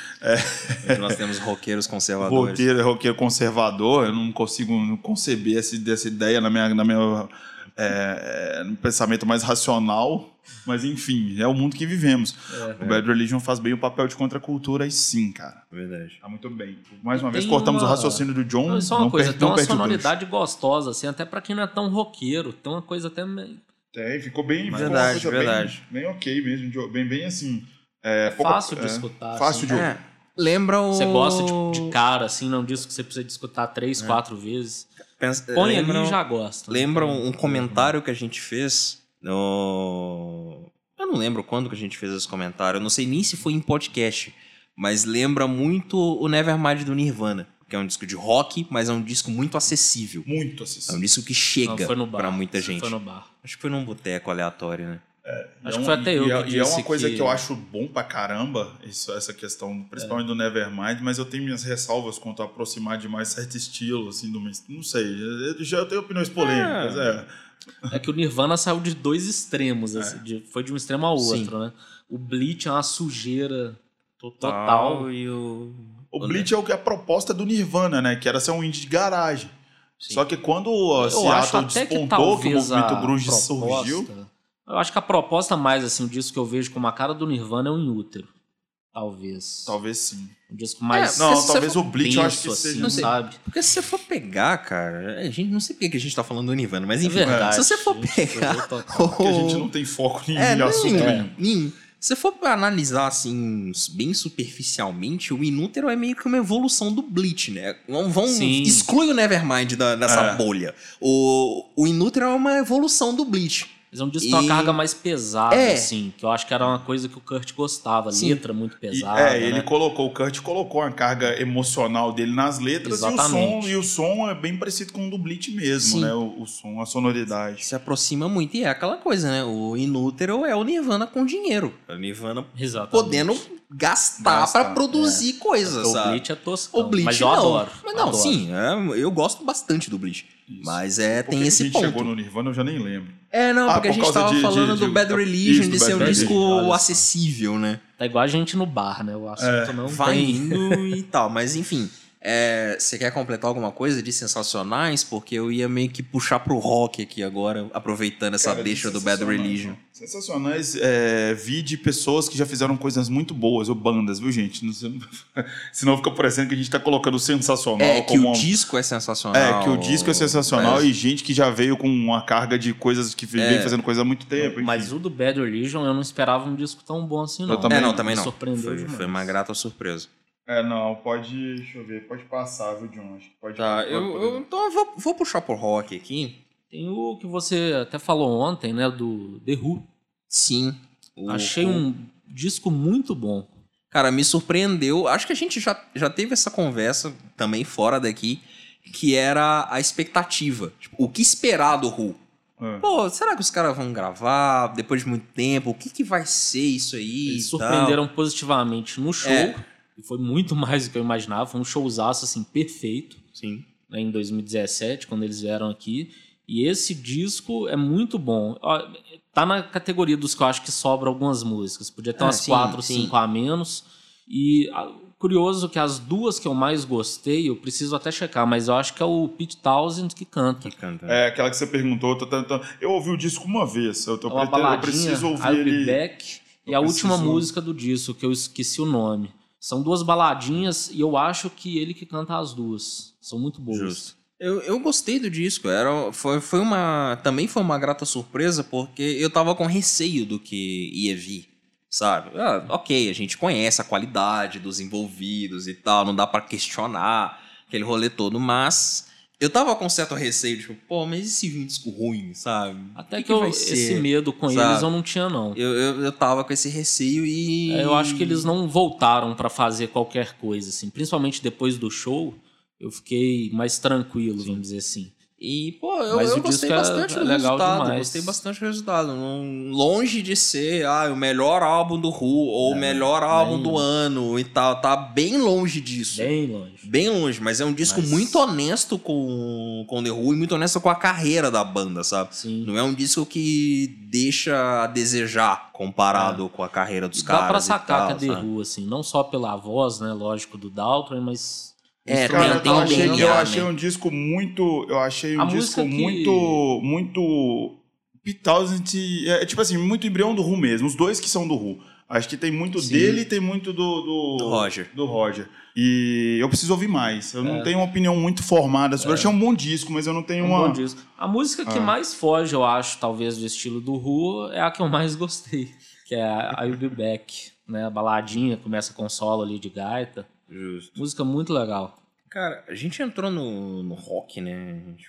Speaker 3: Onde nós temos roqueiros conservadores.
Speaker 2: roqueiro é roqueiro conservador. Eu não consigo conceber essa, essa ideia na minha, na minha é, é, no pensamento mais racional. Mas enfim, é o mundo que vivemos.
Speaker 3: É.
Speaker 2: O Bad Religion faz bem o papel de contracultura e sim, cara.
Speaker 3: Verdade.
Speaker 2: Tá muito bem. Mais uma vez, cortamos
Speaker 4: uma-
Speaker 2: o raciocínio do John.
Speaker 4: Não, só uma
Speaker 2: não
Speaker 4: coisa,
Speaker 2: per-
Speaker 4: tem uma sonoridade gostosa, assim, até pra quem não é tão roqueiro. Tem uma coisa até meio
Speaker 2: Tem, ficou bem. ficou
Speaker 3: Verdade,
Speaker 2: coisa
Speaker 3: verdade.
Speaker 2: Bem, bem ok mesmo. Bem, bem assim. É, pouca-
Speaker 4: fácil de
Speaker 2: é,
Speaker 4: escutar.
Speaker 2: Fácil
Speaker 4: assim.
Speaker 2: de ouvir.
Speaker 3: É, lembra o...
Speaker 4: Você gosta de, de cara, assim, não diz que você precisa de escutar três,
Speaker 2: É.
Speaker 4: quatro vezes.
Speaker 3: Pensa-
Speaker 4: Põe
Speaker 3: lembra,
Speaker 4: ali e já gosta.
Speaker 3: Lembra um comentário que a gente fez no... Eu não lembro quando que a gente fez esse comentário. Eu não sei nem se foi em podcast. Mas lembra muito o Nevermind do Nirvana. Que é um disco de rock, mas é um disco muito acessível.
Speaker 2: Muito
Speaker 3: É
Speaker 2: acessível.
Speaker 3: um disco que
Speaker 4: Não,
Speaker 3: chega
Speaker 4: foi no bar.
Speaker 3: pra muita
Speaker 4: Isso
Speaker 3: gente.
Speaker 4: Foi no bar.
Speaker 3: Acho que foi num boteco aleatório, né?
Speaker 4: Acho
Speaker 2: E
Speaker 4: que
Speaker 2: é
Speaker 4: foi
Speaker 2: um-
Speaker 4: até
Speaker 2: e
Speaker 4: eu
Speaker 2: é-
Speaker 4: que
Speaker 2: E é uma coisa que...
Speaker 4: que
Speaker 2: eu acho bom pra caramba, isso, essa questão, principalmente do Nevermind, mas eu tenho minhas ressalvas quanto a aproximar demais certo estilo, assim, do. Não sei, eu já tenho opiniões polêmicas, é.
Speaker 4: É que o Nirvana saiu de dois extremos, assim, de- foi de um extremo ao
Speaker 3: Sim.
Speaker 4: outro, né? O Bleach é uma sujeira total.
Speaker 3: E o...
Speaker 2: O Bleach é o que é a proposta do Nirvana, né? Que era ser um indie de garagem.
Speaker 3: Sim.
Speaker 2: Só que quando o
Speaker 4: Eu acho
Speaker 2: Seattle
Speaker 4: até que
Speaker 2: despontou, que, o
Speaker 4: talvez
Speaker 2: movimento
Speaker 4: a
Speaker 2: grunge
Speaker 4: proposta,
Speaker 2: surgiu...
Speaker 4: Eu acho que a proposta mais, assim, disso que eu vejo como a cara do Nirvana é o Inútero. Talvez.
Speaker 2: Talvez sim.
Speaker 4: Um disco mais.
Speaker 2: Não,
Speaker 3: se
Speaker 2: talvez o Bleach eu acho que seja.
Speaker 4: assim,
Speaker 3: Não sei.
Speaker 4: sabe?
Speaker 3: Porque se você for pegar, cara, a gente não sei porque que a gente tá falando do Nirvana, mas
Speaker 4: É
Speaker 3: enfim,
Speaker 4: verdade.
Speaker 3: se você for pegar.
Speaker 2: Porque a gente não tem foco em
Speaker 3: É,
Speaker 2: assunto
Speaker 3: nenhum,
Speaker 2: nenhum.
Speaker 3: nenhum. Se você for analisar assim, bem superficialmente, o Inútero é meio que uma evolução do Bleach, né? Vão, vão
Speaker 4: Sim.
Speaker 3: exclui o Nevermind da, dessa
Speaker 2: É.
Speaker 3: bolha. O, o Inútero é uma evolução do Bleach.
Speaker 4: Mas é um disco com uma
Speaker 3: E-
Speaker 4: carga mais pesada,
Speaker 3: É.
Speaker 4: assim. Que eu acho que era uma coisa que o Kurt gostava.
Speaker 3: Sim.
Speaker 4: Letra muito
Speaker 2: E,
Speaker 4: pesada.
Speaker 2: é, ele
Speaker 4: né?
Speaker 2: colocou, o Kurt colocou a carga emocional dele nas letras e o, som,
Speaker 4: Exatamente.
Speaker 2: e o som é bem parecido com o do Bleach mesmo,
Speaker 3: Sim.
Speaker 2: né? O, o som, a sonoridade.
Speaker 3: Se aproxima muito. E é aquela coisa, né? O Inútero é o Nirvana com dinheiro. É o Nirvana
Speaker 4: Exatamente.
Speaker 3: podendo gastar,
Speaker 2: Gastar,
Speaker 3: pra produzir coisas,
Speaker 4: Porque o? Bleach é toscão.
Speaker 3: O Bleach
Speaker 4: mas eu
Speaker 3: não.
Speaker 4: adoro.
Speaker 3: Mas não,
Speaker 4: adoro.
Speaker 3: sim, é, eu gosto bastante do Bleach.
Speaker 2: Isso.
Speaker 3: Mas é,
Speaker 2: Por
Speaker 3: tem esse
Speaker 2: a gente
Speaker 3: ponto.
Speaker 2: chegou no Nirvana, eu já nem lembro.
Speaker 3: É, não,
Speaker 2: Ah,
Speaker 3: porque a
Speaker 2: por
Speaker 3: gente
Speaker 2: causa
Speaker 3: tava
Speaker 2: de-
Speaker 3: falando
Speaker 2: de-
Speaker 3: do Bad
Speaker 2: isso,
Speaker 3: Religion,
Speaker 2: do
Speaker 3: de ser um
Speaker 2: Religion,
Speaker 3: disco
Speaker 4: só.
Speaker 3: acessível, né?
Speaker 4: Tá igual a gente no bar, né? O assunto
Speaker 2: É,
Speaker 4: não
Speaker 3: Vai
Speaker 4: tem...
Speaker 3: indo e tal. Mas enfim, é, você quer completar alguma coisa de sensacionais? Porque eu ia meio que puxar pro rock aqui agora, aproveitando essa
Speaker 2: Cara,
Speaker 3: deixa do Bad. Religion.
Speaker 2: Sensacionais, é, vi de pessoas que já fizeram coisas muito boas, ou bandas, viu, gente? Não sei- Senão fica parecendo que a gente tá colocando sensacional
Speaker 3: É, que
Speaker 2: como
Speaker 3: o
Speaker 2: uma-
Speaker 3: disco é sensacional.
Speaker 2: É, que o disco é sensacional
Speaker 3: Mas-
Speaker 2: e gente que já veio com uma carga de coisas que
Speaker 3: É.
Speaker 2: vem fazendo coisa há muito tempo. enfim.
Speaker 4: Mas o do Bad Religion eu não esperava um disco tão bom assim, não.
Speaker 2: Eu também
Speaker 3: É, não,
Speaker 2: não.
Speaker 3: também
Speaker 4: Me
Speaker 3: não.
Speaker 4: surpreendeu
Speaker 3: Foi,
Speaker 4: demais.
Speaker 3: foi uma grata surpresa.
Speaker 2: É, não, pode. Deixa eu ver, pode passar, viu, John? Acho que pode
Speaker 3: Tá,
Speaker 2: pode-
Speaker 3: eu,
Speaker 2: pode-
Speaker 3: eu- então eu vou, vou puxar pro rock aqui.
Speaker 4: Tem o que você até falou ontem, né? Do The Who.
Speaker 3: Sim. O-
Speaker 4: Achei
Speaker 3: o-
Speaker 4: um disco muito bom.
Speaker 3: Cara, me surpreendeu. Acho que a gente já, já teve essa conversa também fora daqui, que era a expectativa. Tipo, o que esperar do Who?
Speaker 2: É.
Speaker 3: Pô, será que os caras vão gravar depois de muito tempo? O que, que vai ser isso aí?
Speaker 4: Eles
Speaker 3: e tal?
Speaker 4: surpreenderam positivamente no show.
Speaker 3: É.
Speaker 4: E foi muito mais do que eu imaginava. Foi um showzaço, assim, perfeito.
Speaker 3: Sim.
Speaker 4: né, em 2017, quando eles vieram aqui. E esse disco é muito bom. Ó, Tá na categoria dos que eu acho que sobra algumas músicas. Podia ter
Speaker 3: Ah,
Speaker 4: umas
Speaker 3: sim,
Speaker 4: quatro,
Speaker 3: sim.
Speaker 4: cinco a menos. E ah, curioso que as duas que eu mais gostei, eu preciso até checar, mas eu acho que é o Pete Townsend que canta.
Speaker 3: Que canta.
Speaker 2: É, aquela que você perguntou, eu. Eu ouvi o disco uma vez, eu, tô
Speaker 4: É uma
Speaker 2: pretendo- eu
Speaker 4: baladinha,
Speaker 2: preciso ouvir
Speaker 4: I'll Be
Speaker 2: ele.
Speaker 4: Back, e
Speaker 2: Eu
Speaker 4: a última música do disco, que eu esqueci o nome. São duas baladinhas e eu acho que ele que canta as duas. São muito boas.
Speaker 3: Justo. Eu, eu gostei do disco, era, foi, foi uma. Também foi uma grata surpresa, porque eu tava com receio do que ia vir. Sabe? Ah, ok, a gente conhece a qualidade dos envolvidos e tal, não dá pra questionar aquele rolê todo, mas eu tava com certo receio, tipo, pô, mas e se vir um disco ruim, sabe?
Speaker 4: Até
Speaker 3: O
Speaker 4: que, eu-
Speaker 3: vai
Speaker 4: esse medo com
Speaker 3: Sabe?
Speaker 4: eles eu não tinha, não.
Speaker 3: Eu, eu, eu tava com esse receio e.
Speaker 4: É, Eu acho que eles não voltaram pra fazer qualquer coisa, assim. Principalmente depois do show, eu fiquei mais tranquilo, vamos dizer assim.
Speaker 3: E, pô, eu, eu
Speaker 4: o
Speaker 3: gostei
Speaker 4: é-
Speaker 3: bastante
Speaker 4: é
Speaker 3: do resultado.
Speaker 4: demais.
Speaker 3: Gostei bastante do resultado. Não- longe de ser ah, o melhor álbum do Who ou o
Speaker 4: É,
Speaker 3: melhor álbum do ano e tal. Tá bem longe disso. Bem,
Speaker 4: Bem longe.
Speaker 3: longe, mas é um disco
Speaker 4: Mas-
Speaker 3: muito honesto com, com The Who e muito honesto com a carreira da banda, sabe?
Speaker 4: Sim.
Speaker 3: Não é um disco que deixa a desejar comparado com a carreira dos
Speaker 4: É. Dá
Speaker 3: caras.
Speaker 4: pra
Speaker 3: e
Speaker 4: sacar
Speaker 3: tal,
Speaker 4: que é The
Speaker 3: sabe?
Speaker 4: Who, assim. Não só pela voz, né? Lógico, do Daltrey, mas...
Speaker 3: É,
Speaker 2: Cara,
Speaker 3: tem
Speaker 2: eu
Speaker 3: um
Speaker 2: achei,
Speaker 3: DNA,
Speaker 2: eu achei
Speaker 3: né?
Speaker 2: um disco muito. Eu achei um
Speaker 4: A
Speaker 2: disco
Speaker 4: que-
Speaker 2: muito. Muito. Pete Townsend, é, tipo assim, muito embrião do Who mesmo. Os dois que são do Who. Acho que tem muito
Speaker 4: Sim.
Speaker 2: dele e tem muito do, do.
Speaker 3: Do Roger.
Speaker 2: Do Roger. E eu preciso ouvir mais. Eu não
Speaker 4: É.
Speaker 2: tenho uma opinião muito formada sobre. Eu achei um bom disco, mas eu não tenho
Speaker 4: Um
Speaker 2: uma.
Speaker 4: bom disco. A música que
Speaker 2: Ah.
Speaker 4: mais foge, eu acho, talvez, do estilo do Who, é a que eu mais gostei. Que é a I'll Be Back. Né? A baladinha, começa com solo ali de gaita.
Speaker 3: Justo.
Speaker 4: Música muito legal.
Speaker 3: Cara, a gente entrou no, no rock, né? A gente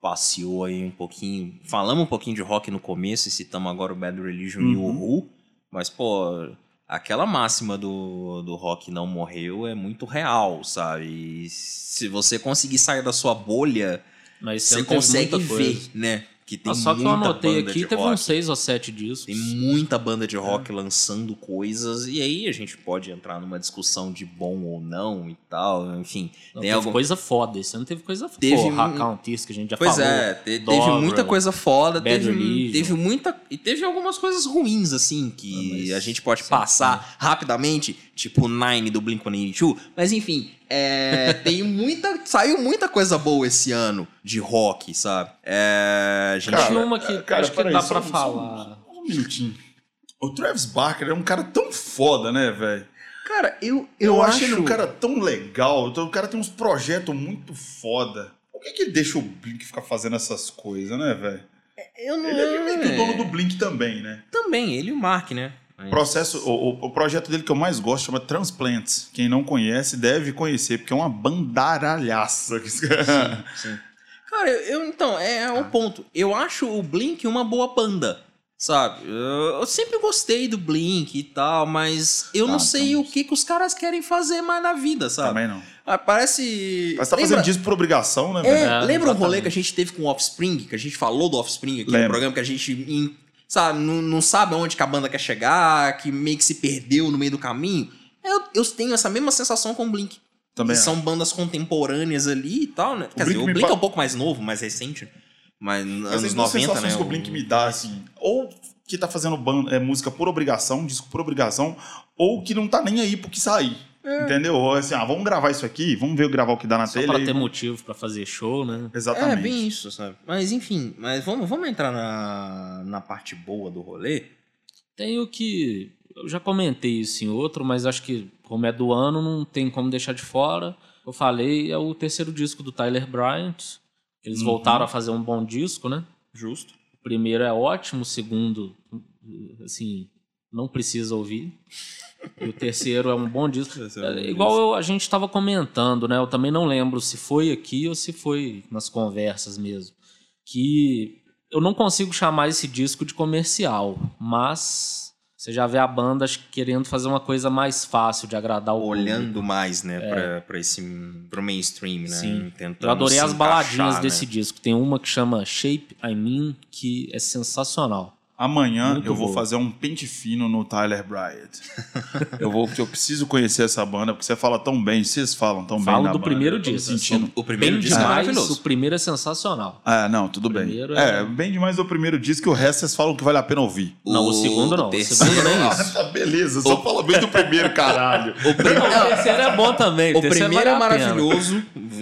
Speaker 3: passeou aí um pouquinho. Falamos um pouquinho de rock no começo e citamos agora o Bad Religion e o
Speaker 2: Uhum.
Speaker 3: Who. Mas, pô, aquela máxima do, do rock não morreu é muito real, sabe? E se você conseguir sair da sua bolha,
Speaker 4: Mas
Speaker 3: você consegue ver, né? Que tem
Speaker 4: Ah, só que eu anotei aqui, teve
Speaker 3: rock.
Speaker 4: uns seis ou sete discos.
Speaker 3: Tem muita banda de rock
Speaker 4: É.
Speaker 3: lançando coisas, e aí a gente pode entrar numa discussão de bom ou não e tal, enfim.
Speaker 4: Não,
Speaker 3: tem
Speaker 4: teve
Speaker 3: algum-
Speaker 4: coisa foda. Esse ano teve coisa foda.
Speaker 3: Teve
Speaker 4: Pô,
Speaker 3: um-
Speaker 4: Racountis, que a gente já
Speaker 3: Pois
Speaker 4: falou.
Speaker 3: é, te- teve muita coisa foda,
Speaker 4: Bad
Speaker 3: teve, teve muita. E teve algumas coisas ruins, assim, que
Speaker 4: Ah,
Speaker 3: a gente pode passar rapidamente, tipo Nine do Blink 182. Mas enfim, é, tem muita. Saiu muita coisa boa esse ano de rock, sabe? É, gente.
Speaker 2: Cara,
Speaker 4: uma que
Speaker 2: cara,
Speaker 4: acho que dá
Speaker 2: só
Speaker 4: pra
Speaker 2: um- só um-
Speaker 4: falar.
Speaker 2: Um minutinho. O Travis Barker é um cara tão foda, né, velho?
Speaker 3: Cara, eu,
Speaker 2: Eu,
Speaker 3: eu,
Speaker 2: acho
Speaker 3: acho...
Speaker 2: ele um cara tão legal, então o cara tem uns projetos muito foda. Por que, que ele deixa o Blink ficar fazendo essas coisas, né, velho?
Speaker 3: Eu não...
Speaker 2: Ele é meio que o dono do Blink também, né?
Speaker 3: Também, ele e o Mark, né? Mas-
Speaker 2: Processo, o, o- o projeto dele que eu mais gosto chama Transplants. Quem não conhece deve conhecer, porque é uma bandaralhaça.
Speaker 3: Sim. Cara, eu, eu- então, é, é um ponto. Eu acho o Blink uma boa banda, sabe? Eu, eu sempre gostei do Blink e tal, mas eu não
Speaker 2: Ah,
Speaker 3: sei
Speaker 2: então-
Speaker 3: o que, que os caras querem fazer mais na vida, sabe?
Speaker 2: Também não.
Speaker 3: Ah, parece.
Speaker 2: Mas tá
Speaker 3: Lembra-
Speaker 2: fazendo disso por obrigação, né,
Speaker 3: É?
Speaker 4: É,
Speaker 3: lembra o rolê
Speaker 4: exatamente.
Speaker 3: que a gente teve com o Offspring, que a gente falou do Offspring aqui
Speaker 2: Lembro.
Speaker 3: no programa, que a gente, sabe, não, não sabe aonde que a banda quer chegar, que meio que se perdeu no meio do caminho. Eu, eu tenho essa mesma sensação com o Blink.
Speaker 2: Também
Speaker 3: são bandas contemporâneas ali e tal, né? Quer
Speaker 2: Blink
Speaker 3: dizer, o Blink
Speaker 2: pa-
Speaker 3: é um pouco mais novo, mais recente. Mas
Speaker 2: Mas
Speaker 3: anos
Speaker 2: as duas
Speaker 3: 90,
Speaker 2: sensações
Speaker 3: né?
Speaker 2: que o Blink me dá, assim, ou que tá fazendo ban- é, música por obrigação, disco por obrigação, ou que não tá nem aí pro que sair.
Speaker 3: É.
Speaker 2: Entendeu? Ou assim, ah, vamos gravar isso aqui, vamos ver gravar o que dá na
Speaker 4: Só
Speaker 2: telha.
Speaker 4: pra
Speaker 2: e-
Speaker 4: ter motivo pra fazer show, né?
Speaker 2: Exatamente.
Speaker 3: É, bem isso, sabe? Mas enfim, mas vamos, vamos entrar na, na parte boa do rolê.
Speaker 4: Tem o que. Eu já comentei isso em outro, mas acho que, como é do ano, não tem como deixar de fora. Eu falei, é o terceiro disco do Tyler Bryant. Eles
Speaker 2: Uhum.
Speaker 4: voltaram a fazer um bom disco, né?
Speaker 3: Justo.
Speaker 4: O primeiro é ótimo, o segundo, assim, não precisa ouvir. E o terceiro é um bom disco.
Speaker 3: É um
Speaker 4: É, igual eu- a gente estava comentando, né? Eu também não lembro se foi aqui ou se foi nas conversas mesmo. Que eu não consigo chamar esse disco de comercial, mas você já vê a banda querendo fazer uma coisa mais fácil de agradar o público.
Speaker 3: Olhando mais, né, pra, pra esse pro mainstream, né?
Speaker 4: Sim.
Speaker 3: Tentando
Speaker 4: Eu adorei as baladinhas
Speaker 3: encaixar,
Speaker 4: desse
Speaker 3: né?
Speaker 4: disco. Tem uma que chama Shape I Mean, que é sensacional.
Speaker 2: Amanhã
Speaker 4: Muito
Speaker 2: eu vou
Speaker 4: boa.
Speaker 2: fazer um pente fino no Tyler Bryant. eu vou, porque eu preciso conhecer essa banda, porque você fala tão bem, vocês falam tão bem
Speaker 4: Falo do
Speaker 2: banda,
Speaker 4: primeiro disco.
Speaker 2: sentindo.
Speaker 3: O primeiro
Speaker 4: bem
Speaker 3: disco é
Speaker 4: demais,
Speaker 3: maravilhoso.
Speaker 4: o primeiro é sensacional.
Speaker 2: Ah, não, tudo bem.
Speaker 4: primeiro
Speaker 2: É...
Speaker 4: é-
Speaker 2: bem demais o primeiro disco, e o resto vocês falam que vale a pena ouvir.
Speaker 4: Não, o segundo não. O
Speaker 3: terceiro-
Speaker 4: segundo nem
Speaker 2: Ah,
Speaker 4: isso.
Speaker 2: tá beleza, só fala bem do primeiro, caralho.
Speaker 3: O, prim-
Speaker 4: O terceiro é bom também.
Speaker 3: o
Speaker 4: terceiro
Speaker 3: primeiro é
Speaker 4: vale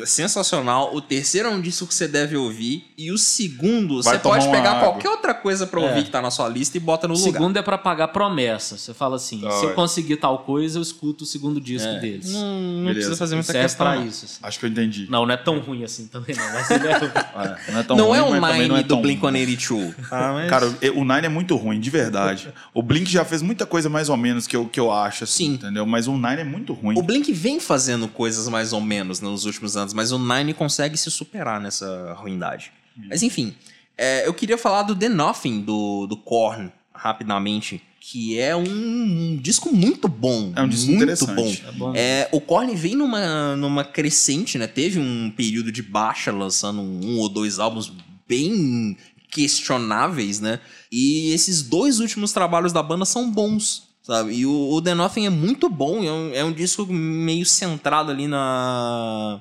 Speaker 3: maravilhoso, sensacional. O terceiro é um disco que você deve ouvir. E o segundo,
Speaker 2: Vai
Speaker 3: você pode pegar
Speaker 2: água.
Speaker 3: qualquer outra coisa pra
Speaker 4: É.
Speaker 3: ouvir que tá na sua lista e bota no
Speaker 4: O
Speaker 3: lugar.
Speaker 4: segundo é pra pagar promessa. Você fala assim,
Speaker 2: Ah,
Speaker 4: se eu
Speaker 2: é.
Speaker 4: conseguir tal coisa, eu escuto o segundo disco
Speaker 3: É.
Speaker 4: deles.
Speaker 3: Não, não
Speaker 2: Beleza.
Speaker 3: precisa fazer muita
Speaker 4: Serve
Speaker 3: questão.
Speaker 4: pra isso. assim.
Speaker 2: Acho que eu entendi.
Speaker 4: Não, não é tão ruim assim também não. Mas ele é...
Speaker 2: É, não é tão
Speaker 3: Não
Speaker 2: ruim,
Speaker 3: é o Nine
Speaker 2: não é
Speaker 3: do
Speaker 2: tão
Speaker 3: Blink-182. Ah, mas-
Speaker 2: Cara, o Nine é muito ruim, de verdade. O Blink já fez muita coisa mais ou menos que eu, que eu acho, assim,
Speaker 3: Sim.
Speaker 2: entendeu? Mas o Nine é muito ruim.
Speaker 3: O Blink vem fazendo coisas mais ou menos nos últimos anos, mas o Nine consegue se superar nessa ruindade. Mas enfim, é, eu queria falar do The Nothing, do, do Korn, rapidamente, que é um, um disco muito bom.
Speaker 2: É um disco
Speaker 3: muito bom.
Speaker 4: É bom.
Speaker 3: É, o Korn vem numa, numa crescente, né? Teve um período de baixa, lançando um ou dois álbuns bem questionáveis, né? E esses dois últimos trabalhos da banda são bons, sabe? E o, o The Nothing é muito bom, é um, é um disco meio centrado ali na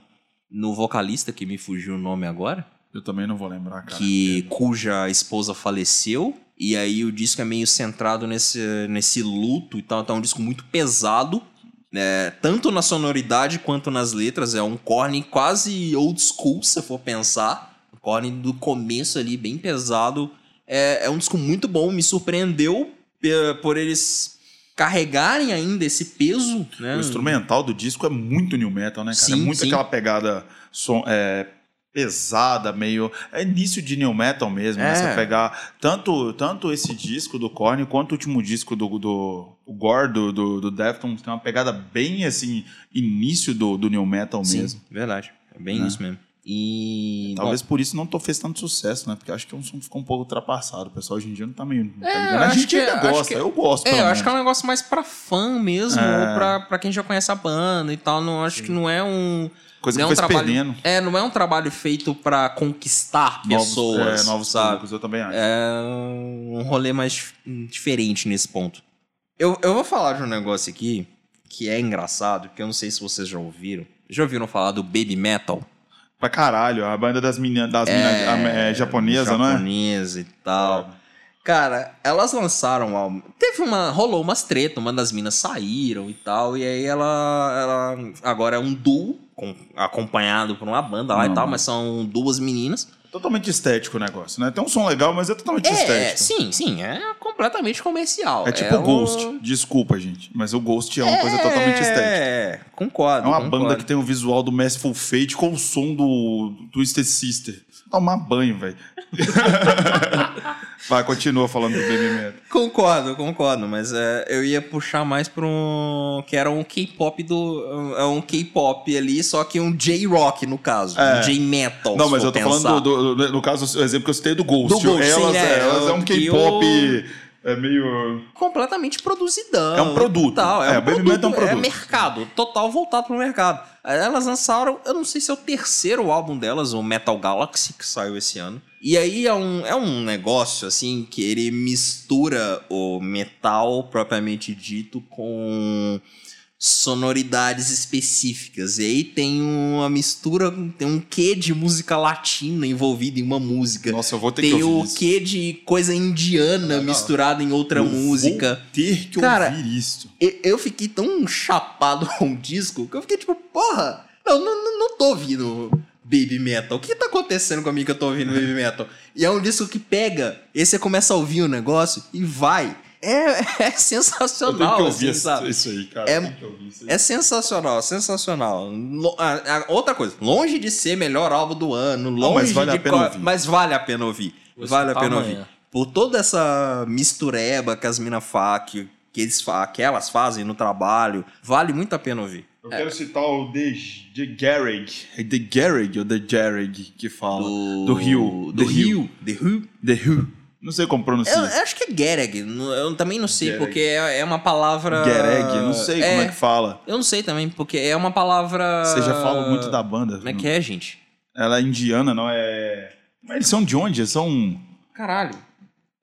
Speaker 3: no vocalista, que me fugiu o nome agora,
Speaker 2: Eu também não vou lembrar, cara.
Speaker 3: que cuja esposa faleceu. E aí o disco é meio centrado nesse, nesse luto e tal. É um disco muito pesado. né? tanto na sonoridade quanto nas letras. É um Korn quase old school, se for pensar. O Korn do começo ali, bem pesado. É, é um disco muito bom. Me surpreendeu pe- por eles carregarem ainda esse peso. Né?
Speaker 2: O instrumental do disco é muito new metal, né, cara?
Speaker 3: Sim,
Speaker 2: é muito
Speaker 3: sim.
Speaker 2: aquela pegada som, é, pesada, meio. É início de new metal mesmo, né?
Speaker 3: É.
Speaker 2: Você pegar tanto, tanto esse disco do Korn quanto o último disco do, do o Gore do, do, do Deftones, tem uma pegada bem assim, início do, do new metal
Speaker 3: Sim,
Speaker 2: mesmo.
Speaker 3: verdade. É bem
Speaker 2: Né?
Speaker 3: isso mesmo. E.
Speaker 2: Talvez por isso não tô fez tanto sucesso, né? Porque acho que o som ficou um pouco ultrapassado. O pessoal hoje em dia não tá meio. tá
Speaker 3: É,
Speaker 2: a
Speaker 3: acho
Speaker 2: gente
Speaker 3: que-
Speaker 2: ainda gosta,
Speaker 3: que-
Speaker 2: eu gosto.
Speaker 3: É, eu acho que é um
Speaker 2: menos.
Speaker 3: negócio mais pra fã mesmo,
Speaker 2: É.
Speaker 3: ou pra, pra quem já conhece a banda e tal. Não, acho que não é um.
Speaker 2: Coisa
Speaker 3: não
Speaker 2: que
Speaker 3: é um trabalho,
Speaker 2: perdendo.
Speaker 3: É, não é um trabalho feito pra conquistar pessoas,
Speaker 2: novos, é, novos
Speaker 3: sabe?
Speaker 2: públicos, eu também acho.
Speaker 3: É um rolê mais dif- diferente nesse ponto. Eu, eu vou falar de um negócio aqui que é engraçado, que eu não sei se vocês já ouviram. Já ouviram falar do Baby Metal?
Speaker 2: Pra caralho, a banda das meninas das mina, é, japonesa, não é?
Speaker 3: Japonesa e tal. Cara, elas lançaram um álbum. Teve uma. Rolou umas treta, uma das minas saíram e tal. E aí ela. ela agora é um duo, com- acompanhado por uma banda lá e
Speaker 2: Não.
Speaker 3: tal, mas são duas meninas.
Speaker 2: Totalmente estético o negócio, né? Tem um som legal, mas é totalmente
Speaker 3: É,
Speaker 2: estético.
Speaker 3: sim, sim, é completamente comercial.
Speaker 2: É tipo
Speaker 3: um-
Speaker 2: Ghost. Desculpa, gente. Mas o Ghost é uma coisa totalmente estética.
Speaker 3: É, concordo.
Speaker 2: É uma
Speaker 3: concordo.
Speaker 2: banda que tem o visual do Merciful Fate com o som do Twisted Sister. Tomar banho, velho. Vai, continua falando do Baby Metal.
Speaker 3: Concordo, concordo, mas é, eu ia puxar mais pra um. que era um K-pop do. É um K-pop ali, só que um J-rock, no caso.
Speaker 2: É.
Speaker 3: Um J-metal.
Speaker 2: Não, mas eu tô
Speaker 3: pensar.
Speaker 2: falando, do, do- no caso, o exemplo que eu citei do Ghost.
Speaker 3: Do Ghost, sim,
Speaker 2: elas,
Speaker 3: né?
Speaker 2: elas é um K-pop
Speaker 3: eu-
Speaker 2: é meio...
Speaker 3: completamente produzidão.
Speaker 2: É um produto.
Speaker 3: e Tal. É,
Speaker 2: É,
Speaker 3: um
Speaker 2: Baby
Speaker 3: produto,
Speaker 2: é um produto.
Speaker 3: É mercado, total voltado pro mercado. Elas lançaram, eu não sei se é o terceiro álbum delas, o Metal Galaxy, que saiu esse ano. E aí é um, é um negócio, assim, que ele mistura o metal propriamente dito com sonoridades específicas. E aí tem uma mistura, tem um quê de música latina envolvido em uma música.
Speaker 2: Nossa, eu vou ter que
Speaker 3: Tem o
Speaker 2: ouvir isso.
Speaker 3: quê de coisa indiana misturada em outra
Speaker 2: Eu
Speaker 3: música.
Speaker 2: Vou ter que
Speaker 3: Cara,
Speaker 2: ouvir isso.
Speaker 3: Eu fiquei tão chapado com o disco que eu fiquei tipo, porra, eu não, não, não tô ouvindo baby metal. O que tá acontecendo comigo que eu tô ouvindo baby metal? E é um disco que pega, e você começa a ouvir o negócio e vai. É, é
Speaker 2: Eu tenho
Speaker 3: sensacional,
Speaker 2: que ouvir
Speaker 3: assim, sabe?
Speaker 2: isso aí, cara.
Speaker 3: É-
Speaker 2: isso aí.
Speaker 3: É sensacional, sensacional. Lo- a- a- outra coisa, longe de ser melhor álbum do ano, longe
Speaker 2: mas vale
Speaker 3: de
Speaker 2: a pena
Speaker 3: co-
Speaker 2: ouvir.
Speaker 3: mas vale a pena ouvir.
Speaker 4: Vou
Speaker 3: vale a pena
Speaker 4: amanhã.
Speaker 3: ouvir. Por toda essa mistureba que as minas que, que, eles que elas fazem no trabalho, vale muito a pena ouvir.
Speaker 2: Eu quero citar o The, The Garrig. É The Garrig ou The Jarrig que fala? Do, Rio.
Speaker 3: Do
Speaker 2: The
Speaker 3: Rio. The Rio.
Speaker 2: The Rio. Não sei como pronuncia.
Speaker 3: Eu, eu acho que é Gereg. Eu também não sei,
Speaker 2: Gereg.
Speaker 3: porque é, é uma palavra.
Speaker 2: Gereg, não sei como é que fala.
Speaker 3: Eu não sei também, porque é uma palavra.
Speaker 2: Você já fala muito da banda.
Speaker 3: Como é que é, gente?
Speaker 2: Ela é indiana, não é. Mas eles são de onde? Eles são.
Speaker 3: Caralho.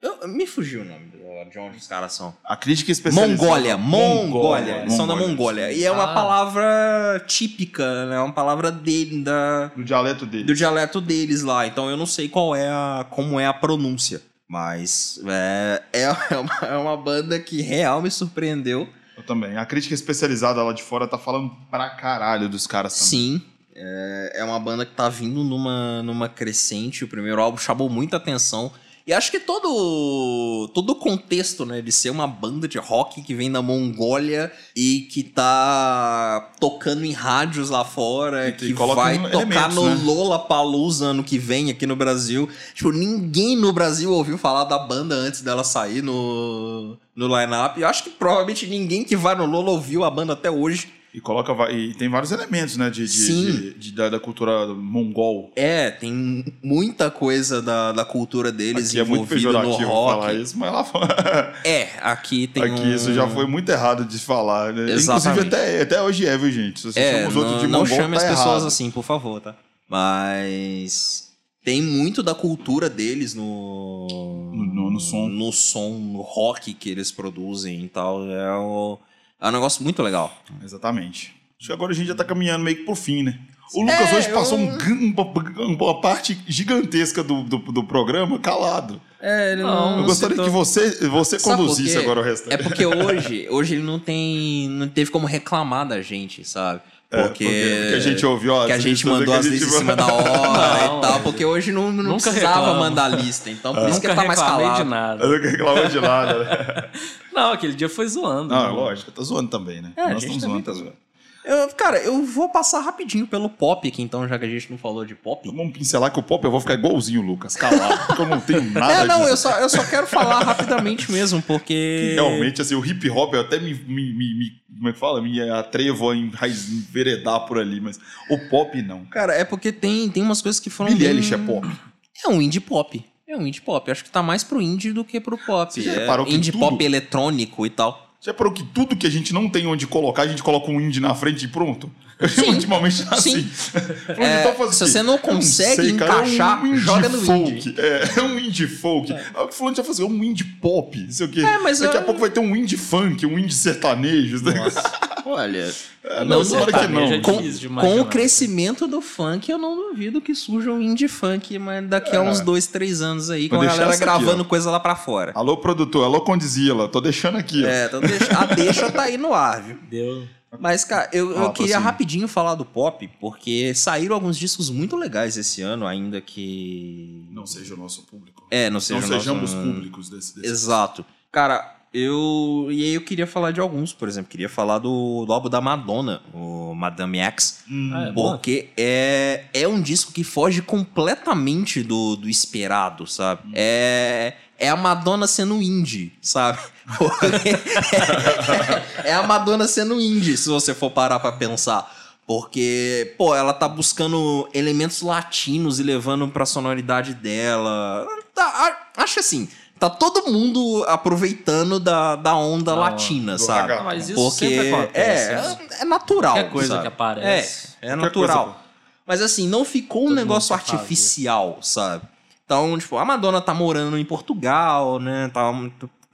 Speaker 3: Eu, me fugiu o nome de onde os caras são.
Speaker 2: A crítica especializada.
Speaker 3: Mongólia, Mongólia. Eles são da
Speaker 2: Mongólia.
Speaker 3: Mongólia. E é uma
Speaker 4: Ah.
Speaker 3: palavra típica, né? É uma palavra dele, da,
Speaker 2: Do dialeto dele.
Speaker 3: do dialeto deles lá. Então eu não sei qual é a, como é a pronúncia. Mas é, é, é uma, é uma banda que real me surpreendeu.
Speaker 2: Eu também. A crítica especializada lá de fora tá falando pra caralho dos caras também.
Speaker 3: Sim. É, é uma banda que tá vindo numa, numa crescente. O primeiro álbum chamou muita atenção. E acho que todo, todo o contexto, né, de ser uma banda de rock que vem da Mongólia e que tá tocando em rádios lá fora,
Speaker 2: E-
Speaker 3: que
Speaker 2: e coloca
Speaker 3: vai tocar no
Speaker 2: né?
Speaker 3: Lollapalooza ano que vem aqui no Brasil. Tipo, ninguém no Brasil ouviu falar da banda antes dela sair no, no line-up. E eu acho que provavelmente ninguém que vai no Lola ouviu a banda até hoje.
Speaker 2: E coloca. E tem vários elementos, né? De, de,
Speaker 3: Sim.
Speaker 2: de- de- da, cultura mongol.
Speaker 3: É, tem muita coisa da, da cultura deles
Speaker 2: Aqui é muito
Speaker 3: envolvida no rock.
Speaker 2: falar isso, mas lá fora.
Speaker 3: É, aqui tem
Speaker 2: Aqui
Speaker 3: um...
Speaker 2: isso já foi muito errado de falar, né?
Speaker 3: Exatamente.
Speaker 2: Inclusive até, até hoje é, viu, gente? Se você
Speaker 3: É,
Speaker 2: os outros
Speaker 3: não,
Speaker 2: de
Speaker 3: não
Speaker 2: mongol,
Speaker 3: chame
Speaker 2: tá
Speaker 3: as pessoas
Speaker 2: errado.
Speaker 3: assim, por favor, tá? Mas tem muito da cultura deles no...
Speaker 2: No- no- no som.
Speaker 3: No som, no rock que eles produzem e tal. É, o- é um negócio muito legal.
Speaker 2: Exatamente. Acho que agora a gente já tá caminhando meio que pro fim, né? O Lucas
Speaker 3: É,
Speaker 2: hoje passou
Speaker 3: eu-
Speaker 2: um uma, parte gigantesca do, do, do programa calado.
Speaker 3: É, ele
Speaker 4: Não,
Speaker 2: Eu gostaria que você, você
Speaker 3: Sabe
Speaker 2: conduzisse agora o restante.
Speaker 3: É porque hoje, hoje ele não tem. Não teve como reclamar da gente, sabe?
Speaker 2: É,
Speaker 3: Porque,
Speaker 2: porque a gente ouviu, ó,
Speaker 3: que a gente mandou as
Speaker 2: gente
Speaker 3: listas em cima da hora
Speaker 4: Não,
Speaker 3: e tal,
Speaker 4: é.
Speaker 3: porque hoje não, não
Speaker 4: Nunca
Speaker 3: precisava
Speaker 4: reclamo.
Speaker 3: mandar lista. Então por isso que
Speaker 4: Nunca
Speaker 3: ele tá mais
Speaker 4: reclamei
Speaker 3: calado.
Speaker 4: de nada.
Speaker 2: Eu não reclamo de nada. né?
Speaker 4: Não, aquele dia foi zoando.
Speaker 2: Não, é
Speaker 4: né?
Speaker 2: lógico, tá zoando também, né?
Speaker 3: É,
Speaker 2: Nós estamos zoando,
Speaker 3: tá
Speaker 2: tá zoando.
Speaker 3: Eu- cara, eu vou passar rapidinho pelo pop aqui, então, já que a gente não falou de pop.
Speaker 2: Vamos pincelar que o pop eu vou ficar igualzinho Lucas, calado, porque eu não tenho nada
Speaker 3: É, não,
Speaker 2: disso.
Speaker 3: eu só, eu só quero falar rapidamente mesmo, porque.
Speaker 2: Realmente, assim, o hip hop eu até me, me, me- como é que fala? Me atrevo a enveredar por ali, mas o pop não.
Speaker 3: Cara, é porque tem, tem umas coisas que foram.
Speaker 2: Billie
Speaker 3: bem-
Speaker 2: é pop.
Speaker 3: É um indie pop. É um indie pop. Acho que tá mais pro indie do que pro pop.
Speaker 2: Você
Speaker 3: é
Speaker 2: reparou que
Speaker 3: indie
Speaker 2: tudo-
Speaker 3: pop eletrônico e tal.
Speaker 2: Já parou que tudo que a gente não tem onde colocar, a gente coloca um indie na frente e pronto?
Speaker 3: Sim.
Speaker 2: Ultimamente é assim.
Speaker 3: Sim. É,
Speaker 2: de tal faz o
Speaker 3: se você não
Speaker 2: Eu
Speaker 3: consegue
Speaker 2: sei, cara,
Speaker 3: encaixar,
Speaker 2: é um indie
Speaker 3: joga no
Speaker 2: folk.
Speaker 3: indie.
Speaker 2: É, é um indie folk. É. O que fulano já fazer um indie pop, não sei o quê.
Speaker 3: É, mas
Speaker 2: Daqui a
Speaker 3: eu-
Speaker 2: pouco vai ter um indie funk, um indie sertanejo.
Speaker 3: Olha.
Speaker 2: É, não, que não.
Speaker 4: é
Speaker 3: Com,
Speaker 4: difícil de
Speaker 3: com
Speaker 4: imaginar.
Speaker 3: o crescimento do funk, eu não duvido que surja um indie funk, mas daqui a
Speaker 2: É.
Speaker 3: uns dois, três anos aí,
Speaker 2: Vou
Speaker 3: com a galera
Speaker 2: aqui,
Speaker 3: gravando
Speaker 2: ó.
Speaker 3: coisa lá pra fora.
Speaker 2: Alô, produtor, alô, Condizila, tô deixando aqui, ó.
Speaker 3: É, deixa, a deixa tá aí no ar, viu?
Speaker 4: Deu.
Speaker 3: Mas, cara, eu, eu
Speaker 2: Ó,
Speaker 3: queria
Speaker 2: prossiga.
Speaker 3: rapidinho falar do pop, porque saíram alguns discos muito legais esse ano, ainda que.
Speaker 2: Não seja o nosso público.
Speaker 3: É, não
Speaker 2: Não
Speaker 3: seja
Speaker 2: sejamos
Speaker 3: nosso-
Speaker 2: públicos desse, desse.
Speaker 3: Exato. Cara, eu. E aí eu queria falar de alguns, por exemplo. Queria falar do, do álbum da Madonna, o Madame X.
Speaker 2: Hum,
Speaker 4: Ah, é?
Speaker 3: Porque é, é um disco que foge completamente do, do esperado, sabe? É, é a Madonna sendo indie, sabe? É, é a Madonna sendo indie, se você for parar pra pensar. Porque, pô, ela tá buscando elementos latinos e levando pra sonoridade dela. Tá, acho assim, tá todo mundo aproveitando da, da onda
Speaker 4: Da
Speaker 3: latina, sabe?
Speaker 4: Ah, mas isso
Speaker 3: Porque
Speaker 4: sempre acontece.
Speaker 3: é,
Speaker 4: né?
Speaker 3: é natural.
Speaker 4: Qualquer coisa
Speaker 3: sabe?
Speaker 4: que aparece.
Speaker 3: É, é
Speaker 2: Qualquer
Speaker 3: natural.
Speaker 2: coisa.
Speaker 3: Mas assim, não ficou um
Speaker 4: Todo
Speaker 3: negócio
Speaker 4: quer fazer.
Speaker 3: artificial, sabe? Então, tipo, a Madonna tá morando em Portugal, né? Tá,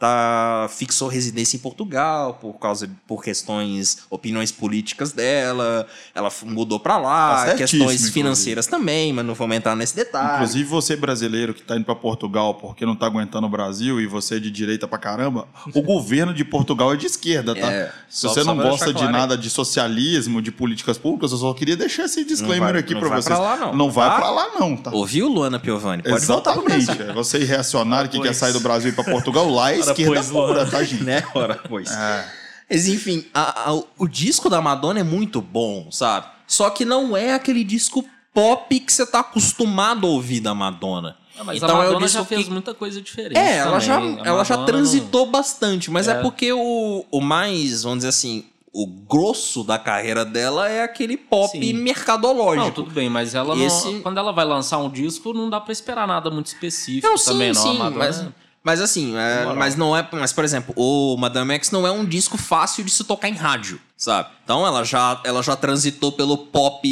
Speaker 3: tá fixou residência em Portugal por causa por questões, opiniões políticas dela. Ela mudou pra lá,
Speaker 2: Tá
Speaker 3: questões
Speaker 2: inclusive.
Speaker 3: financeiras também, mas não vou entrar nesse detalhe.
Speaker 2: Inclusive você brasileiro que tá indo pra Portugal porque não tá aguentando o Brasil e você é de direita pra caramba, o governo de Portugal é de esquerda, tá?
Speaker 3: É,
Speaker 2: Se você não gosta de
Speaker 3: claro.
Speaker 2: nada de socialismo, de políticas públicas, eu só queria deixar esse disclaimer
Speaker 3: vai-
Speaker 2: aqui
Speaker 3: vai
Speaker 2: vocês.
Speaker 3: pra lá, não.
Speaker 2: Não vai
Speaker 3: Tá?
Speaker 2: pra lá não, tá?
Speaker 3: Ouviu, Luana Piovani? Pode
Speaker 2: Exatamente. É Você reacionário que quer
Speaker 4: Pois.
Speaker 2: sair do Brasil e ir pra Portugal, lá é esquerda
Speaker 4: pois,
Speaker 2: pura, tá, gente?
Speaker 3: Né? Ora, pois.
Speaker 2: É.
Speaker 3: Mas enfim, a- a- o disco da Madonna é muito bom, sabe? Só que não é aquele disco pop que você tá acostumado a ouvir da Madonna.
Speaker 4: Ah, mas
Speaker 3: Então
Speaker 4: a
Speaker 3: é
Speaker 4: Madonna
Speaker 3: disco
Speaker 4: já fez
Speaker 3: que-
Speaker 4: muita coisa diferente.
Speaker 3: É, ela já.
Speaker 4: A
Speaker 3: ela já transitou bastante, mas é,
Speaker 4: É.
Speaker 3: porque o, o mais, vamos dizer assim, o grosso da carreira dela é aquele pop
Speaker 4: Sim.
Speaker 3: mercadológico.
Speaker 4: Não, tudo bem, mas ela
Speaker 3: Esse-
Speaker 4: não, quando ela vai lançar um disco, não dá pra esperar nada muito específico
Speaker 3: Não, sim,
Speaker 4: também, não.
Speaker 3: sim,
Speaker 4: a Madonna-
Speaker 3: mas, mas assim, é, mas não é. Mas, por exemplo, o Madame X não é um disco fácil de se tocar em rádio, sabe? Então ela já, ela já transitou pelo pop.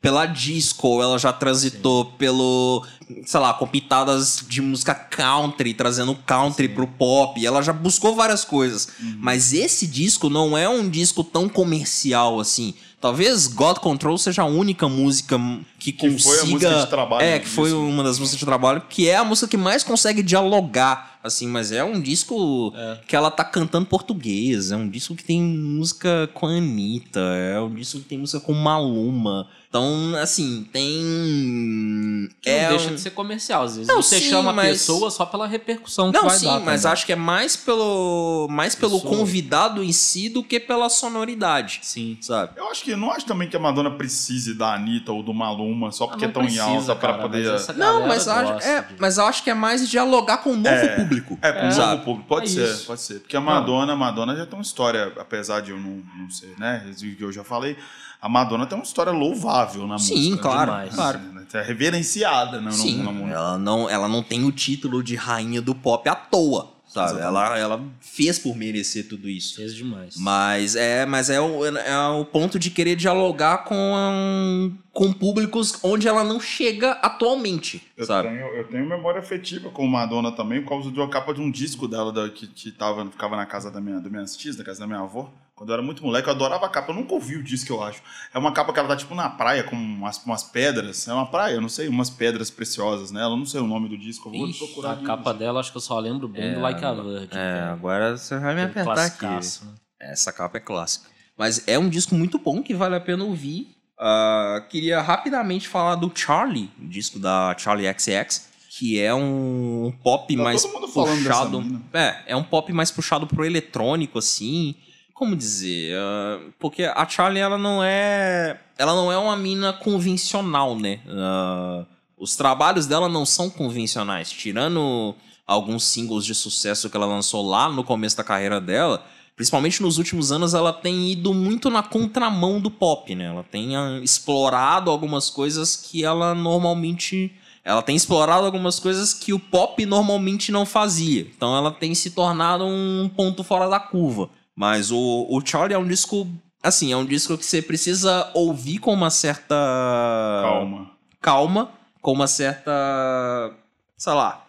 Speaker 3: pela disco, ela já transitou pelo. sei lá, com pitadas de música country, trazendo country pro pop. Ela já buscou várias coisas.
Speaker 2: Uhum.
Speaker 3: Mas esse disco não é um disco tão comercial assim. Talvez God Control seja a única música que,
Speaker 2: Que
Speaker 3: consiga.
Speaker 2: foi a música de trabalho
Speaker 3: É, que foi
Speaker 2: disco.
Speaker 3: uma das músicas de trabalho, que é a música que mais consegue dialogar, assim, mas é um disco que ela tá cantando português, é um disco que tem música com a Anitta, é um disco que tem música com Maluma. Então, assim, tem.
Speaker 4: Que não
Speaker 3: é
Speaker 4: deixa
Speaker 3: um-
Speaker 4: de ser comercial. Às vezes
Speaker 3: Não,
Speaker 4: você
Speaker 3: sim,
Speaker 4: chama a
Speaker 3: mas-
Speaker 4: pessoa só pela repercussão que
Speaker 3: Não,
Speaker 4: vai
Speaker 3: sim,
Speaker 4: dar.
Speaker 3: mas
Speaker 4: também.
Speaker 3: acho que é mais pelo mais pelo
Speaker 4: Pessoa.
Speaker 3: convidado em si do que pela sonoridade,
Speaker 4: Sim.
Speaker 3: sabe?
Speaker 2: Eu acho que não acho também que a Madonna precise da Anitta ou do Maluma só porque
Speaker 4: Ah,
Speaker 2: é
Speaker 4: não
Speaker 2: tão em
Speaker 4: precisa,
Speaker 2: alta pra
Speaker 4: cara,
Speaker 2: poder.
Speaker 4: mas
Speaker 3: Não, mas acho, é,
Speaker 4: de-
Speaker 3: mas eu acho que é mais dialogar com um novo
Speaker 2: É.
Speaker 3: público.
Speaker 2: É, com um
Speaker 3: sabe?
Speaker 2: novo público. Pode
Speaker 4: É
Speaker 2: ser,
Speaker 4: isso.
Speaker 2: pode ser. Porque a Madonna, a Madonna já tem uma história, apesar de eu não, não ser, né? Que eu já falei, a Madonna tem uma história louvável na
Speaker 3: Sim,
Speaker 2: música.
Speaker 3: claro,
Speaker 4: demais.
Speaker 3: claro.
Speaker 2: É reverenciada né, no,
Speaker 3: Sim,
Speaker 2: no, no,
Speaker 3: ela não, ela não tem o título de rainha do pop à toa, sabe?
Speaker 2: Exatamente.
Speaker 3: Ela, ela fez por merecer tudo isso.
Speaker 4: Fez demais.
Speaker 3: Mas é, mas é o, é o ponto de querer dialogar com, com públicos onde ela não chega atualmente,
Speaker 2: Eu
Speaker 3: sabe?
Speaker 2: tenho, eu tenho memória afetiva com Madonna também, por causa de uma capa de um disco dela da, que, que tava, ficava na casa da minha, das minhas tias, na casa da minha avó. Quando eu era muito moleque, eu adorava a capa. Eu nunca ouvi o disco, eu acho. É uma capa que ela tá tipo na praia com umas, umas pedras. É uma praia, eu não sei, umas pedras preciosas nela. Eu não sei o nome do disco. Eu vou
Speaker 3: Ixi,
Speaker 2: procurar.
Speaker 4: A
Speaker 2: aqui.
Speaker 4: capa dela, acho que eu só lembro bem do Like a Virgin.
Speaker 3: É, agora você vai me apertar aqui.
Speaker 4: classicaço, né?
Speaker 3: Essa capa é clássica. Mas é um disco muito bom que vale a pena ouvir. Ah, queria rapidamente falar do Charlie, o disco da Charlie XX, que é um pop
Speaker 2: Tá
Speaker 3: mais
Speaker 2: todo mundo falando dessa
Speaker 3: puxado. É, é um pop mais puxado pro eletrônico, assim. Como dizer? ah, porque a Charlie, ela não é. Ela não é uma mina convencional, né? Ah, os trabalhos dela não são convencionais. Tirando alguns singles de sucesso que ela lançou lá no começo da carreira dela, principalmente nos últimos anos, ela tem ido muito na contramão do pop, né? Ela tem ah, explorado algumas coisas que ela normalmente. Ela tem explorado algumas coisas que o pop normalmente não fazia. Então ela tem se tornado um ponto fora da curva. Mas o, o Charlie é um disco. Assim, é um disco que você precisa ouvir com uma certa
Speaker 2: Calma.
Speaker 3: calma, com uma certa. sei lá.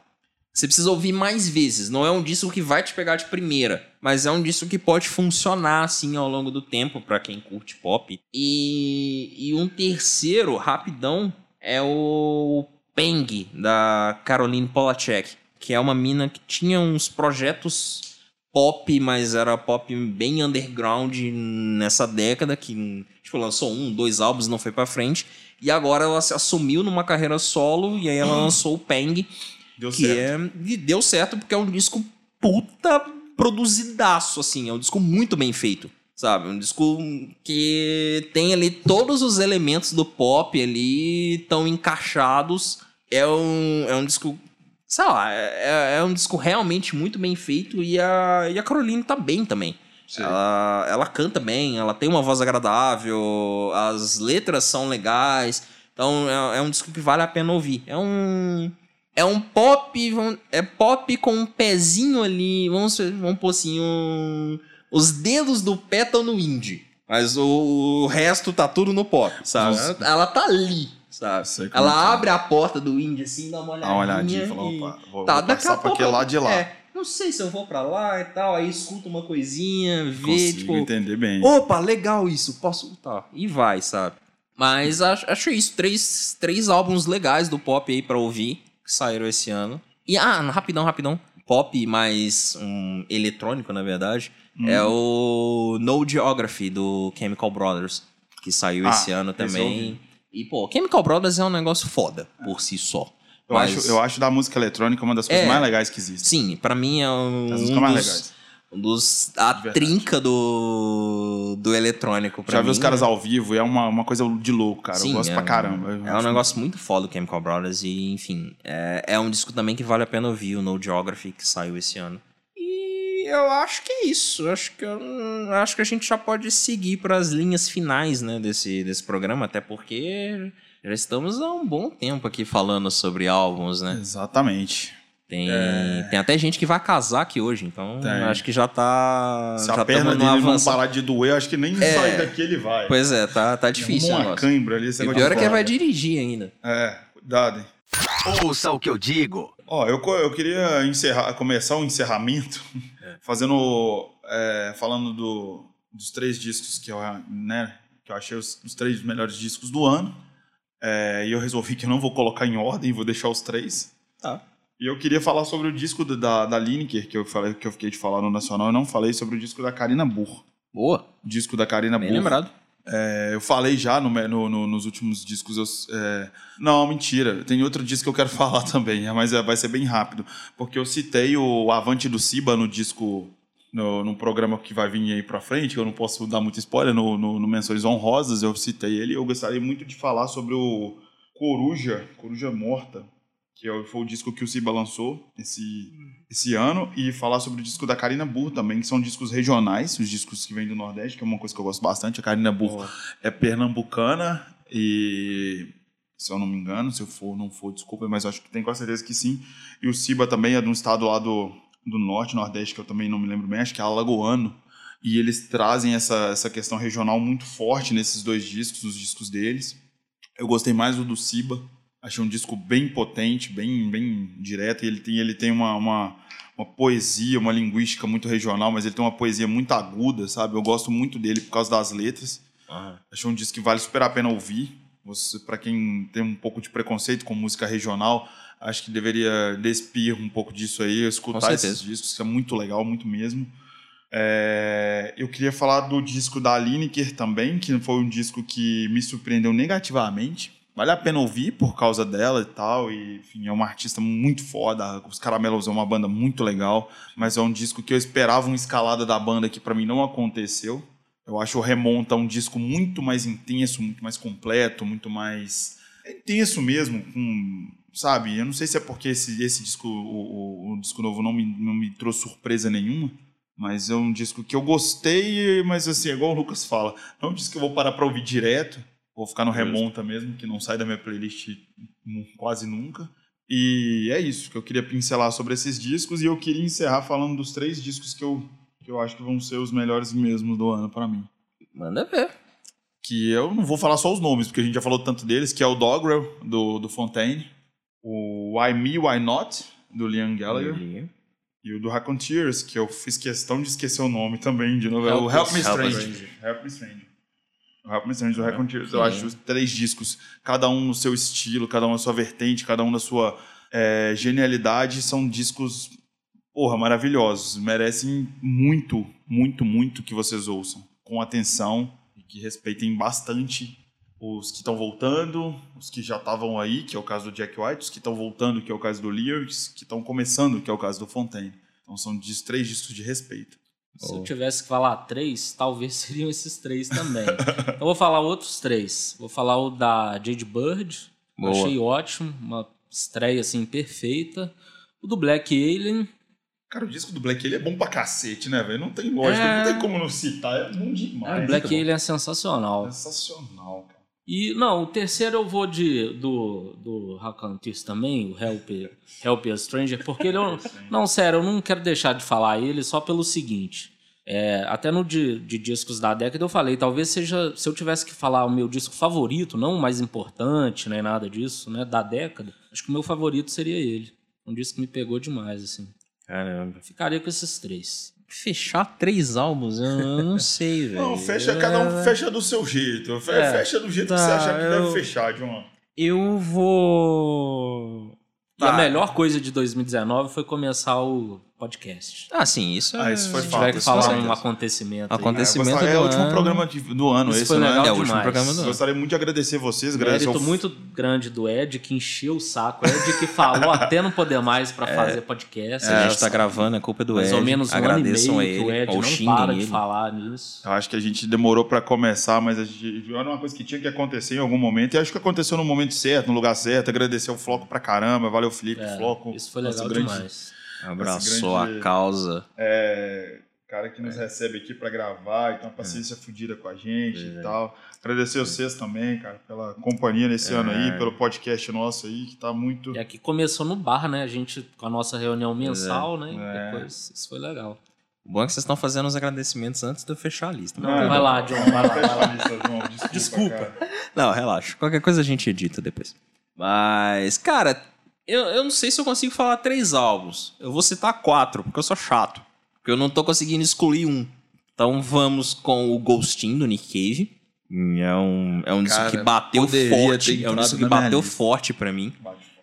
Speaker 3: Você precisa ouvir mais vezes. Não é um disco que vai te pegar de primeira, mas é um disco que pode funcionar assim ao longo do tempo pra quem curte pop. E, e um terceiro, rapidão, é o Peng, da Caroline Polachek, que é uma mina que tinha uns projetos pop, mas era pop bem underground nessa década, que tipo, lançou um, dois álbuns, não foi pra frente. E agora ela se assumiu numa carreira solo, e aí ela lançou o Pang,
Speaker 2: Deu
Speaker 3: que
Speaker 2: certo.
Speaker 3: é. E deu certo porque é um disco puta produzidaço, assim. É um disco muito bem feito. Sabe? Um disco que tem ali todos os elementos do pop ali tão encaixados. É um, é um disco. Sei lá, é, é um disco realmente muito bem feito e a, e a Caroline tá bem também. Ela, ela canta bem, ela tem uma voz agradável, as letras são legais. Então é, é um disco que vale a pena ouvir. É um. É um pop. É pop com um pezinho ali. Vamos, vamos pôr assim. Um, os dedos do pé estão no indie. Mas o, o resto tá tudo no pop, sabe? Ela tá ali, sabe?
Speaker 2: Sei
Speaker 3: Ela
Speaker 2: que é.
Speaker 3: abre a porta do indie assim, dá uma olhadinha.
Speaker 2: Dá uma olhadinha e fala, opa, vou,
Speaker 3: Tá,
Speaker 2: vou passar pra aquele lado de lá.
Speaker 3: É, não sei se eu vou pra lá e tal, aí escuta uma coisinha, vê,
Speaker 2: Consigo
Speaker 3: tipo.
Speaker 2: entender bem.
Speaker 3: Opa, legal isso, posso. Tá. E vai, sabe? Mas acho, acho isso. Três, três álbuns legais do pop aí pra ouvir, que saíram esse ano. E, ah, rapidão, rapidão. Pop mais um, eletrônico, na verdade.
Speaker 2: Hum.
Speaker 3: É o No Geography do Chemical Brothers, que saiu
Speaker 2: Ah,
Speaker 3: esse ano também.
Speaker 2: ouvi.
Speaker 3: E, pô, Chemical Brothers é um negócio foda por si só.
Speaker 2: Eu,
Speaker 3: Mas-
Speaker 2: acho, eu acho da música eletrônica uma das coisas
Speaker 3: É.
Speaker 2: mais legais que existe.
Speaker 3: Sim, pra mim é um,
Speaker 2: As
Speaker 3: um
Speaker 2: mais
Speaker 3: dos,
Speaker 2: legais.
Speaker 3: um dos. A trinca do, do eletrônico.
Speaker 2: Já
Speaker 3: mim,
Speaker 2: vi os caras ao vivo e é uma, uma coisa de louco, cara.
Speaker 3: Sim,
Speaker 2: eu gosto
Speaker 3: é,
Speaker 2: pra caramba.
Speaker 3: É um negócio muito foda o Chemical Brothers e, enfim, é, é um disco também que vale a pena ouvir, o No Geography, que saiu esse ano. Eu acho que é isso. Eu Acho que, eu, acho que a gente já pode seguir para as linhas finais né, desse, desse programa, até porque já estamos há um bom tempo aqui falando sobre álbuns, né?
Speaker 2: Exatamente.
Speaker 3: Tem, tem até gente que vai casar aqui hoje, então
Speaker 2: Tem.
Speaker 3: acho que já tá.
Speaker 2: Se
Speaker 3: já
Speaker 2: a perna dele não parar de doer, acho que nem
Speaker 3: É.
Speaker 2: sair daqui ele vai.
Speaker 3: Pois é, tá, tá difícil o
Speaker 2: Arruma uma cãibra ali. esse
Speaker 3: E pior é que ele vai dirigir ainda.
Speaker 2: É, cuidado.
Speaker 1: Ouça o que eu digo.
Speaker 2: Ó, eu, eu queria encerrar, começar o encerramento fazendo, é, falando do, dos três discos que eu, né, que eu achei os, os três melhores discos do ano. É, e eu resolvi que eu não vou colocar em ordem, vou deixar os três.
Speaker 3: Tá.
Speaker 2: E eu queria falar sobre o disco da, da Lineker, que eu falei que eu fiquei de falar no Nacional, eu não falei sobre o disco da Karina Burr.
Speaker 3: Boa,
Speaker 2: O disco da Karina
Speaker 3: bem
Speaker 2: Burr.
Speaker 3: lembrado.
Speaker 2: É, eu falei já no, no- no- nos últimos discos. eu- é, não, mentira. Tem outro disco que eu quero falar também, mas é, vai ser bem rápido. Porque eu citei o Avante do Ciba no disco. No, no programa que vai vir aí pra frente, que eu não posso dar muito spoiler, no, no, Menções Honrosas, eu citei ele. Eu gostaria muito de falar sobre o Coruja, Coruja Morta, que é foi o disco que o Ciba lançou esse, esse ano, e falar sobre o disco da Karina Burr também, que são discos regionais, os discos que vêm do Nordeste, que é uma coisa que eu gosto bastante. A Karina Burr é pernambucana e se eu não me engano, se eu for, não for, desculpa, mas acho que tenho quase certeza que sim. E o Ciba também é de um estado lá do, do norte, nordeste, que eu também não me lembro bem, acho que é alagoano. E eles trazem essa, essa questão regional muito forte nesses dois discos, os discos deles. Eu gostei mais do do Ciba, achei um disco bem potente, bem, bem direto, e ele tem, ele tem uma, uma, uma poesia, uma linguística muito regional, mas ele tem uma poesia muito aguda, sabe? Eu gosto muito dele por causa das letras. Achei um disco que vale super a pena ouvir. Você, para quem tem um pouco de preconceito com música regional, acho que deveria despir um pouco disso aí, escutar esses discos, que é muito legal, muito mesmo. É, eu queria falar do disco da Lineker também, que foi um disco que me surpreendeu negativamente. Vale a pena ouvir por causa dela e tal. E, enfim, é uma artista muito foda. Os Caramelos é uma banda muito legal. Mas é um disco que eu esperava uma escalada da banda que para mim não aconteceu. Eu acho o Remonta um disco muito mais intenso, muito mais completo, muito mais. É intenso mesmo, com. Sabe? Eu não sei se é porque esse, esse disco, o, o- o disco novo, não me, não me trouxe surpresa nenhuma. Mas é um disco que eu gostei, mas assim, é igual o Lucas fala. Não é um disco que eu vou parar pra ouvir direto. Vou ficar no Remonta mesmo, que não sai da minha playlist quase nunca. E é isso que eu queria pincelar sobre esses discos. E eu queria encerrar falando dos três discos que eu, que eu acho que vão ser os melhores mesmo do ano pra mim.
Speaker 3: Manda ver.
Speaker 2: Que eu não vou falar só os nomes, porque a gente já falou tanto deles, que é o Dogrel, do, do Fontaine. O Why Me, Why Not, do Liam Gallagher. E o do Raconteurs, que eu fiz questão de esquecer o nome também, de novo. É o Help Me Strange. Help Me Strange. Me Strange do Raconteurs. Eu
Speaker 3: Sim.
Speaker 2: acho os três discos, cada um no seu estilo, cada um na sua vertente, cada um na sua é, genialidade, são discos porra, maravilhosos. Merecem muito, muito, muito que vocês ouçam. Com atenção e que respeitem bastante os que estão voltando, os que já estavam aí, que é o caso do Jack White, os que estão voltando, que é o caso do Lyrics, que estão começando, que é o caso do Fontaine. Então são três discos de respeito.
Speaker 4: Se eu tivesse que falar três, talvez seriam esses três também. eu vou falar outros três. Vou falar o da Jade Bird. Boa. Achei ótimo, uma estreia assim perfeita. O do Black Alien.
Speaker 2: Cara, o disco do Black Alien é bom pra cacete, né, velho? Não tem lógica, é... não tem como não citar, é bom demais.
Speaker 4: O Black Alien é sensacional.
Speaker 2: Sensacional, cara.
Speaker 4: E, não, o terceiro eu vou de, do, do Rakantis também, o Help, Help a Stranger, porque ele... É não, sério, eu não quero deixar de falar ele só pelo seguinte. É, até no de, de, discos da década eu falei, talvez seja, se eu tivesse que falar o meu disco favorito, não o mais importante, nem nada disso, né, da década, acho que o meu favorito seria ele. Um disco que me pegou demais, assim.
Speaker 3: Caramba.
Speaker 4: Ficaria com esses três
Speaker 3: fechar três álbuns, eu não sei, velho.
Speaker 2: Não, fecha, cada um fecha do seu jeito. É, fecha do jeito tá, que você acha que eu, deve fechar, John.
Speaker 3: Eu vou.
Speaker 4: Tá. A melhor coisa de 2019 foi começar o podcast.
Speaker 3: Ah, sim, isso,
Speaker 2: ah, isso foi
Speaker 4: fato.
Speaker 2: tiver que
Speaker 4: falar um acontecimento.
Speaker 3: Acontecimento
Speaker 2: é, é, o último programa do ano,
Speaker 4: isso
Speaker 2: esse,
Speaker 4: foi
Speaker 2: né?
Speaker 4: legal
Speaker 2: é
Speaker 4: o último
Speaker 3: programa do ano.
Speaker 2: Gostaria muito de agradecer vocês.
Speaker 4: Mérito ao... muito grande do Ed, que encheu o saco. Ed que falou até não poder mais para é, fazer podcast.
Speaker 3: É, a gente tá gravando, é culpa do
Speaker 4: mais
Speaker 3: Ed.
Speaker 4: Mais ou menos um
Speaker 3: Agradeçam
Speaker 4: ano e meio que o Ed não para de falar nisso.
Speaker 2: Eu acho que a gente demorou para começar, mas a gente era uma coisa que tinha que acontecer em algum momento. E acho que aconteceu no momento certo, no lugar certo. Agradecer o Floco pra caramba. Valeu, Felipe,
Speaker 4: é,
Speaker 2: Floco.
Speaker 4: Isso foi legal demais.
Speaker 3: Abraçou grande, a causa.
Speaker 2: É, cara que nos é. recebe aqui para gravar, então a paciência é. fodida com a gente é. e tal. Agradecer vocês também, cara, pela companhia nesse ano aí, é. pelo podcast nosso aí, que tá muito.
Speaker 4: E aqui começou no bar, né? A gente com a nossa reunião mensal, né? É. Depois isso foi legal.
Speaker 3: O bom é que vocês estão fazendo os agradecimentos antes de eu fechar a lista.
Speaker 4: Não, vai lá, John. Vai lá, vai lá.
Speaker 2: Lista, João. Desculpa. Desculpa.
Speaker 3: Não, relaxa. Qualquer coisa a gente edita depois. Mas, cara, eu, eu não sei se eu consigo falar três álbuns. Eu vou citar quatro, porque eu sou chato. Porque eu não tô conseguindo excluir um. Então vamos com o Ghostin do Nick Cave. É um, é um disco que bateu forte. É um disco que bateu forte para mim.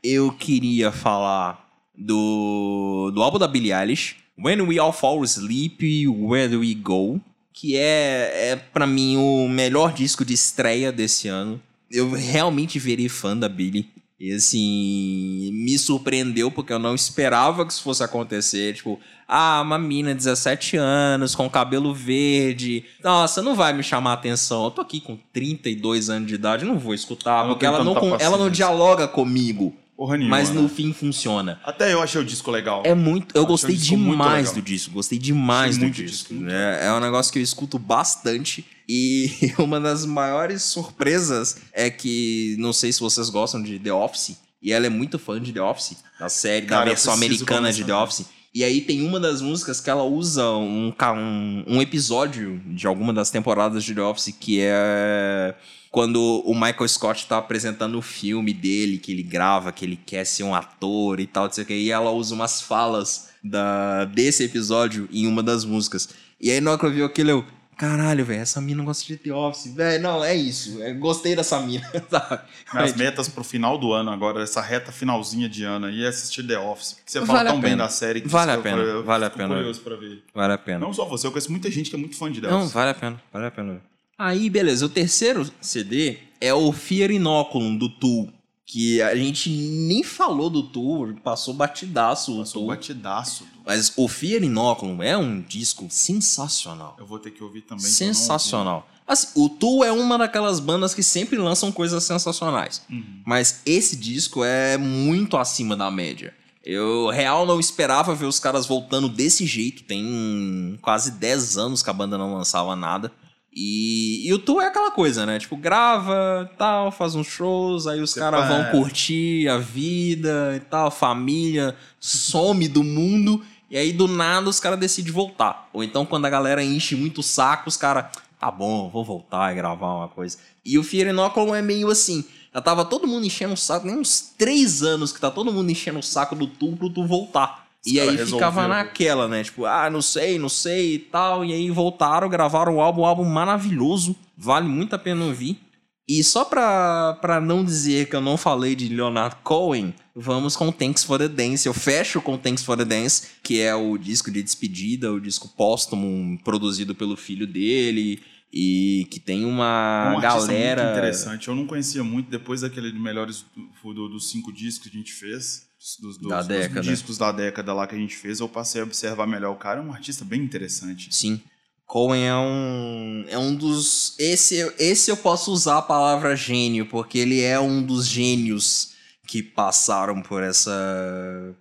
Speaker 3: Eu queria falar do, do álbum da Billie Eilish, When We All Fall Asleep, Where Do We Go? Que é, é para mim o melhor disco de estreia desse ano. Eu realmente virei fã da Billie. E assim, me surpreendeu porque eu não esperava que isso fosse acontecer. Tipo, ah, uma mina de 17 anos, com cabelo verde. Nossa, não vai me chamar a atenção. Eu tô aqui com 32 anos de idade, não vou escutar, porque ela não, ela não dialoga comigo.
Speaker 2: Porra nenhuma,
Speaker 3: mas no né? fim funciona.
Speaker 2: Até eu achei o disco legal.
Speaker 3: É muito. Eu, gostei demais do disco. Gostei demais do disco. disco. É, é um negócio que eu escuto bastante. E uma das maiores surpresas é que, não sei se vocês gostam de The Office, e ela é muito fã de The Office, da série, Cara, da versão americana de The Office. E aí tem uma das músicas que ela usa um, um, um episódio de alguma das temporadas de The Office que é quando o Michael Scott tá apresentando o filme dele, que ele grava, que ele quer ser um ator e tal, não e ela usa umas falas da, desse episódio em uma das músicas. E aí na hora que eu vi aquilo, eu, caralho, velho, essa mina gosta de The Office. Velho, não, é isso. É, gostei dessa mina, sabe?
Speaker 2: Minhas metas pro final do ano agora, essa reta finalzinha de ano aí, é assistir The Office. Porque você vale fala tão bem da série que
Speaker 3: vale a pena,
Speaker 2: eu,
Speaker 3: vale a pena.
Speaker 2: curioso pra ver.
Speaker 3: Vale a pena.
Speaker 2: Não só você, eu conheço muita gente que é muito fã de The
Speaker 3: Não,
Speaker 2: Office.
Speaker 3: vale a pena, vale a pena. Aí, beleza. O terceiro CD é o Fear Inoculum, do Tool. Que a gente nem falou do Tool, passou batidaço
Speaker 2: passou
Speaker 3: Tool.
Speaker 2: batidaço.
Speaker 3: Mas o Fear Inoculum é um disco sensacional.
Speaker 2: Eu vou ter que ouvir também.
Speaker 3: Sensacional. Assim, o Tool é uma daquelas bandas que sempre lançam coisas sensacionais.
Speaker 2: Uhum.
Speaker 3: Mas esse disco é muito acima da média. Eu, real, não esperava ver os caras voltando desse jeito. Tem quase 10 anos que a banda não lançava nada. E, e o tour é aquela coisa, né? Tipo, grava tal, faz uns shows, aí os caras vão curtir a vida e tal, família, some do mundo, e aí do nada os caras decidem voltar. Ou então quando a galera enche muito o saco, os caras, tá bom, vou voltar e gravar uma coisa. E o Fear Inoculum é meio assim, já tava todo mundo enchendo o saco, nem uns três anos que tá todo mundo enchendo o saco do tour pro tu voltar. Os e aí ficava naquela, né? Tipo, ah, não sei, não sei e tal. E aí voltaram, gravaram o álbum, um álbum maravilhoso. Vale muito a pena ouvir. E só pra, pra não dizer que eu não falei de Leonard Cohen, vamos com Thanks for the Dance. Eu fecho com Thanks for the Dance, que é o disco de despedida, o disco póstumo produzido pelo filho dele e que tem uma
Speaker 2: um
Speaker 3: galera
Speaker 2: muito interessante. Eu não conhecia muito depois daquele melhores do, do, dos cinco discos que a gente fez, dos, dos,
Speaker 3: Da
Speaker 2: dos
Speaker 3: década.
Speaker 2: discos da década lá que a gente fez. Eu passei a observar melhor o cara. É um artista bem interessante.
Speaker 3: Sim. Cohen é um é um dos esse esse eu posso usar a palavra gênio porque ele é um dos gênios que passaram por essa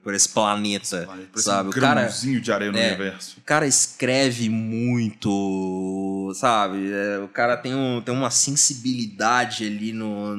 Speaker 3: por esse planeta,
Speaker 2: Parece
Speaker 3: sabe?
Speaker 2: um
Speaker 3: o cara
Speaker 2: de areia no
Speaker 3: é.
Speaker 2: universo.
Speaker 3: o cara escreve muito, sabe? É, o cara tem, um, tem uma sensibilidade ali no,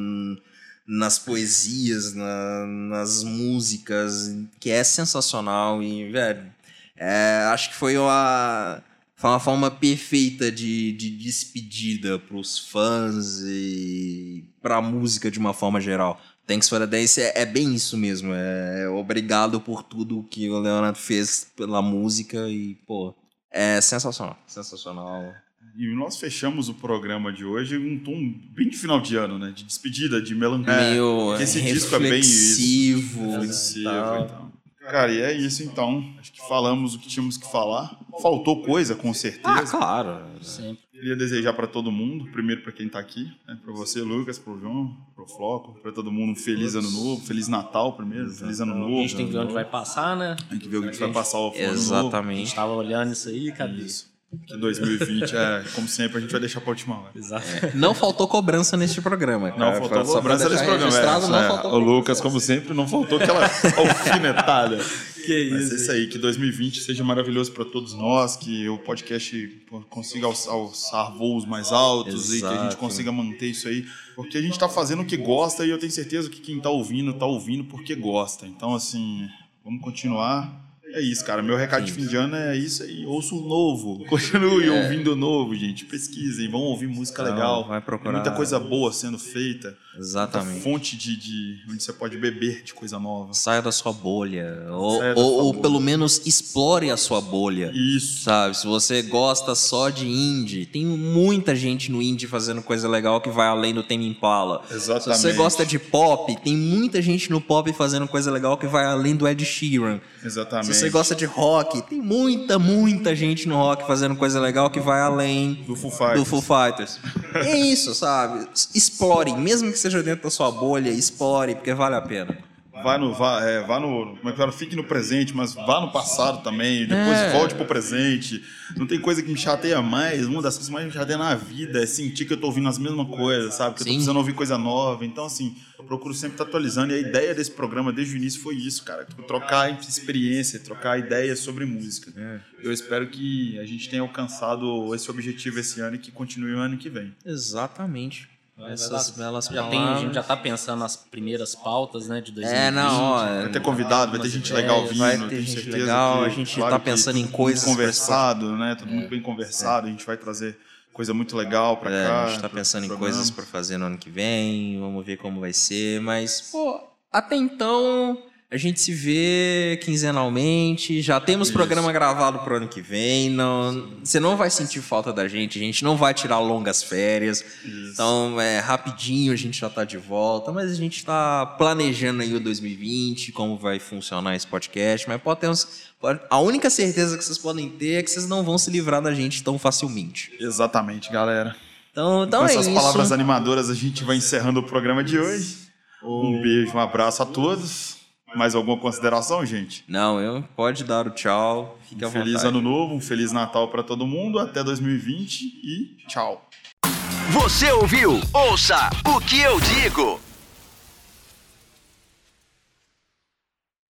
Speaker 3: nas poesias, na- nas músicas, que é sensacional e, velho, é, acho que foi uma, foi uma forma perfeita de, de despedida pros fãs e pra música de uma forma geral. Thanks for the Dance é, é bem isso mesmo. É, obrigado por tudo que o Leonardo fez pela música e, pô, é sensacional. Sensacional.
Speaker 2: E nós fechamos o programa de hoje em um tom bem de final de ano, né? De despedida, de melancolia.
Speaker 3: Meio
Speaker 2: porque esse disco é bem isso.
Speaker 3: reflexivo.
Speaker 2: Reflexivo,
Speaker 3: tal.
Speaker 2: então. Cara, e é isso então. Acho que falamos o que tínhamos que falar. Faltou coisa, com
Speaker 3: Ah,
Speaker 2: certeza.
Speaker 3: claro.
Speaker 4: Sempre.
Speaker 2: Queria desejar para todo mundo, primeiro para quem tá aqui, né? para você, Lucas, pro João, pro Floco, para todo mundo um feliz ano novo, feliz Natal primeiro, feliz ano
Speaker 4: A
Speaker 2: novo.
Speaker 4: gente tem que ver onde vai passar, né?
Speaker 2: Tem que ver o que a vai passar o ano
Speaker 4: A gente
Speaker 3: Exatamente.
Speaker 4: tava olhando isso aí, cadê?
Speaker 2: Isso. Que 2020 é, como sempre, a gente vai deixar pra última hora.
Speaker 4: Exato.
Speaker 3: Não faltou cobrança neste programa.
Speaker 2: Não
Speaker 3: cara.
Speaker 2: faltou cobrança desse programa. é, é. o Lucas, como sempre, não faltou aquela alfinetada.
Speaker 4: Que
Speaker 2: Mas é isso aí, que 2020 seja maravilhoso para todos nós, que o podcast consiga alçar, alçar voos mais altos e que a gente
Speaker 3: Exato.
Speaker 2: consiga manter isso aí, porque a gente tá fazendo o que gosta e eu tenho certeza que quem tá ouvindo, tá ouvindo porque gosta. Então, assim, vamos continuar. É isso, cara. Meu recado de fim de ano é isso aí. Ouça o novo. Continue ouvindo o novo, gente. Pesquisem, vão ouvir música
Speaker 3: Não,
Speaker 2: legal.
Speaker 3: vai procurar.
Speaker 2: Tem muita coisa boa sendo feita. Muita
Speaker 3: Exatamente.
Speaker 2: fonte de, de onde você pode beber de coisa nova.
Speaker 3: Saia da sua bolha. Ou,
Speaker 2: sua
Speaker 3: ou pelo menos explore a sua bolha.
Speaker 2: Isso.
Speaker 3: Sabe, se você gosta só de indie, tem muita gente no indie fazendo coisa legal que vai além do Tame Impala.
Speaker 2: Exatamente.
Speaker 3: Se você gosta de pop, tem muita gente no pop fazendo coisa legal que vai além do Ed Sheeran.
Speaker 2: Exatamente.
Speaker 3: Você gosta de rock, tem muita, muita gente no rock fazendo coisa legal que vai além
Speaker 2: do Foo Fighters.
Speaker 3: do Foo Fighters. É isso, sabe? Explore, mesmo que seja dentro da sua bolha, explore, porque vale a pena.
Speaker 2: Vá no, vá, é, vá no, como é que fala? Fique no presente, mas vá no passado também, depois
Speaker 3: É.
Speaker 2: volte pro presente. Não tem coisa que me chateia mais, uma das coisas que mais me chateia na vida é sentir que eu tô ouvindo as mesmas coisas, sabe? Que eu tô precisando ouvir coisa nova. Então, assim, eu procuro sempre estar atualizando. E a ideia desse programa desde o início foi isso, cara. Tipo, Trocar experiência, trocar ideias sobre música. Eu espero que a gente tenha alcançado esse objetivo esse ano e que continue o ano que vem.
Speaker 3: Exatamente. Essas belas
Speaker 4: Já tem, a gente já tá pensando nas primeiras pautas, né, de 2020.
Speaker 3: É, não, ó,
Speaker 2: Vai ter convidado, vai ter gente legal vindo,
Speaker 3: vai
Speaker 2: eu
Speaker 3: ter
Speaker 2: tenho
Speaker 3: gente
Speaker 2: certeza
Speaker 3: legal,
Speaker 2: que,
Speaker 3: a gente
Speaker 2: claro
Speaker 3: tá
Speaker 2: que
Speaker 3: pensando em
Speaker 2: tudo
Speaker 3: coisas
Speaker 2: conversado, né? Tudo muito bem conversado, a gente vai trazer coisa muito legal pra
Speaker 3: É,
Speaker 2: cá.
Speaker 3: a gente tá pensando em coisas pra fazer no ano que vem, vamos ver como vai ser, mas, pô, até então a gente se vê quinzenalmente, já temos
Speaker 2: Isso.
Speaker 3: programa gravado pro ano que vem, não, você não vai sentir falta da gente, a gente não vai tirar longas férias, então é rapidinho a gente já tá de volta, mas a gente tá planejando aí o 2020, como vai funcionar esse podcast, mas pode ter uns, a única certeza que vocês podem ter é que vocês não vão se livrar da gente tão facilmente.
Speaker 2: Exatamente, galera.
Speaker 3: Então, então
Speaker 2: Com
Speaker 3: é
Speaker 2: essas
Speaker 3: isso.
Speaker 2: palavras animadoras, a gente vai encerrando o programa de hoje. Um beijo, um abraço a todos. Mais alguma consideração, gente?
Speaker 3: Não, eu pode dar o tchau. Fique à
Speaker 2: Um feliz
Speaker 3: vontade.
Speaker 2: ano novo, um feliz Natal pra todo mundo. Até 2020 e tchau.
Speaker 1: Você ouviu? Ouça o que eu digo.